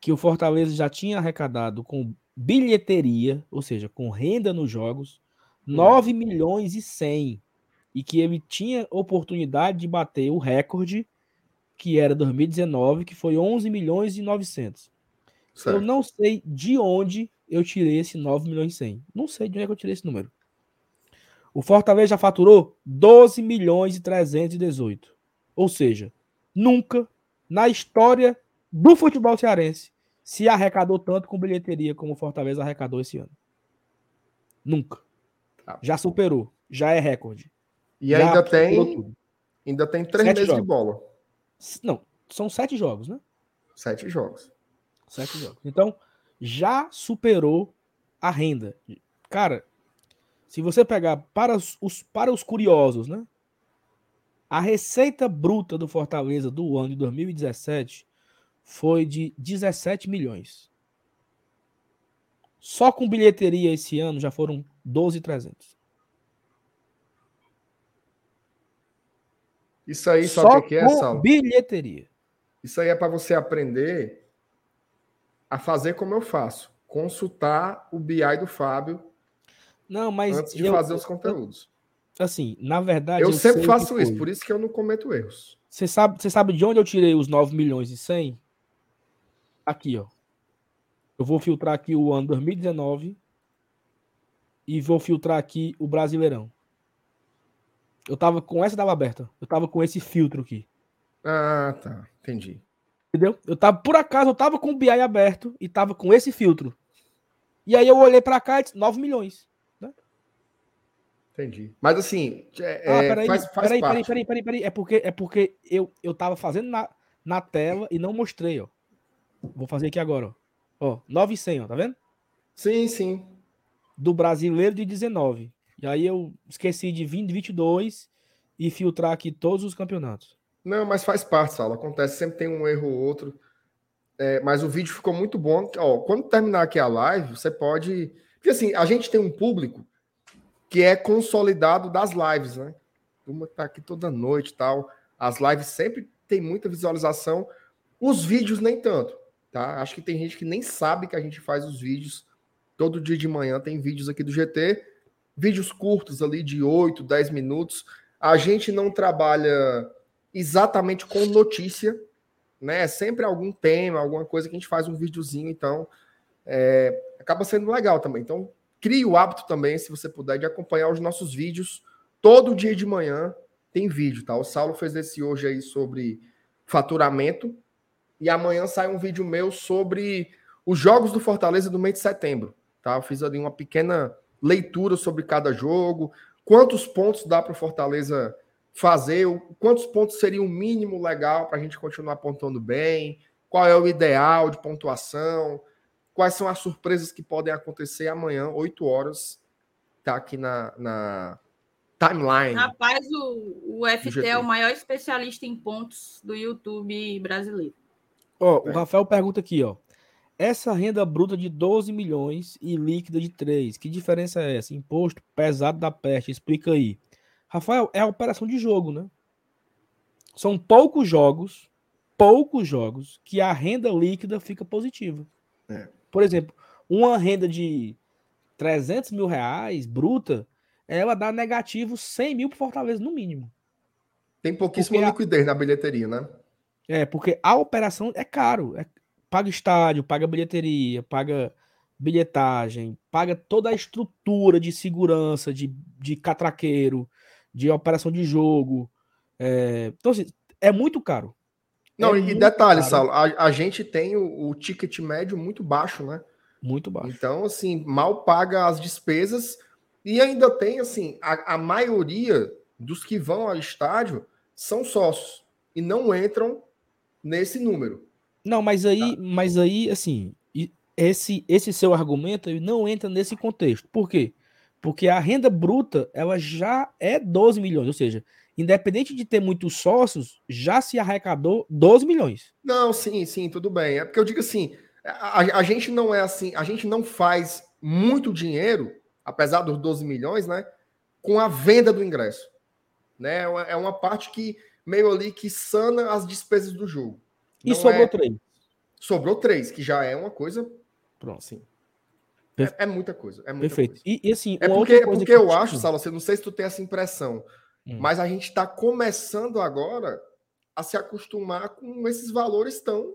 que o Fortaleza já tinha arrecadado com bilheteria, ou seja, com renda nos jogos, 9 milhões e 100. E que ele tinha oportunidade de bater o recorde, que era 2019, que foi 11 milhões e 900. Certo. Eu não sei de onde eu tirei esse 9 milhões e 100. Não sei de onde é que eu tirei esse número. O Fortaleza já faturou 12 milhões e 318. Ou seja, nunca na história do futebol cearense se arrecadou tanto com bilheteria como o Fortaleza arrecadou esse ano. Nunca. Tá. Já superou. Já é recorde. E Já ainda tem, ainda tem três Sete meses de jogos. bola. S- Não, são sete jogos, né? Sete jogos. Sete jogos. Então, já superou a renda. Cara, se você pegar para os, os- para os curiosos, né? A receita bruta do Fortaleza do ano de 2017 foi de 17 milhões. Só com bilheteria esse ano já foram 12,300. Isso aí, Só o que é, com Saulo? bilheteria. Isso aí é para você aprender a fazer como eu faço. Consultar o BI do Fábio Não, mas antes de eu- fazer os conteúdos. assim, na verdade Eu, sempre sei que faço isso, por isso que eu não cometo erros. Você sabe, você sabe de onde eu tirei os 9 milhões e 100? Aqui, ó. Eu vou filtrar aqui o ano 2019 e vou filtrar aqui o Brasileirão. Eu tava com essa tava aberta. Eu tava com esse filtro aqui. Ah, tá. Entendi. Entendeu? Eu tava, por acaso, eu tava com o BI aberto e tava com esse filtro. E aí eu olhei pra cá e disse 9 milhões. Entendi. Mas assim, é, Ah, é, peraí, faz, faz peraí, peraí, peraí, peraí, peraí. É porque, é porque eu, eu tava fazendo na, na tela e não mostrei, ó. Vou fazer aqui agora, ó. Ó, 9 e 100, ó, tá vendo? Sim, sim. do brasileiro de 19. E aí eu esqueci de 20, 22 e filtrar aqui todos os campeonatos. Não, mas faz parte, Saulo. Acontece, sempre tem um erro ou outro. É, mas o vídeo ficou muito bom. Ó, quando terminar aqui a live, você pode. Porque assim, a gente tem um público que é consolidado das lives, né? Turma tá aqui toda noite e tal. As lives sempre tem muita visualização. Os vídeos nem tanto, tá? Acho que tem gente que nem sabe que a gente faz os vídeos. Todo dia de manhã tem vídeos aqui do GT. Vídeos curtos ali de 8, 10 minutos. A gente não trabalha exatamente com notícia, né? É sempre algum tema, alguma coisa que a gente faz um videozinho, então é, acaba sendo legal também. Então, crie o hábito também, se você puder, de acompanhar os nossos vídeos. Todo dia de manhã tem vídeo, tá? O Saulo fez esse hoje aí sobre faturamento. E amanhã sai um vídeo meu sobre os jogos do Fortaleza do mês de setembro, tá? Eu fiz ali uma pequena leitura sobre cada jogo, quantos pontos dá para o Fortaleza fazer, quantos pontos seria o mínimo legal para a gente continuar pontuando bem, qual é o ideal de pontuação, quais são as surpresas que podem acontecer amanhã, 8 horas, tá aqui na, na timeline. Rapaz, o, o FT é o maior especialista em pontos do YouTube brasileiro. Ó, é. o Rafael pergunta aqui, ó. Essa renda bruta de 12 milhões e líquida de 3, que diferença é essa? Imposto pesado da peste, explica aí. Rafael, é a operação de jogo, né? São poucos jogos, poucos jogos, que a renda líquida fica positiva. É. Por exemplo, uma renda de 300 mil reais bruta, ela dá negativo 100 mil para Fortaleza, no mínimo. Tem pouquíssima porque liquidez a... na bilheteria, né? É, porque a operação é caro. É... Paga estádio, paga bilheteria, paga bilhetagem, paga toda a estrutura de segurança, de, de catraqueiro, de operação de jogo. É... Então, assim, é muito caro. Não, é e detalhe, Saulo, a, a, gente tem o, o, ticket médio muito baixo, né? Muito baixo. Então, assim, mal paga as despesas e ainda tem, assim, a, a maioria dos que vão ao estádio são sócios e não entram nesse número. Não, mas aí, tá? mas aí, assim, esse, esse seu argumento não entra nesse contexto. Por quê? Porque a renda bruta, ela já é 12 milhões, ou seja, independente de ter muitos sócios, já se arrecadou 12 milhões. Não, sim, sim, tudo bem. É porque eu digo assim, a, a gente não é assim, a gente não faz muito dinheiro, apesar dos 12 milhões, né, com a venda do ingresso. Né? É uma parte que meio ali que sana as despesas do jogo. E não sobrou é... três. Sobrou três, que já é uma coisa. Pronto, sim. É, é, muita coisa. É muita Perfeito. Coisa. E, e, assim, é porque, porque eu acho, Sala, você não sei se tu tem essa impressão, hum. mas a gente está começando agora a se acostumar com esses valores tão.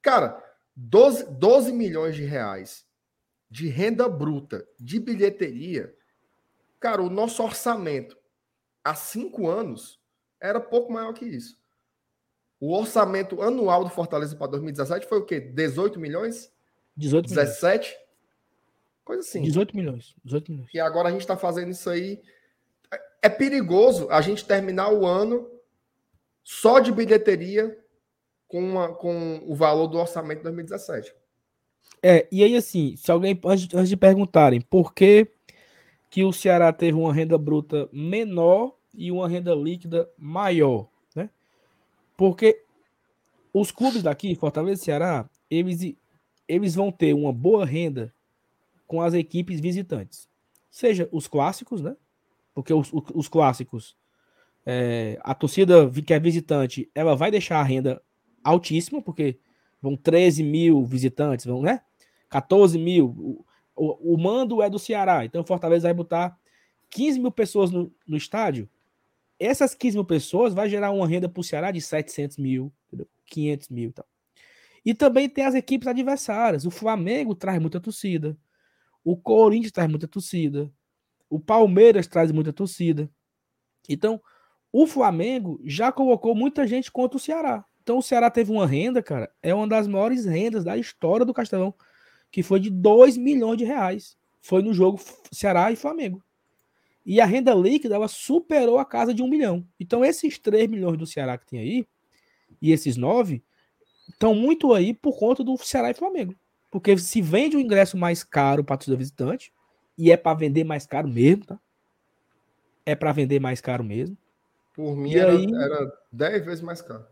Cara, 12, 12 milhões de reais de renda bruta de bilheteria. Cara, o nosso orçamento há cinco anos era pouco maior que isso. O orçamento anual do Fortaleza para 2017 foi o quê? 18 milhões? 18 17? Milhões. Coisa assim. 18 milhões. 18 milhões. E agora a gente está fazendo isso aí. É perigoso a gente terminar o ano só de bilheteria com, uma, com o valor do orçamento de 2017. É, e aí assim, se alguém, antes de perguntarem por que, que o Ceará teve uma renda bruta menor e uma renda líquida maior, né? Porque os clubes daqui, Fortaleza e Ceará, eles, eles vão ter uma boa renda com as equipes visitantes. Seja os clássicos, né? Porque os, os clássicos, é, a torcida que é visitante, ela vai deixar a renda altíssima, porque vão 13 mil visitantes, vão, né? 14 mil. O, o, o mando é do Ceará, então Fortaleza vai botar 15 mil pessoas no, no estádio. Essas 15 mil pessoas vai gerar uma renda para o Ceará de 700 mil, entendeu? 500 mil e tal. E também tem as equipes adversárias. O Flamengo traz muita torcida. O Corinthians traz muita torcida. O Palmeiras traz muita torcida. Então, o Flamengo já colocou muita gente contra o Ceará. Então, o Ceará teve uma renda, cara, é uma das maiores rendas da história do Castelão, que foi de 2 milhões de reais. Foi no jogo Ceará e Flamengo. E a renda líquida, ela superou a casa de um milhão. Então, esses 3 milhões do Ceará que tem aí, e esses 9, estão muito aí por conta do Ceará e Flamengo. Porque se vende o ingresso mais caro para torcida visitante, e é para vender mais caro mesmo, tá? É para vender mais caro mesmo. Por mim era, aí- era 10 vezes mais caro.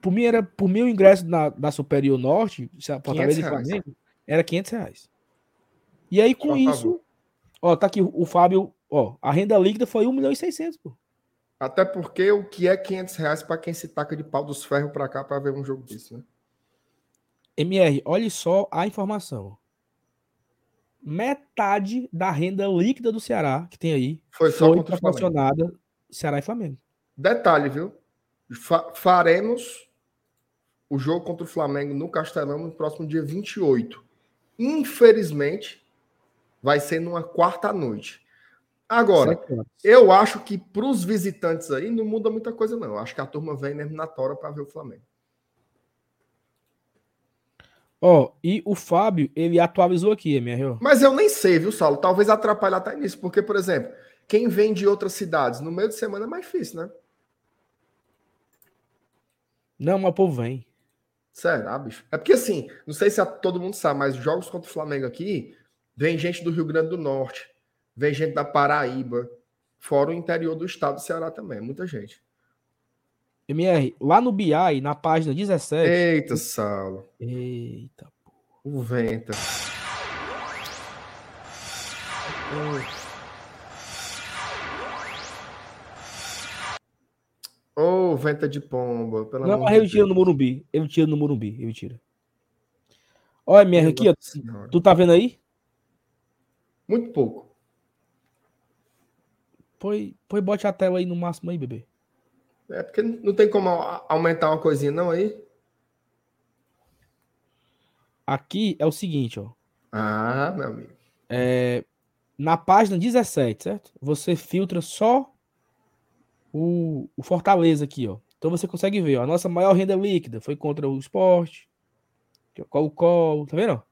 Por mim, era, por mim o ingresso na, da Superior Norte, a Fortaleza e 500 reais. Flamengo, era 500 reais. E aí, com a isso, favor. ó, tá aqui o Fábio, ó, a renda líquida foi 1 milhão e 600, pô. Até porque o que é 500 reais para quem se taca de pau dos ferros para cá para ver um jogo desse, né? MR, olhe só a informação. Metade da renda líquida do Ceará, que tem aí, Foi só foi contra o Flamengo. proporcionada Ceará e Flamengo. Detalhe, viu? Fa- faremos o jogo contra o Flamengo no Castelão no próximo dia 28. Infelizmente, vai ser numa quarta noite. Agora, eu acho que para os visitantes aí não muda muita coisa, não. Eu acho que a turma vem mesmo na tora para ver o Flamengo. Ó, e o Fábio, ele atualizou aqui, MR. ó. Mas eu nem sei, viu, Saulo? Talvez atrapalhe até nisso, porque, por exemplo, quem vem de outras cidades no meio de semana é mais difícil, né? Não, mas o povo vem. Será, bicho? É porque assim, não sei se todo mundo sabe, mas jogos contra o Flamengo aqui, vem gente do Rio Grande do Norte, vem gente da Paraíba, fora o interior do estado do Ceará também, muita gente. MR, lá no BI, na página 17. Eita, Saulo, Eita. o venta. Ô, venta de pomba, pelo Não, mas de ele tira Deus. no Morumbi. Ele tira no Morumbi. Ele tira. Ó, MR, aqui, ó. Tu tá vendo aí? Muito pouco. Põe, põe bote a tela aí no máximo aí, bebê. É porque não tem como aumentar uma coisinha, não aí? Aqui é o seguinte, ó. Ah, meu amigo. É, na página 17, certo? Você filtra só o, o Fortaleza aqui, ó. Então você consegue ver, ó. A nossa maior renda líquida foi contra o esporte. é o Colo-Colo, tá vendo?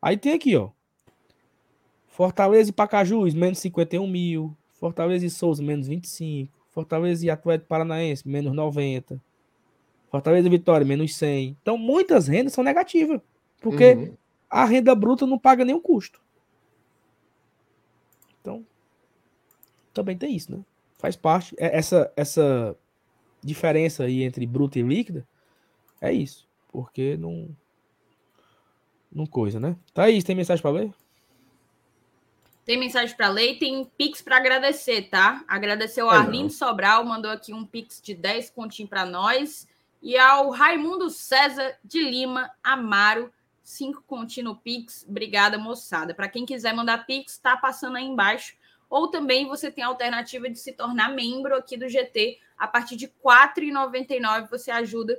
Aí tem aqui, ó. Fortaleza e Pacajus, menos 51 mil. Fortaleza e Souza, menos 25. Fortaleza e Atlético Paranaense, menos 90. Fortaleza e Vitória, menos 100. Então muitas rendas são negativas. Porque Uhum. a renda bruta não paga nenhum custo. Então, também tem isso, né? Faz parte. É- Essa, essa diferença aí entre bruta e líquida é isso. Porque não. Não coisa, né? Thaís, tem mensagem para ler? Tem mensagem para ler tem Pix para agradecer, tá? Agradecer ao não. Arlindo Sobral, mandou aqui um Pix de 10 continho para nós. E ao Raimundo César de Lima Amaro, 5 continho no Pix. Obrigada, moçada. Para quem quiser mandar Pix, tá passando aí embaixo. Ou também você tem a alternativa de se tornar membro aqui do GT. A partir de R$ 4,99 você ajuda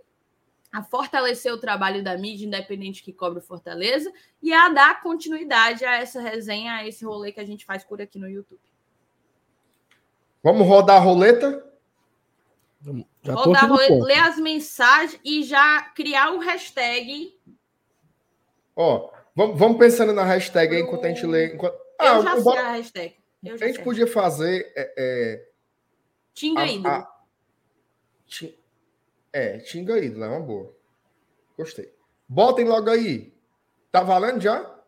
a fortalecer o trabalho da mídia independente que cobre o Fortaleza e a dar continuidade a essa resenha, a esse rolê que a gente faz por aqui no YouTube. Vamos rodar a roleta? Já Rodar rolê, ponto. ler as mensagens e já criar o hashtag. Ó, vamos, vamos pensando na hashtag aí enquanto a gente lê. enquanto- Eu já sei bora- a hashtag. Eu a gente sei. podia fazer. É, é, Tinga a- ídolo. a- É, Tinga ídolo, é uma boa. Gostei. Botem logo aí. Tá valendo já?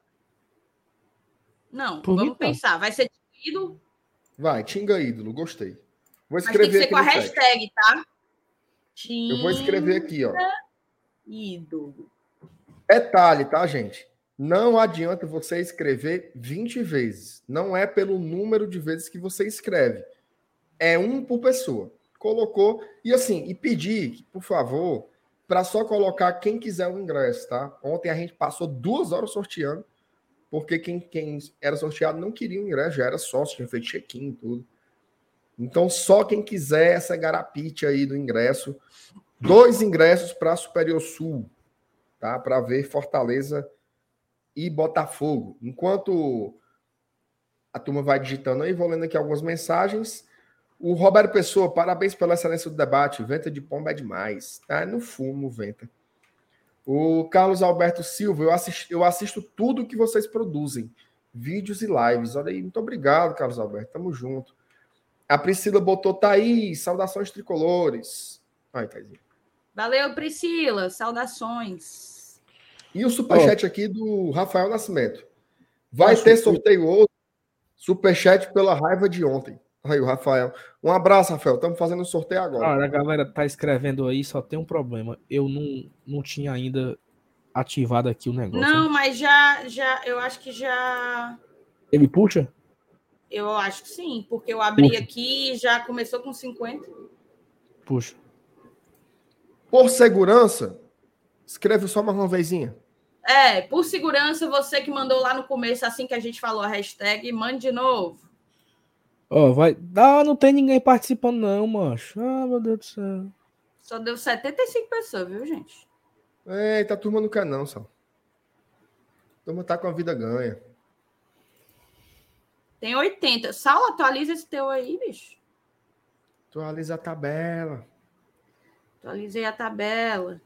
Não, Por vamos pensar. Vai ser ídolo, Vai, Tinga ídolo, gostei. Vou mas tem que escrever ser aqui com a hashtag, tá? Eu vou escrever aqui, ó. Ídolo. Detalhe, tá, gente? Não adianta você escrever 20 vezes. Não é pelo número de vezes que você escreve. É um por pessoa. Colocou. E assim, e pedir, por favor, para só colocar quem quiser o ingresso, tá? Ontem a gente passou duas horas sorteando, porque quem, quem era sorteado não queria o ingresso, já era sócio, tinha feito check-in e tudo. Então, só quem quiser essa garapite aí do ingresso. Dois ingressos para Superior Sul tá? Para ver Fortaleza e Botafogo. Enquanto a turma vai digitando aí, vou lendo aqui algumas mensagens. O Roberto Pessoa, parabéns pela excelência do debate. Venta de pomba é demais. Tá no fumo, Venta. O Carlos Alberto Silva, eu assisto, eu assisto tudo que vocês produzem. Vídeos e lives. Olha aí, muito obrigado, Carlos Alberto. Tamo junto. A Priscila botou, Thaís, saudações tricolores. Ai, Thaís. Valeu, Priscila. Saudações. E o superchat aqui do Rafael Nascimento. Vai Acho ter que- sorteio outro. Superchat pela raiva de ontem. Aí o Rafael. Um abraço, Rafael. Estamos fazendo um sorteio agora. Cara, a galera tá escrevendo aí, só tem um problema. Eu não, não tinha ainda ativado aqui o negócio. Não, mas já, já, eu acho que já. Ele puxa? Eu acho que sim, porque eu abri Puxa. aqui e já começou com 50. Puxa. Por segurança, escreve só mais uma vezinha. É, por segurança, você que mandou lá no começo, assim que a gente falou a hashtag, mande de novo. Ó, vai. Ah, não tem ninguém participando, não, macho. Ah, meu Deus do céu. Só deu 75 pessoas, viu, gente? Eita, a turma não quer não, só. A turma tá com a vida ganha. Tem 80. Saulo, atualiza esse teu aí, bicho. Atualiza a tabela. Atualizei a tabela.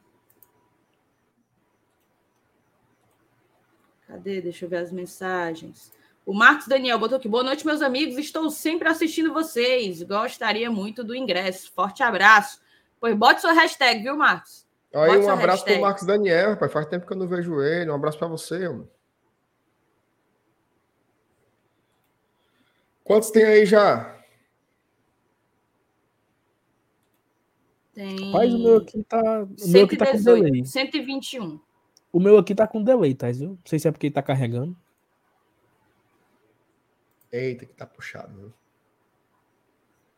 Cadê? Deixa eu ver as mensagens. O Marcos Daniel botou aqui. Boa noite, meus amigos. Estou sempre assistindo vocês. Gostaria muito do ingresso. Forte abraço. Pois bote sua hashtag, viu, Marcos? Aí, Bota um abraço hashtag. pro Marcos Daniel, rapaz. Faz tempo que eu não vejo ele. Um abraço pra você, mano. Quantos tem aí já? Tem Rapaz, o meu aqui tá. O meu aqui tá com delay. 118, 121. O meu aqui tá com delay, tá? Viu? Não sei se é porque ele tá carregando. Eita, que tá puxado, viu?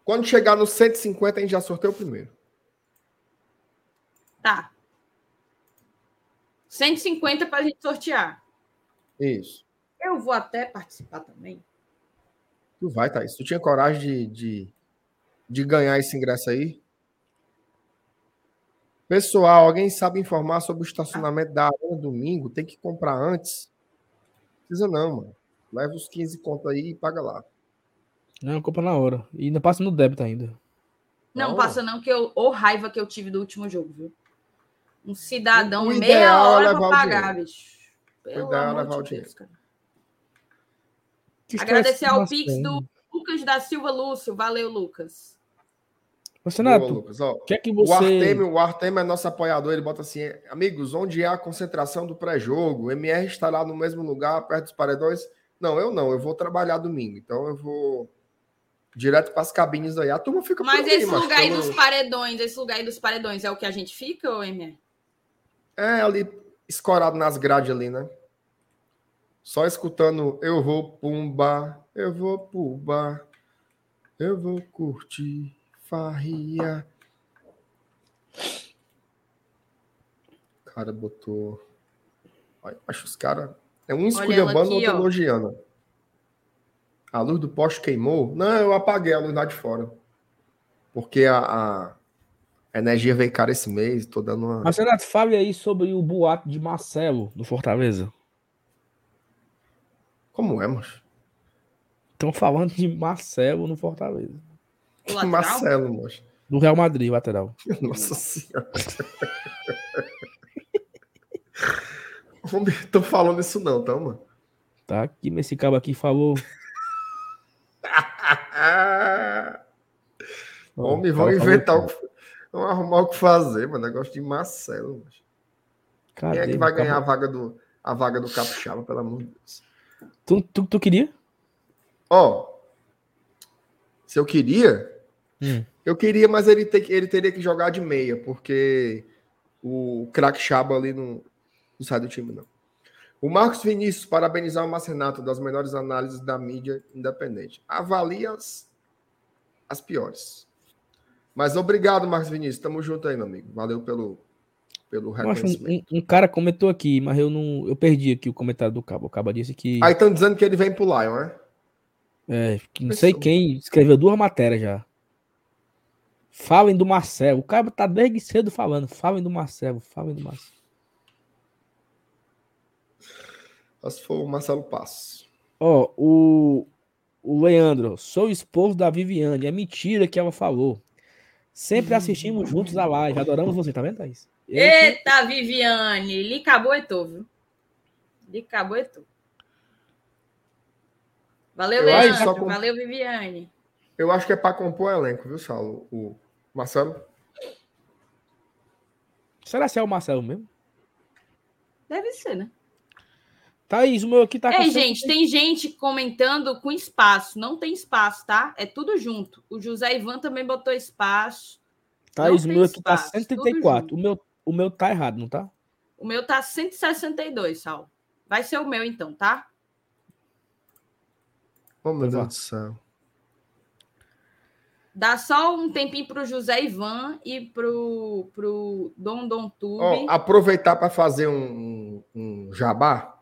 Quando chegar no 150, a gente já sorteia o primeiro. Tá. 150 para a gente sortear. Isso. Eu vou até participar também. Tu vai, Thaís. Tu tinha coragem de, de, de ganhar esse ingresso aí? Pessoal, alguém sabe informar sobre o estacionamento da Arena domingo? Tem que comprar antes? Precisa não, mano. Leva os 15 conto aí e paga lá. Não, compra na hora. E ainda passa no débito ainda. Não Não. passa não, que eu, ô raiva que eu tive do último jogo, viu? Um cidadão O meia ideal é hora o pagar, bicho. Pelo é amor levar o de. Deus, cara. Agradecer ao Pix do Lucas da Silva Lúcio. Valeu, Lucas. Você, o que é que O você. Artemio, o Artemio é nosso apoiador. Ele bota assim: amigos, onde é a concentração do pré-jogo? O MR estará no mesmo lugar, perto dos paredões? Não, eu não. Eu vou trabalhar domingo. Então eu vou direto para as cabines aí. A turma fica Mas esse lugar aí dos paredões, esse lugar aí dos paredões é o que a gente fica, ou MR? É, ali escorado nas grades ali, né? Só escutando eu vou pumba, eu vou pumba, eu vou curtir farria. O cara botou. Acho os caras. É um esculhambando, outro elogiando. A luz do poste queimou? Não, eu apaguei a luz lá de fora. Porque a, a energia veio cara esse mês, tô dando uma. Mas, Renato, fale aí sobre o boato de Marcelo do Fortaleza. Como é, macho? Estão falando de Marcelo no Fortaleza. Marcelo, macho. Do Real Madrid, lateral. (laughs) Nossa senhora. Homem, tô falando isso não, tá, mano? Tá aqui, mas esse cabo aqui falou. (laughs) Homem, vão inventar o que-. Vão arrumar o que fazer, mano. Negócio de Marcelo. Quem Cadê, é que vai cabo? ganhar a vaga do, a vaga do Capixaba, pelo amor de Deus? Tu, tu, tu queria? Ó, se eu queria, Hum. eu queria, mas ele, te- ele teria que jogar de meia, porque o craque Chaba ali não, não sai do time, não. O Marcos Vinícius, parabenizar o Marcenato das melhores análises da mídia independente. Avalia as, as piores. Mas obrigado, Marcos Vinícius. Tamo junto aí, meu amigo. Valeu pelo, pelo reconhecimento. um, um cara comentou aqui, mas eu não. Eu perdi aqui o comentário do cabo. O cabo disse que. Aí estão dizendo que ele vem pro Lion, né? É, não sei quem escreveu duas matérias já. Falem do Marcelo. O cara tá desde cedo falando. Falem do Marcelo. Falem do Marcelo. Só se for o Marcelo Passos. Ó, o, o Leandro, sou esposo da Viviane. É mentira que ela falou. Sempre assistimos juntos a live. Adoramos você, tá vendo, Thaís? Eu que- Eita, Viviane, lhe caboetou, viu? Lhe caboetou. Valeu, Eu Leandro. só com- Valeu, Viviane. Eu acho que é para compor o elenco, viu, Saulo? O Marcelo? Será que é o Marcelo mesmo? Deve ser, né? Thaís, o meu aqui tá com 100 gente, tem gente comentando com espaço. Não tem espaço, tá? É tudo junto. O José Ivan também botou espaço. Thaís, o meu aqui tá espaço, tudo 134. junto. O meu, o meu tá errado, não tá? O meu tá 162, Sal. Vai ser o meu, então, tá? Oh, meu Então Deus do céu. Dá só um tempinho pro José Ivan e pro, pro Dom Dom Tube. Ó, aproveitar para fazer um, um jabá.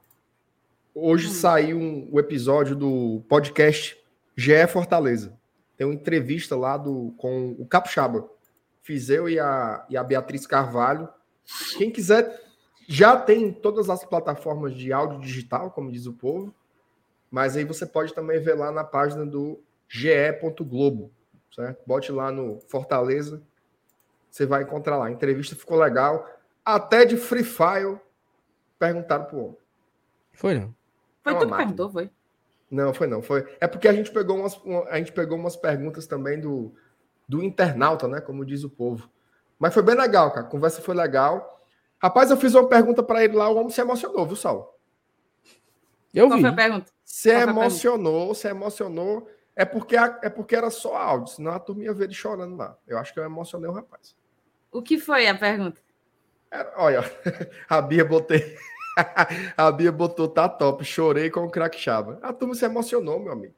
Hoje Hum. saiu um- o episódio do podcast GE Fortaleza. Tem uma entrevista lá do, com o Capixaba. Fiz eu e a, e a Beatriz Carvalho. Quem quiser, já tem em todas as plataformas de áudio digital, como diz o povo. Mas aí você pode também ver lá na página do ge.globo. Certo? Bote lá no Fortaleza. Você vai encontrar lá. A entrevista ficou legal. Até de Free Fire perguntaram pro homem. Foi não. Foi é tu que máquina. perguntou, foi? Não, foi não. Foi. É porque a gente pegou umas, uma- a gente pegou umas perguntas também do, do internauta, né? Como diz o povo. Mas foi bem legal, cara. A conversa foi legal. Rapaz, eu fiz uma pergunta para ele lá, o homem se emocionou, viu, Sal? Eu Qual vi. foi a pergunta? Se Qual emocionou, se emocionou. É porque, a- é porque era só áudio, senão a turma ia ver ele chorando lá. Eu acho que eu emocionei o rapaz. O que foi a pergunta? Era- olha, (laughs) a Bia botei. (laughs) a Bia botou, tá top. Chorei com o crack chava. A turma se emocionou, meu amigo.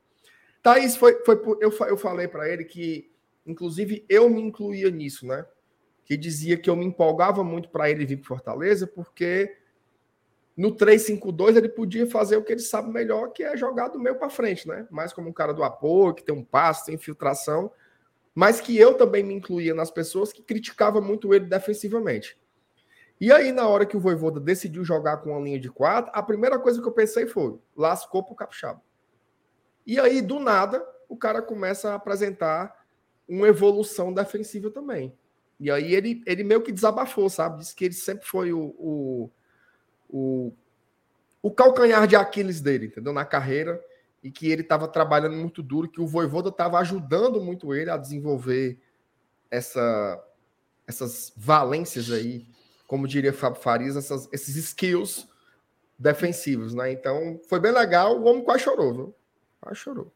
Thaís, foi, foi por- eu, eu falei para ele que, inclusive, eu me incluía nisso, né? Que dizia que eu me empolgava muito para ele vir para Fortaleza, porque no 3-5-2 ele podia fazer o que ele sabe melhor, que é jogar do meio para frente, né? Mais como um cara do apoio, que tem um passe, tem infiltração. Mas que eu também me incluía nas pessoas que criticavam muito ele defensivamente. E aí, na hora que o Voivoda decidiu jogar com uma linha de quatro, a primeira coisa que eu pensei foi: lascou pro Capixaba. E aí, do nada, o cara começa a apresentar uma evolução defensiva também. E aí ele, ele meio que desabafou, sabe? Disse que ele sempre foi o, o, o, o calcanhar de Aquiles dele, entendeu? Na carreira. E que ele estava trabalhando muito duro, que o Voivoda estava ajudando muito ele a desenvolver essa, essas valências aí, como diria Fábio Farias, essas, esses skills defensivos, né? Então, foi bem legal. O homem quase chorou, viu? Quase chorou.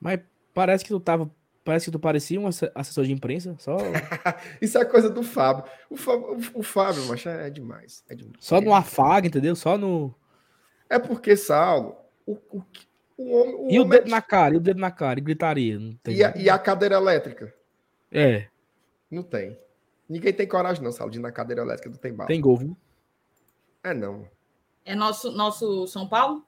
Mas parece que tu tava. Parece que tu parecia um asse- assessor de imprensa. Só, (laughs) Isso é coisa do Fábio. O Fábio, o- o Fábio macho, é demais. É demais. só no afago, entendeu? Só no. É porque, Saulo, o, o, o homem. O E o homem dedo na cara, e o dedo na cara, e gritaria. E, a, e a cadeira elétrica? É, Não tem. Ninguém tem coragem, não, ir na cadeira elétrica do tem bala. tem gol, viu? É, não. É nosso, nosso São Paulo?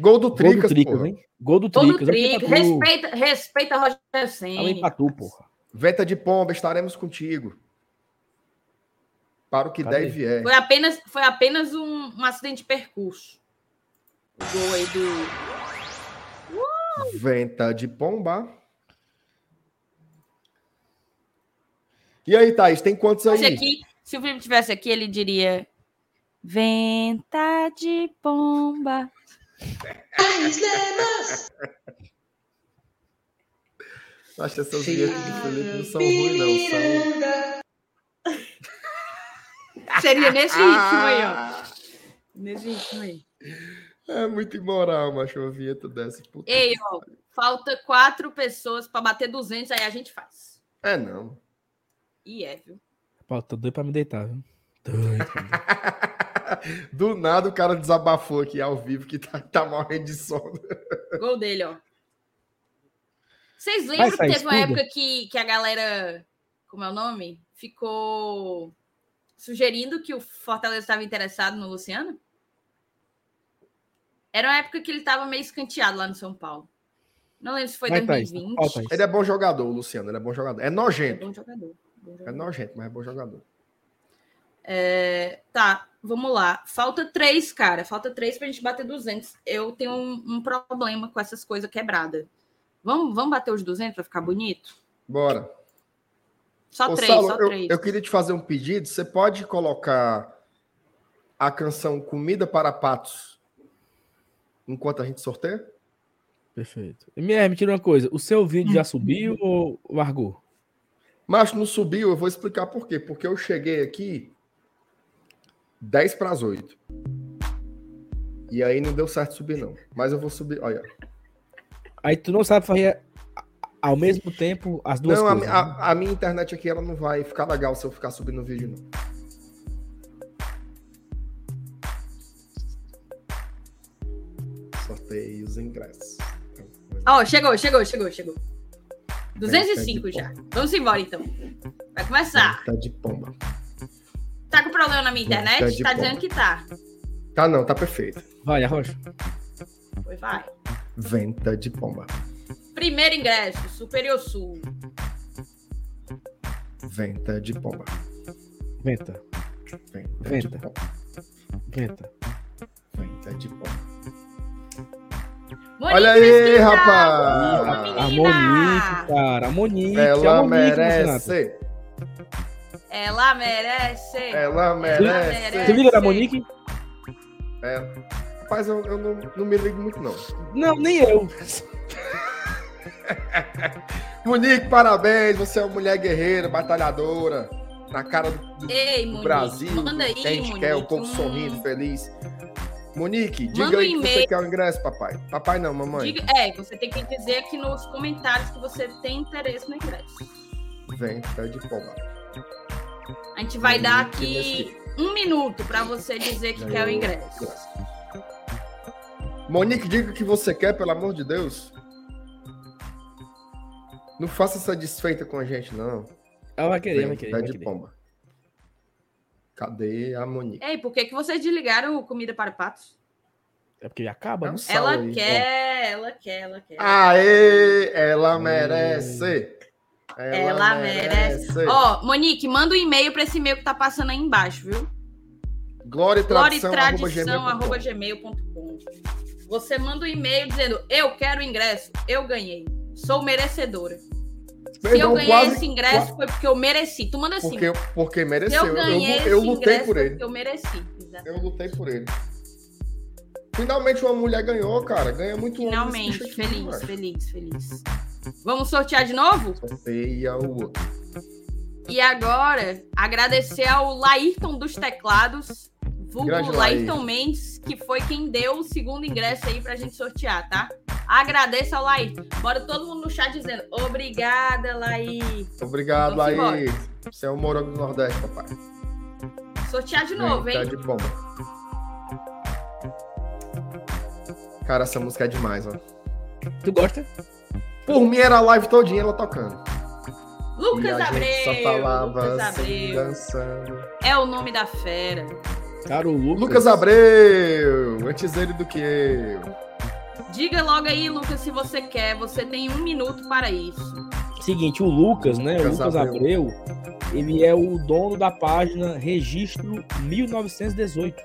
Gol do Gol do Tricas, Tricas, porra. hein? Gol do Todo Tricas. trigo. pra tu. Respeita, respeita Roger Além Senna. pra tu, porra. Venta de pomba, estaremos contigo. Para o que Cadê? der e vier. Foi apenas, foi apenas um, um acidente de percurso. O gol aí do. Venta de pomba. E aí, Thaís, tem quantos aí? aqui, se o Felipe tivesse aqui, ele diria. Venta de pomba. Acho que essas vinhetas do Felipe não são ruins, não. São... (laughs) Seria nesse ritmo aí, ó. Nesse ritmo aí. É muito imoral, macho, uma vinheta dessa. Puta. Ei, ó, falta quatro pessoas para bater 200, aí a gente faz. É, não. E é, viu? Pô, tô doido pra me deitar, viu? Doido. (laughs) Do nada o cara desabafou aqui ao vivo que tá, tá morrendo de sono. Gol dele, ó. Vocês lembram que teve uma época que, que a galera, como é o nome? Ficou sugerindo que o Fortaleza estava interessado no Luciano? Era uma época que ele estava meio escanteado lá no São Paulo. Não lembro se foi Vai, Thaís, 2020. qual, Thaís? Ele é bom jogador, o Luciano. Ele é bom jogador. É É nojento. bom jogador. É nojento, mas é bom jogador. É, tá, vamos lá. Falta três, cara. Falta três pra gente bater 200. Eu tenho um, um problema com essas coisas quebradas. Vamos, vamos bater os 200 pra ficar bonito? Bora. Só Ô, três, Saulo, só eu, três. eu queria te fazer um pedido. Você pode colocar a canção Comida para Patos enquanto a gente sorteia? Perfeito. MR, me tira uma coisa. O seu vídeo já (laughs) subiu ou largou? Mas não subiu, eu vou explicar por quê. Porque eu cheguei aqui 10 para as 8. E aí não deu certo subir, não. Mas eu vou subir. Olha. Aí tu não sabe fazer ao mesmo tempo as duas Não, a, coisas. né? a- a minha internet aqui ela não vai ficar legal se eu ficar subindo o vídeo, não. Sorteio os ingressos. Ó, chegou, chegou, chegou, chegou. Venta 205 de já. Vamos embora então. Vai começar. Tá de pomba. Tá com problema na minha Venta internet? Tá pomba. dizendo que tá. Tá não, tá perfeito. Vai, Arrocha. Pois vai. Venta de pomba. Primeiro ingresso, Superior Sul. Venta de pomba. Venta, Venta, Venta. de pomba. venta. Venta de pomba. Monique Olha aí, Mesquita! rapaz! A menina! Monique, cara. A Monique. a Ela Monique, Renato. merece. Ela merece. Ela merece. Você liga da Monique? É. Rapaz, eu, eu não, não me ligo muito, não. Não, nem eu. (laughs) Monique, parabéns. Você é uma mulher guerreira, batalhadora. Na cara do, Ei, do Monique, Brasil. manda aí, que a gente Monique. quer, o povo Hum, sorrindo, feliz. Monique, diga Manda um aí que você quer o ingresso, papai. Papai não, mamãe. diga- é, você tem que dizer aqui nos comentários que você tem interesse no ingresso. Vem, pé de pomba. A gente vai dar Monique aqui Mesquita. um minuto para você dizer que quer o ingresso. Monique, diga o que você quer, pelo amor de Deus. Não faça essa desfeita com a gente, não. Ela vai querer, Vem, vai querer. pé Vai de querer. pomba. Cadê a Monique? Ei, por que, que vocês desligaram o Comida para Patos? É porque acaba, né? sal Ela quer, ela quer, ela quer. Aê, ela merece. Ela merece. Ó, Monique, manda um e-mail para esse e-mail que tá passando aí embaixo, viu? Glória e Glória e tradição, arroba tradição, gmail.com. arroba gmail.com. Você manda um e-mail dizendo: Eu quero o ingresso, eu ganhei. Sou merecedora. Se eu ganhei quase- esse ingresso foi porque eu mereci. Tu manda assim. Porque, porque Se mereceu. eu Eu, ganhei eu, eu esse lutei ingresso por ele. eu mereci. Exato. Eu lutei por ele. Finalmente uma mulher ganhou, cara. Ganha muito Finalmente, aqui, feliz, mano. feliz, feliz. Vamos sortear de novo? Sorteia o outro. E agora, agradecer ao Laírton dos Teclados, vulgo Laírton. Mendes, que foi quem deu o segundo ingresso aí pra gente sortear, tá? Agradeço ao Laírton. Bora todo mundo no chat dizendo obrigada, Laírton. Obrigado, Vamos aí. Você é o morango do Nordeste, papai. Sortear de novo, Vem, tá hein? de bomba. Cara, essa música é demais, ó. Tu gosta? Por mim era a live todinha ela tocando. e Lucas a Abreu. gente só falava Lucas assim, Abreu. dançando. É o nome da fera. Cara, o Lucas. Lucas Abreu, antes ele do que eu. Diga logo aí, Lucas, se você quer. Você tem um minuto para isso. Seguinte, o Lucas, né? Lucas o Lucas Abreu. Abreu, ele é o dono da página Registro 1918.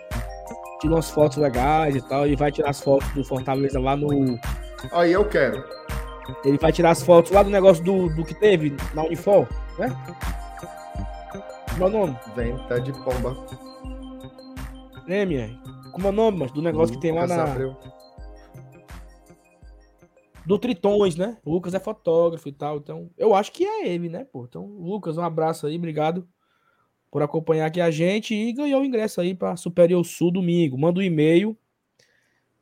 Tira umas fotos legais e tal. Ele vai tirar as fotos do Fortaleza lá no. Aí eu quero. Ele vai tirar as fotos lá do negócio do, do que teve na Unifor, né? O nome? Venta de pomba. Né, minha? Como é o nome, mas do negócio que tem lá na. Abreu. Do Tritões, né? O Lucas é fotógrafo e tal. Então, eu acho que é ele, né, pô? Então, Lucas, um abraço aí, obrigado por acompanhar aqui a gente e ganhou o ingresso aí para Superior Sul domingo. Manda um e-mail,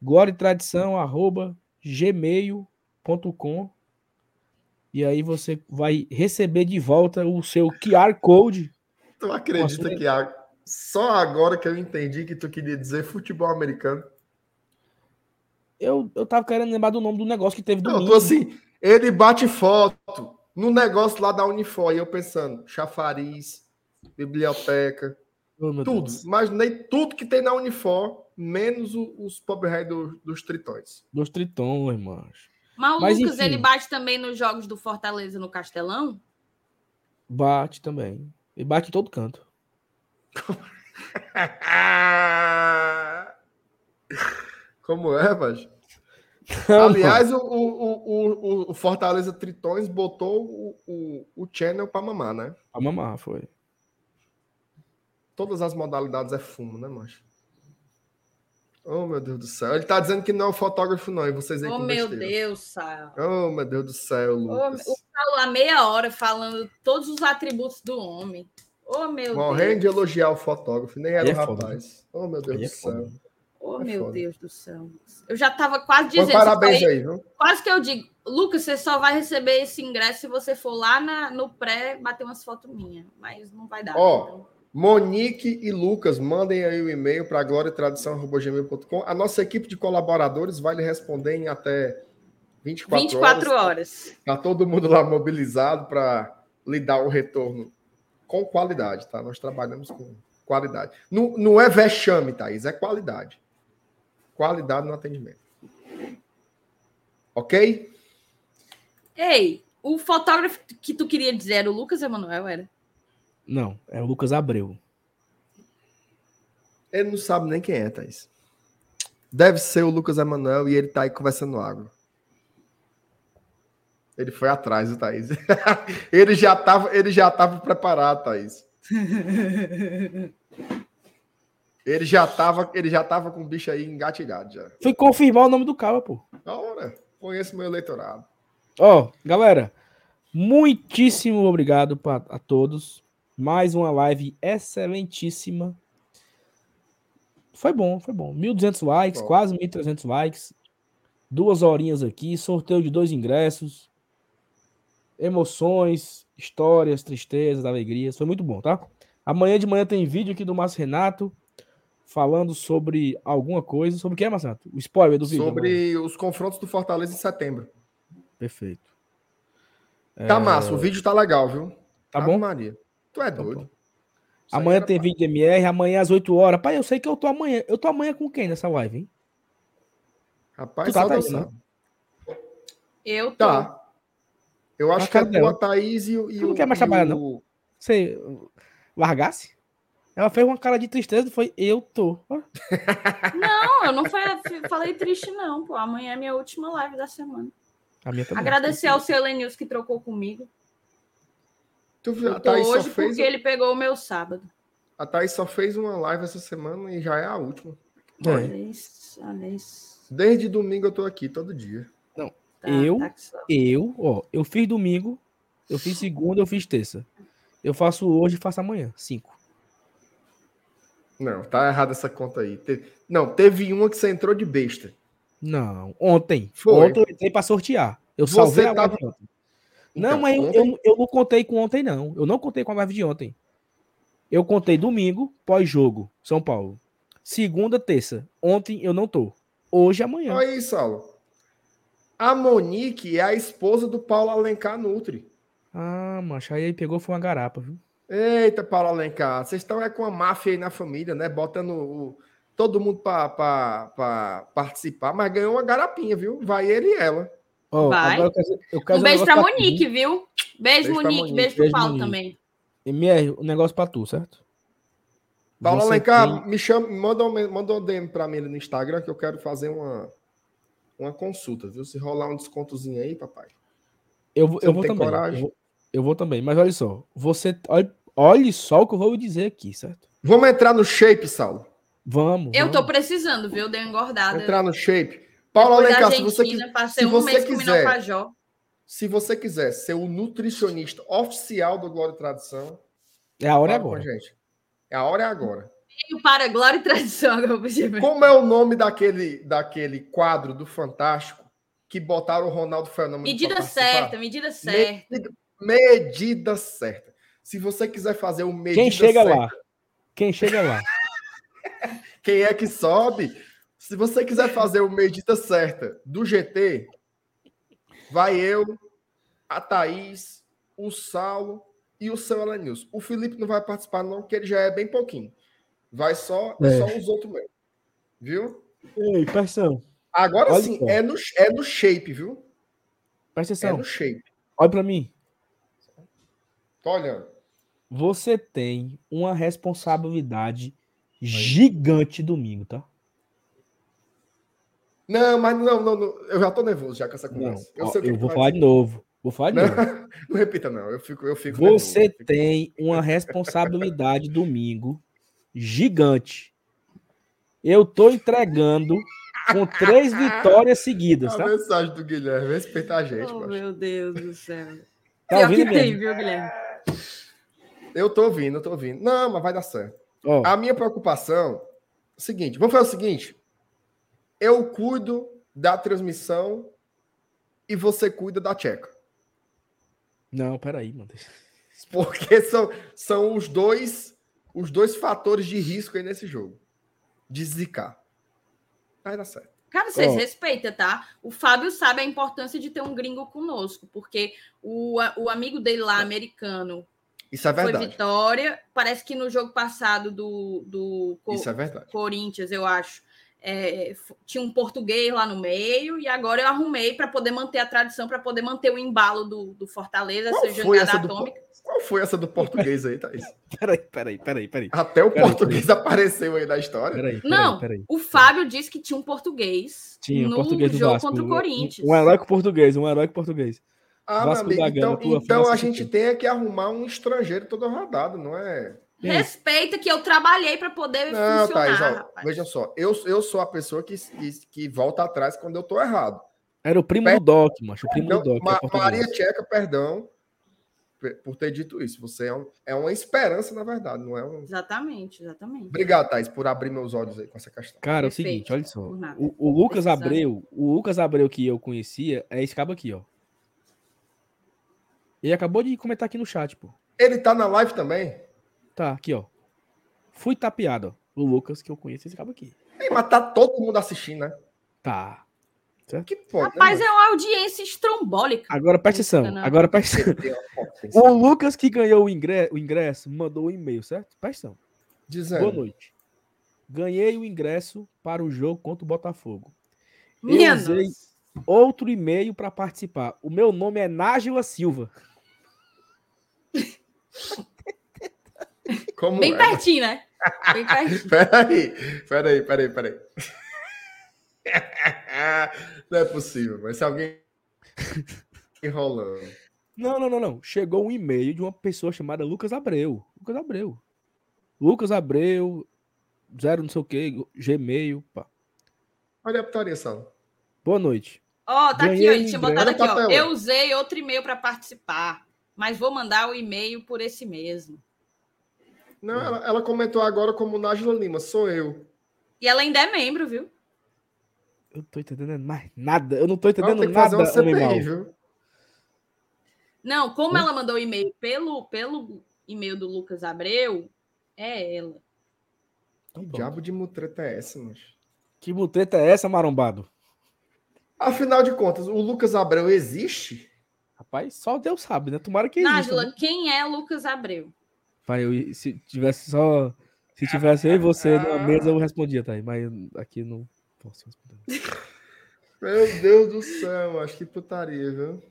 glória e tradição, arroba gmail.com e aí você vai receber de volta o seu QR Code. Tu acredita que a- só agora que eu entendi que tu queria dizer futebol americano? Eu, eu tava querendo lembrar do nome do negócio que teve Não, domingo. eu tô assim, ele bate foto no negócio lá da Unifor, e eu pensando, chafariz, biblioteca, Oh, tudo. Deus. Imaginei tudo que tem na Unifor, menos o- os pobre rei do- dos tritões. Dos Tritões, macho. Mas o Mas, Lucas, enfim. ele bate também nos jogos do Fortaleza no Castelão? Bate também. Ele bate em todo canto. (laughs) Como é, mas Aliás, o, o, o, o- o Fortaleza Tritões botou o, o, o channel pra mamar, né? A mamar foi. Todas as modalidades é fumo, né, macho? Oh, meu Deus do céu. Ele tá dizendo que não é o fotógrafo, não, e vocês aí Oh, com meu besteira. Deus, Sal. Oh, meu Deus do céu, Ô, Lucas. o Saulo há meia hora falando todos os atributos do homem. Oh, meu Morrendo Deus. de elogiar o fotógrafo, nem era Aí o é foda, rapaz. Oh, meu Deus Aí é do céu. foda. Oh, É meu foda. Deus do céu. Eu já tava quase dizendo. parabéns falei- aí, viu? Quase que eu digo, Lucas, você só vai receber esse ingresso se você for lá na- no pré bater umas fotos minhas. Mas não vai dar. Ó, então. Monique e Lucas, mandem aí o e-mail para gloriatradição.gmail.com. A nossa equipe de colaboradores vai lhe responder em até 24, 24 horas. horas. Tá todo mundo lá mobilizado para lhe dar o retorno com qualidade, tá? Nós trabalhamos com qualidade. Não, não é vexame, Thaís, é qualidade. Qualidade no atendimento. Ok? Ei, o fotógrafo que tu queria dizer era o Lucas Emanuel, era? Não, é o Lucas Abreu. Ele não sabe nem quem é, Thaís. Deve ser o Lucas Emanuel e ele tá aí conversando água. Ele foi atrás, o Thaís. (laughs) ele já tava, ele já tava preparado, Thaís. Ele já tava, ele já tava com o bicho aí engatilhado já. Fui confirmar o nome do cara, pô. Da hora. Conheço meu eleitorado. Ó, galera, muitíssimo obrigado pra, a todos. Mais uma live excelentíssima. Foi bom, foi bom. 1.200 likes, Bom. quase 1.300 likes. Duas horinhas aqui, sorteio de dois ingressos. Emoções, histórias, tristezas, alegrias. Foi muito bom, tá? Amanhã de manhã tem vídeo aqui do Márcio Renato falando sobre alguma coisa. Sobre o que é, Márcio Renato? O spoiler do vídeo. amanhã. Sobre os confrontos do Fortaleza em setembro. Perfeito. Tá massa, o vídeo tá legal, viu? Tá bom? Maria. Tu é Tá doido. aí Amanhã tem vídeo de MR, amanhã às 8 horas. Pai, eu sei que eu tô amanhã. Eu tô amanhã com quem nessa live, hein? Rapaz, Tu tá, só Thaís, Deus né? Eu tô. Tá. Eu acho que é dela. tua Thaís e, o- e Tu não o. quer mais e trabalhar, o- não? Você uh, largasse? Ela fez uma cara de tristeza, foi eu tô. (laughs) Não, eu não fa- falei triste, não, pô. Amanhã é minha última live da semana. A minha também. Agradecer ao seu Lenils que trocou comigo. Tu viu, Eu a tô Thaís só hoje fez. porque ele pegou o meu sábado. A Thaís só fez uma live essa semana e já é a última. É. Olha isso, olha isso. Desde domingo eu tô aqui, todo dia. Tá, Eu? tá. Eu, ó, eu fiz domingo, eu fiz segunda, eu fiz terça. Eu faço hoje e faço amanhã. Cinco. Não, tá errada essa conta aí. Te- Não, teve uma que você entrou de besta. Não, ontem. Foi. Ontem eu entrei pra sortear. Eu Você salvei a tava-. Não, Então, mas eu, ontem- eu, eu não contei com ontem, não. Eu não contei com a live de ontem. Eu contei domingo, pós-jogo, São Paulo. Segunda, terça. Ontem eu não tô. Hoje amanhã. Olha aí, Saulo. A Monique é a esposa do Paulo Alencar Nutri. Ah, macho, aí ele pegou foi uma garapa, viu? Eita, Paulo Alencar, vocês estão é com a máfia aí na família, né? Botando o- todo mundo para participar, mas ganhou uma garapinha, viu? Vai ele e ela. Ó, Vai. agora eu quero, eu quero Um beijo pra tu, Monique, viu? Beijo, Beijo pra Monique. Monique. Beijo pro Beijo, Paulo Monique. também. MR, um negócio pra tu, certo? Paulo Você Alencar, tem- me chama, manda um, manda um DM para mim ali no Instagram que eu quero fazer uma, uma consulta, viu? Se rolar um descontozinho aí, papai. Eu, vou- eu vou também. coragem? Eu vou, eu vou também. Mas olha só. Você. Olha, olhe só o que eu vou dizer aqui, certo? Vamos entrar no shape, Saulo. Vamos. Eu tô vamos. precisando, viu? Dei uma engordada. Entrar no shape. Paulo Alencar, se você, se um você quiser, se você quiser ser o nutricionista oficial do Glória e Tradição, É a hora é fala com a agora. gente. É a hora é agora. Veio para Glória e Tradição. Como é o nome daquele, daquele quadro do Fantástico que botaram o Ronaldo Fenômeno Medida certa, medida certa. Medida, medida certa. Se você quiser fazer o medida Quem chega certa, lá? Quem chega lá? (laughs) quem é que sobe? Se você quiser fazer o medida certa do GT, vai eu, a Thaís, o Saulo e o seu Elenilson. O Felipe não vai participar, não, porque ele já é bem pouquinho. Vai só, É. só os outros mesmo. Viu? Ei, atenção. Agora Olha sim, é no, é no shape, viu? Presta É atenção. no shape. Olha pra mim. Tô olhando. Você tem uma responsabilidade gigante domingo, tá? Não, mas não, não, não, eu já tô nervoso já com essa Não, conversa. ó, eu que eu vou falar de novo. Vou falar de novo. Não, (laughs) não repita, não. Eu fico, eu fico Você nervoso. tem uma responsabilidade domingo gigante. Eu tô entregando com três vitórias seguidas, (laughs) A tá? mensagem do Guilherme, respeita a gente, Oh, meu Deus do céu. Tá Pior que tem, viu, Guilherme? Eu tô ouvindo, eu tô ouvindo. Não, mas vai dar certo. Ó, A minha preocupação é o seguinte: vamos fazer o seguinte. eu cuido da transmissão e você cuida da tcheca. Não, peraí, mano. Porque são, são os dois os dois fatores de risco aí nesse jogo. De zicar. Vai dar certo. Cara, vocês Ó. respeitam, tá? O Fábio sabe a importância de ter um gringo conosco, porque o, o amigo dele lá, americano, Isso é foi verdade. vitória. Parece que no jogo passado do, do Co- é verdade. Corinthians, eu acho, é, tinha um português lá no meio, e agora eu arrumei para poder manter a tradição, para poder manter o embalo do, do Fortaleza, Qual essa foi essa do atômica. Qual foi essa do português aí, Thaís? (laughs) Peraí, peraí, peraí, peraí. Até o Peraí, português apareceu aí na história. Peraí, Não, peraí. o Fábio disse que tinha um português Tinha no português do jogo Vasco. contra o um- Corinthians. Um, um heróico português, um heróico português. Ah, meu Vasco amigo, da Gama, então, tua então a filha gente tem é que arrumar um estrangeiro todo rodado, não é? Respeita que eu trabalhei para poder Não, funcionar, Thaís, ó, rapaz. veja só, eu, eu sou a pessoa que, que, que volta atrás quando eu tô errado. Era o primo Per- do Doc, macho. O primo Então, do Doc. Ma- é. Maria Tcheca, perdão pe- por ter dito isso. Você é, um- é uma esperança, na verdade, não é um. Exatamente, exatamente. Obrigado, Thaís, por abrir meus olhos aí com essa questão. Cara, é o Perfeito, seguinte, olha só. O, o Lucas. Abreu, o Lucas Abreu que eu conhecia é esse cabo aqui, ó. Ele acabou de comentar aqui no chat, pô. Ele tá na live também? Tá, aqui, ó. Fui tapeado, ó. O Lucas que eu conheço, esse cabo aqui. Ei, mas tá todo mundo assistindo, né? Tá. Que pode, Rapaz, né, é uma audiência estrombólica. Agora presta atenção. Não. Agora presta atenção. O Lucas que ganhou o ingresso, o ingresso mandou um e-mail, certo? Presta atenção. Dizendo. Boa noite. Ganhei o ingresso para o jogo contra o Botafogo. Minha usei- nossa. Outro e-mail para participar. O meu nome é Nájila Silva. (laughs) Como Bem é? pertinho, né? (laughs) Bem pertinho. Peraí, peraí, peraí, peraí. (laughs) Não é possível, mas se alguém enrolando. Não, não, não, não. Chegou um e-mail de uma pessoa chamada Lucas Abreu. Lucas Abreu. Lucas Abreu, zero não sei o que, Gmail. Pá. Olha a putaria, Sal. Boa noite. Ó, tá aqui, ó. Ganhei Ele tinha botado aqui, ó. Eu usei outro e-mail para participar, mas vou mandar o e-mail por esse mesmo. Não, ela, ela comentou agora como Nájila Lima, sou eu. E ela ainda é membro, viu? Eu tô entendendo mais nada. Eu não tô Ela entendendo tem que fazer nada, animal. CPI, viu? Não, como Hã? ela mandou o e-mail pelo, pelo e-mail do Lucas Abreu, é ela. Então, Que pronto. diabo de mutreta é essa, mano? Que mutreta é essa, marombado? Afinal de contas, o Lucas Abreu existe? Rapaz, só Deus sabe, né? Tomara que exista. Nájila, né? quem é Lucas Abreu? Pai, eu, se tivesse só... Se tivesse eu e você numa mesa, eu respondia, tá? Mas aqui não posso responder. (laughs) Meu Deus do céu, acho que putaria, viu?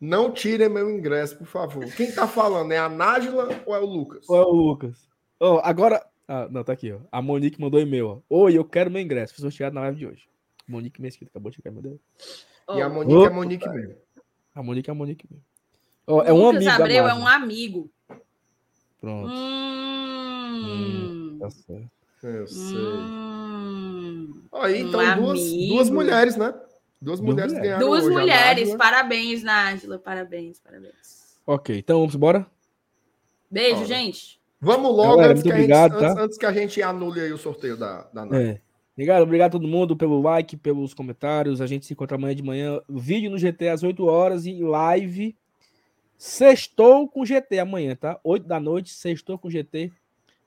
Não tirem meu ingresso, por favor. Quem tá falando? É a Nájila ou é o Lucas? Ou é o Lucas? Ó, agora... Ah, não, tá aqui, ó. A Monique mandou e-mail, ó. Oi, eu quero meu ingresso. Fui sorteado na live de hoje. Monique Mesquita, acabou de chegar, meu Deus. E a Monique é Opa, Monique mesmo. A Monique é a Monique mesmo. Ó, é um Lucas amigo Abreu é um amigo. Pronto, Hum. tá certo. Eu sei. Hum. Aí, então, Um duas, amigo. duas mulheres, né? Duas Duas mulheres mulheres. ganharam Duas mulheres, parabéns, Nájila, parabéns, parabéns. Ok, então vamos embora? Beijo, Bora. gente. Vamos logo, Galera, antes, que a gente, obrigado, antes, tá? antes que a gente anule aí o sorteio da, da. É. Obrigado, obrigado a todo mundo pelo like, pelos comentários. A gente se encontra amanhã de manhã. Vídeo no GT às 8 horas e live. Sextou com GT amanhã, tá? 8 da noite, sextou com GT.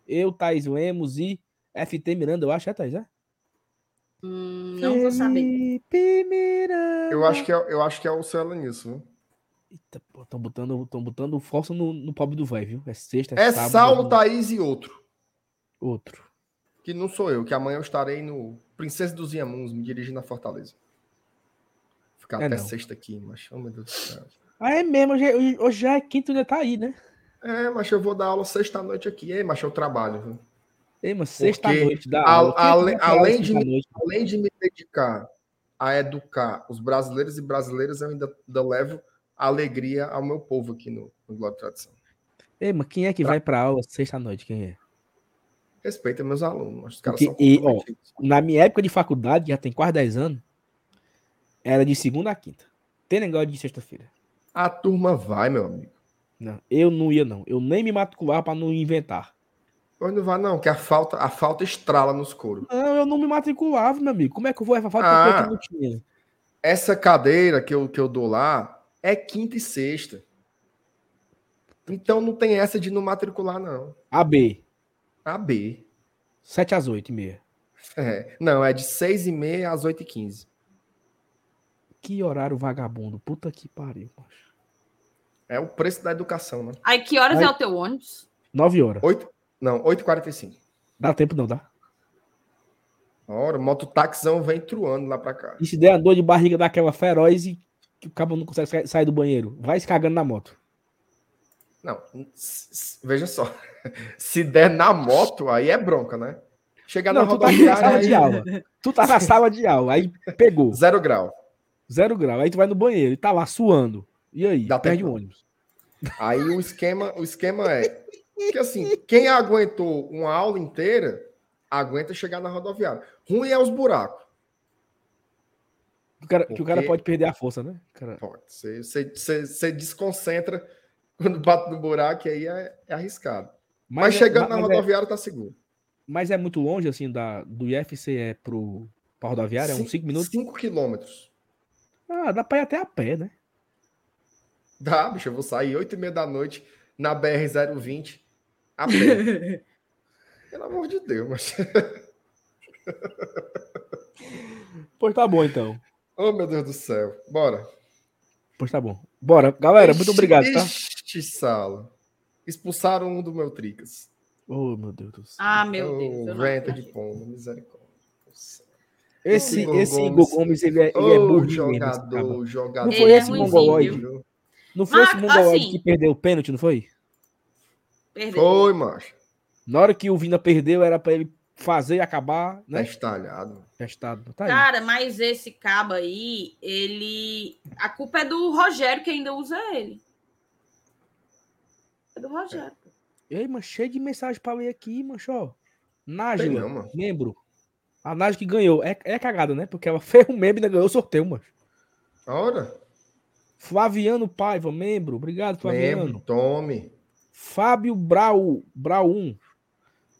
Eu, Thais Lemos e FT Miranda, eu acho, é, Thais, é? Hum, não vou saber. Felipe Miranda. Eu acho que é, eu acho que é o Celo nisso, viu? Eita, pô, estão botando, tão botando força no, no pobre do velho, viu? É sexta, É sábado, Saulo. Thaís e outro. Outro. Que não sou eu, que amanhã eu estarei no Princesa dos Iamuns, me dirigindo a Fortaleza. Ficar É até não. sexta aqui, mas, oh meu Deus do céu. Ah, é mesmo, hoje, hoje- hoje já é quinto, ainda tá aí, né? É, mas eu vou dar aula sexta-noite aqui. Ei, mas eu trabalho, viu? Ei, mas sexta-noite dá a- aula. É ale- pra aula além de- sexta-noite? Além de me dedicar a educar os brasileiros e brasileiras, eu ainda, ainda levo alegria ao meu povo aqui no, no e Tradição. Ei, mas quem é que vai pra aula sexta-noite? Quem é? Respeita meus alunos, os caras Porque- são e, ó. Na minha época de faculdade, já tem quase 10 anos, era de segunda a quinta. Tem negócio de sexta-feira. A turma vai, meu amigo. Não, eu não ia, não. Eu nem me matriculava pra não inventar. Pois não vai, não, que a falta, a falta estrala nos coros. Não, eu não me matriculava, meu amigo. Como é que eu vou levar falta Ah. não tinha? Essa cadeira que eu, que eu dou lá é quinta e sexta. Então não tem essa de não matricular, não. AB, A B. 7 às 8 e meia. É. Não, é de 6 e meia às 8 e 15. Que horário vagabundo. Puta que pariu. macho. É o preço da educação, né? Aí que horas Aí- é o teu ônibus? 9 horas. 8, não, 8h45. Dá tempo não, dá? Ora, o mototaxão vem truando lá pra cá. E se der a dor de barriga daquela feroz e que o cabo não consegue sa- sair do banheiro, vai se cagando na moto. Não, veja só. (laughs) Se der na moto, aí é bronca, né? Chegar Não, na tu tá na sala rodoviária, de aí, aula. Tu tá na sala de aula, aí pegou, zero grau. zero grau. Aí tu vai no banheiro e tá lá suando. E aí? Dá perde tempo. o ônibus. Aí o esquema, o esquema é que assim, quem aguentou uma aula inteira, aguenta chegar na rodoviária. Ruim é os buracos. Que o cara, que o cara Porque- pode perder a força, né? Cara, Pode. Você, você, você, você desconcentra quando bate no buraco, e aí é, é arriscado. Mas, é- chegando na mas é- rodoviária, tá seguro. Mas é muito longe, assim, da, do IFCE pro, pra rodoviária? É uns 5 minutos? 5 quilômetros. Ah, dá pra ir até a pé, né? Dá, bicho, eu vou sair 8 e meia da noite na BR-020 a pé. (laughs) Pelo amor de Deus, mas... Pois tá bom, então. Oh, meu Deus do céu. Bora. Pois tá bom. Bora. Galera, muito obrigado, tá? Ixi, sala. Expulsaram um do meu tricas. Oh, meu Deus do céu. Ah, meu oh, Deus. Venta de pombo, misericórdia. esse Igor esse Igor Gomes. Gomes, ele é, ele é Ô, burrinho mesmo, jogador, jogador. Não foi Ele é esse ruimzinho, mongoloide? Não foi esse Ah, mongoloide assim. que perdeu o pênalti, não foi? Perdeu. Foi, macho. Na hora que o Vina perdeu, era pra ele fazer e acabar, né? estalhado. Testado. Tá aí. Cara, mas esse cabo aí, ele. A culpa é do Rogério que ainda usa ele. É do Rogério. pô. Ei, mano, cheio de mensagem pra ler aqui, mancho. Nájila, não, mano. membro. A Nájila que ganhou. É, é cagada, né? Porque ela (laughs) fez um membro e ainda ganhou o sorteio, mano. Ora, Flaviano Paiva, membro. Obrigado, Flaviano. lembro, tome. Fábio Brau, Brau 1.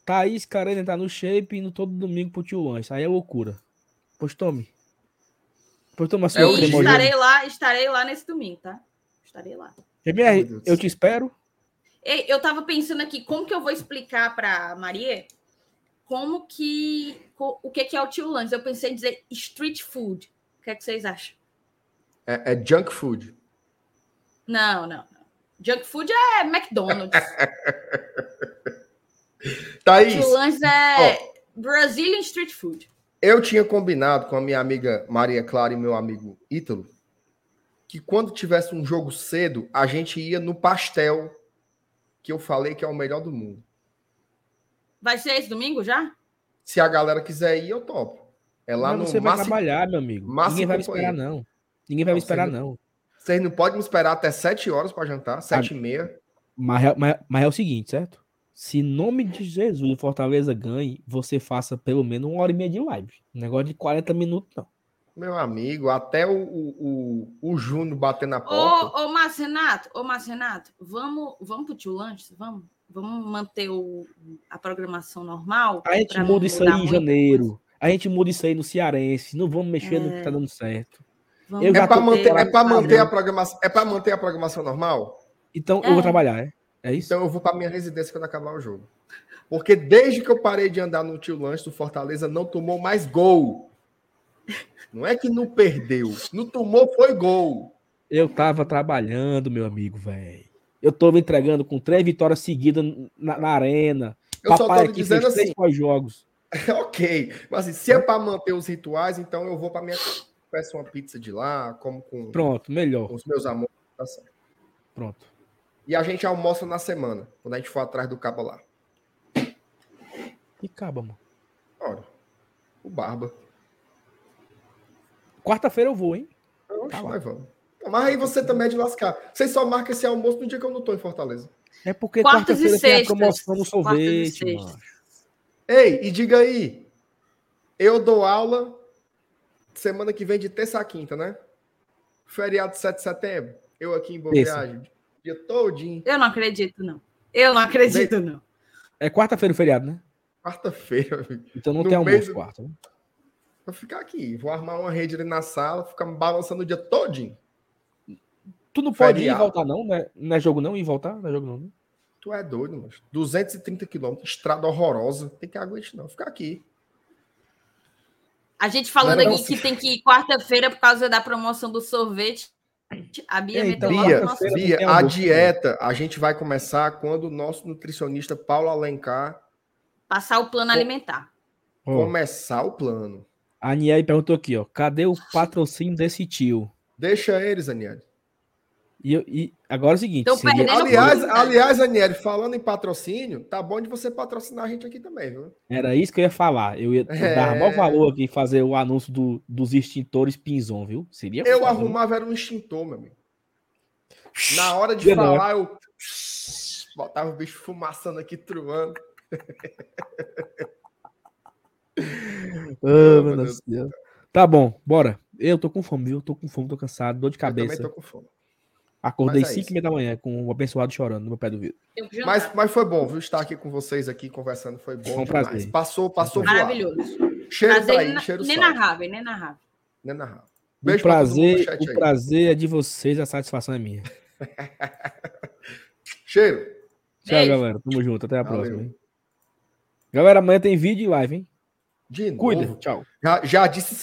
Thaís Carena tá no shape indo todo domingo pro tio Lanche. Aí é loucura. Pois tome. Pois toma É o sua e dia. estarei lá, estarei lá nesse domingo, tá? Estarei lá. MR, do eu te espero. Ei, eu tava pensando aqui, como que eu vou explicar pra Maria como que. o que, que é o tio Lanches? Eu pensei em dizer street food. O que é que vocês acham? É, é junk food. Não, não, não. Junk food é McDonald's. (laughs) Thaís, tio Lanches é Brazilian street food. eu tinha combinado com a minha amiga Maria Clara e meu amigo Ítalo que quando tivesse um jogo cedo, a gente ia no pastel que eu falei que é o melhor do mundo. Vai ser esse domingo já? Se a galera quiser ir, eu topo. É lá Mas no você vai trabalhar, meu amigo. Ninguém vai me esperar, não. Ninguém vai me Não, esperar, você não. Vocês não podem me esperar até 7 horas para jantar, 7 e meia. Mas, é- mas- mas é o seguinte, certo? Se em nome de Jesus o Fortaleza ganhe, você faça pelo menos uma hora e meia de live. Um negócio de 40 minutos, não. Meu amigo, até o, o, o, o Júnior bater na porta. Ô, ô Márcio Renato, ô Márcio Renato, vamos, vamos pro tio Lanches? Vamos? Vamos manter o, a programação normal? A gente muda isso aí em janeiro. A gente muda isso aí no Cearense. Não vamos mexer no que tá dando certo. Vamos Eu É para tô manter, é preparado pra manter a programação, é para manter a programação normal? Então eu É. vou trabalhar, é? É isso? Então eu vou para minha residência quando acabar o jogo. Porque desde que eu parei de andar no tio Lanche do Fortaleza, não tomou mais gol. Não é que não perdeu. Não tomou, foi gol. Eu tava trabalhando, meu amigo, velho. Eu tô me entregando com três vitórias seguidas na, na arena. Eu só Papai tô lhe aqui dizendo fez assim, três pós-jogos. (laughs) ok. Mas assim, se é para manter os rituais, então eu vou para minha. Peço uma pizza de lá, como com, Pronto, melhor. com os meus amores. tá certo. Pronto. E a gente almoça na semana, quando a gente for atrás do cabo lá. E acaba, mano. Ora, o Barba. Quarta-feira eu vou, hein? Oxe, Tá lá. nós vamos. Mas aí você também é de lascar. Vocês só marcam esse almoço no dia que eu não tô em Fortaleza. É porque Quartas e quarta-feira tem a promoção no Quartas e sorvete, sextas. mano. Ei, e diga aí. Eu dou aula semana que vem de terça a quinta, né? Feriado de 7 de setembro. Eu aqui em Boa Terça. Viagem. Dia todinho. Eu não acredito, não. Eu não acredito, não. É quarta-feira o feriado, né? Quarta-feira. Então não No tem almoço do- quarta. né? Vou ficar aqui. Vou armar uma rede ali na sala, ficar me balançando o dia todinho. Tu não pode ir e Feriado. voltar, não? Não é, não é jogo não? Ir e voltar? Não é jogo não, né? Tu é doido, mas 230 quilômetros, estrada horrorosa. Tem que aguentar, não. Ficar aqui. A gente falando Não, não. aqui que tem que ir quarta-feira por causa da promoção do sorvete. A Bia meteu então, logo Bia, não Bia, a almoço, dieta a gente vai começar quando o nosso nutricionista Paulo Alencar passar o plano alimentar. Ó, começar o plano. a Niel perguntou aqui, ó. Cadê o patrocínio desse tio? Deixa eles, Aniele. E, eu- e agora é o seguinte. Tô seria- Aliás, aliás, Aniele, falando em patrocínio, tá bom de você patrocinar a gente aqui também, viu? Era isso que eu ia falar. Eu ia É. dar maior valor aqui fazer o anúncio do- dos extintores Pinzon, viu? Seria Eu foda, arrumava era um extintor, meu amigo. Na hora de não, falar, eu botava o bicho fumaçando aqui, truando. (laughs) Ah, meu Deus. Tá bom, bora. Eu tô com fome, viu? Tô com fome, tô cansado, dor de Eu também cabeça. tô com fome. Acordei Mas é 5 isso. e meia da manhã com o abençoado chorando no meu pé do vidro. Mas, mas foi bom, viu? Estar aqui com vocês aqui conversando foi bom Foi um demais. prazer. Passou, passou voado. Maravilhoso. Cheiro Prazer tá aí, ina- cheiro salve. inenarrável, inenarrável. Inenarrável. O Beijo pra todo mundo no prazer, chat o aí. prazer é de vocês, a satisfação é minha. (laughs) Cheiro. Tchau, Beijo. galera. Tamo junto. Até a Valeu. próxima. hein? Galera, amanhã tem vídeo e live, hein? De novo. Cuida. Tchau. Já, já disse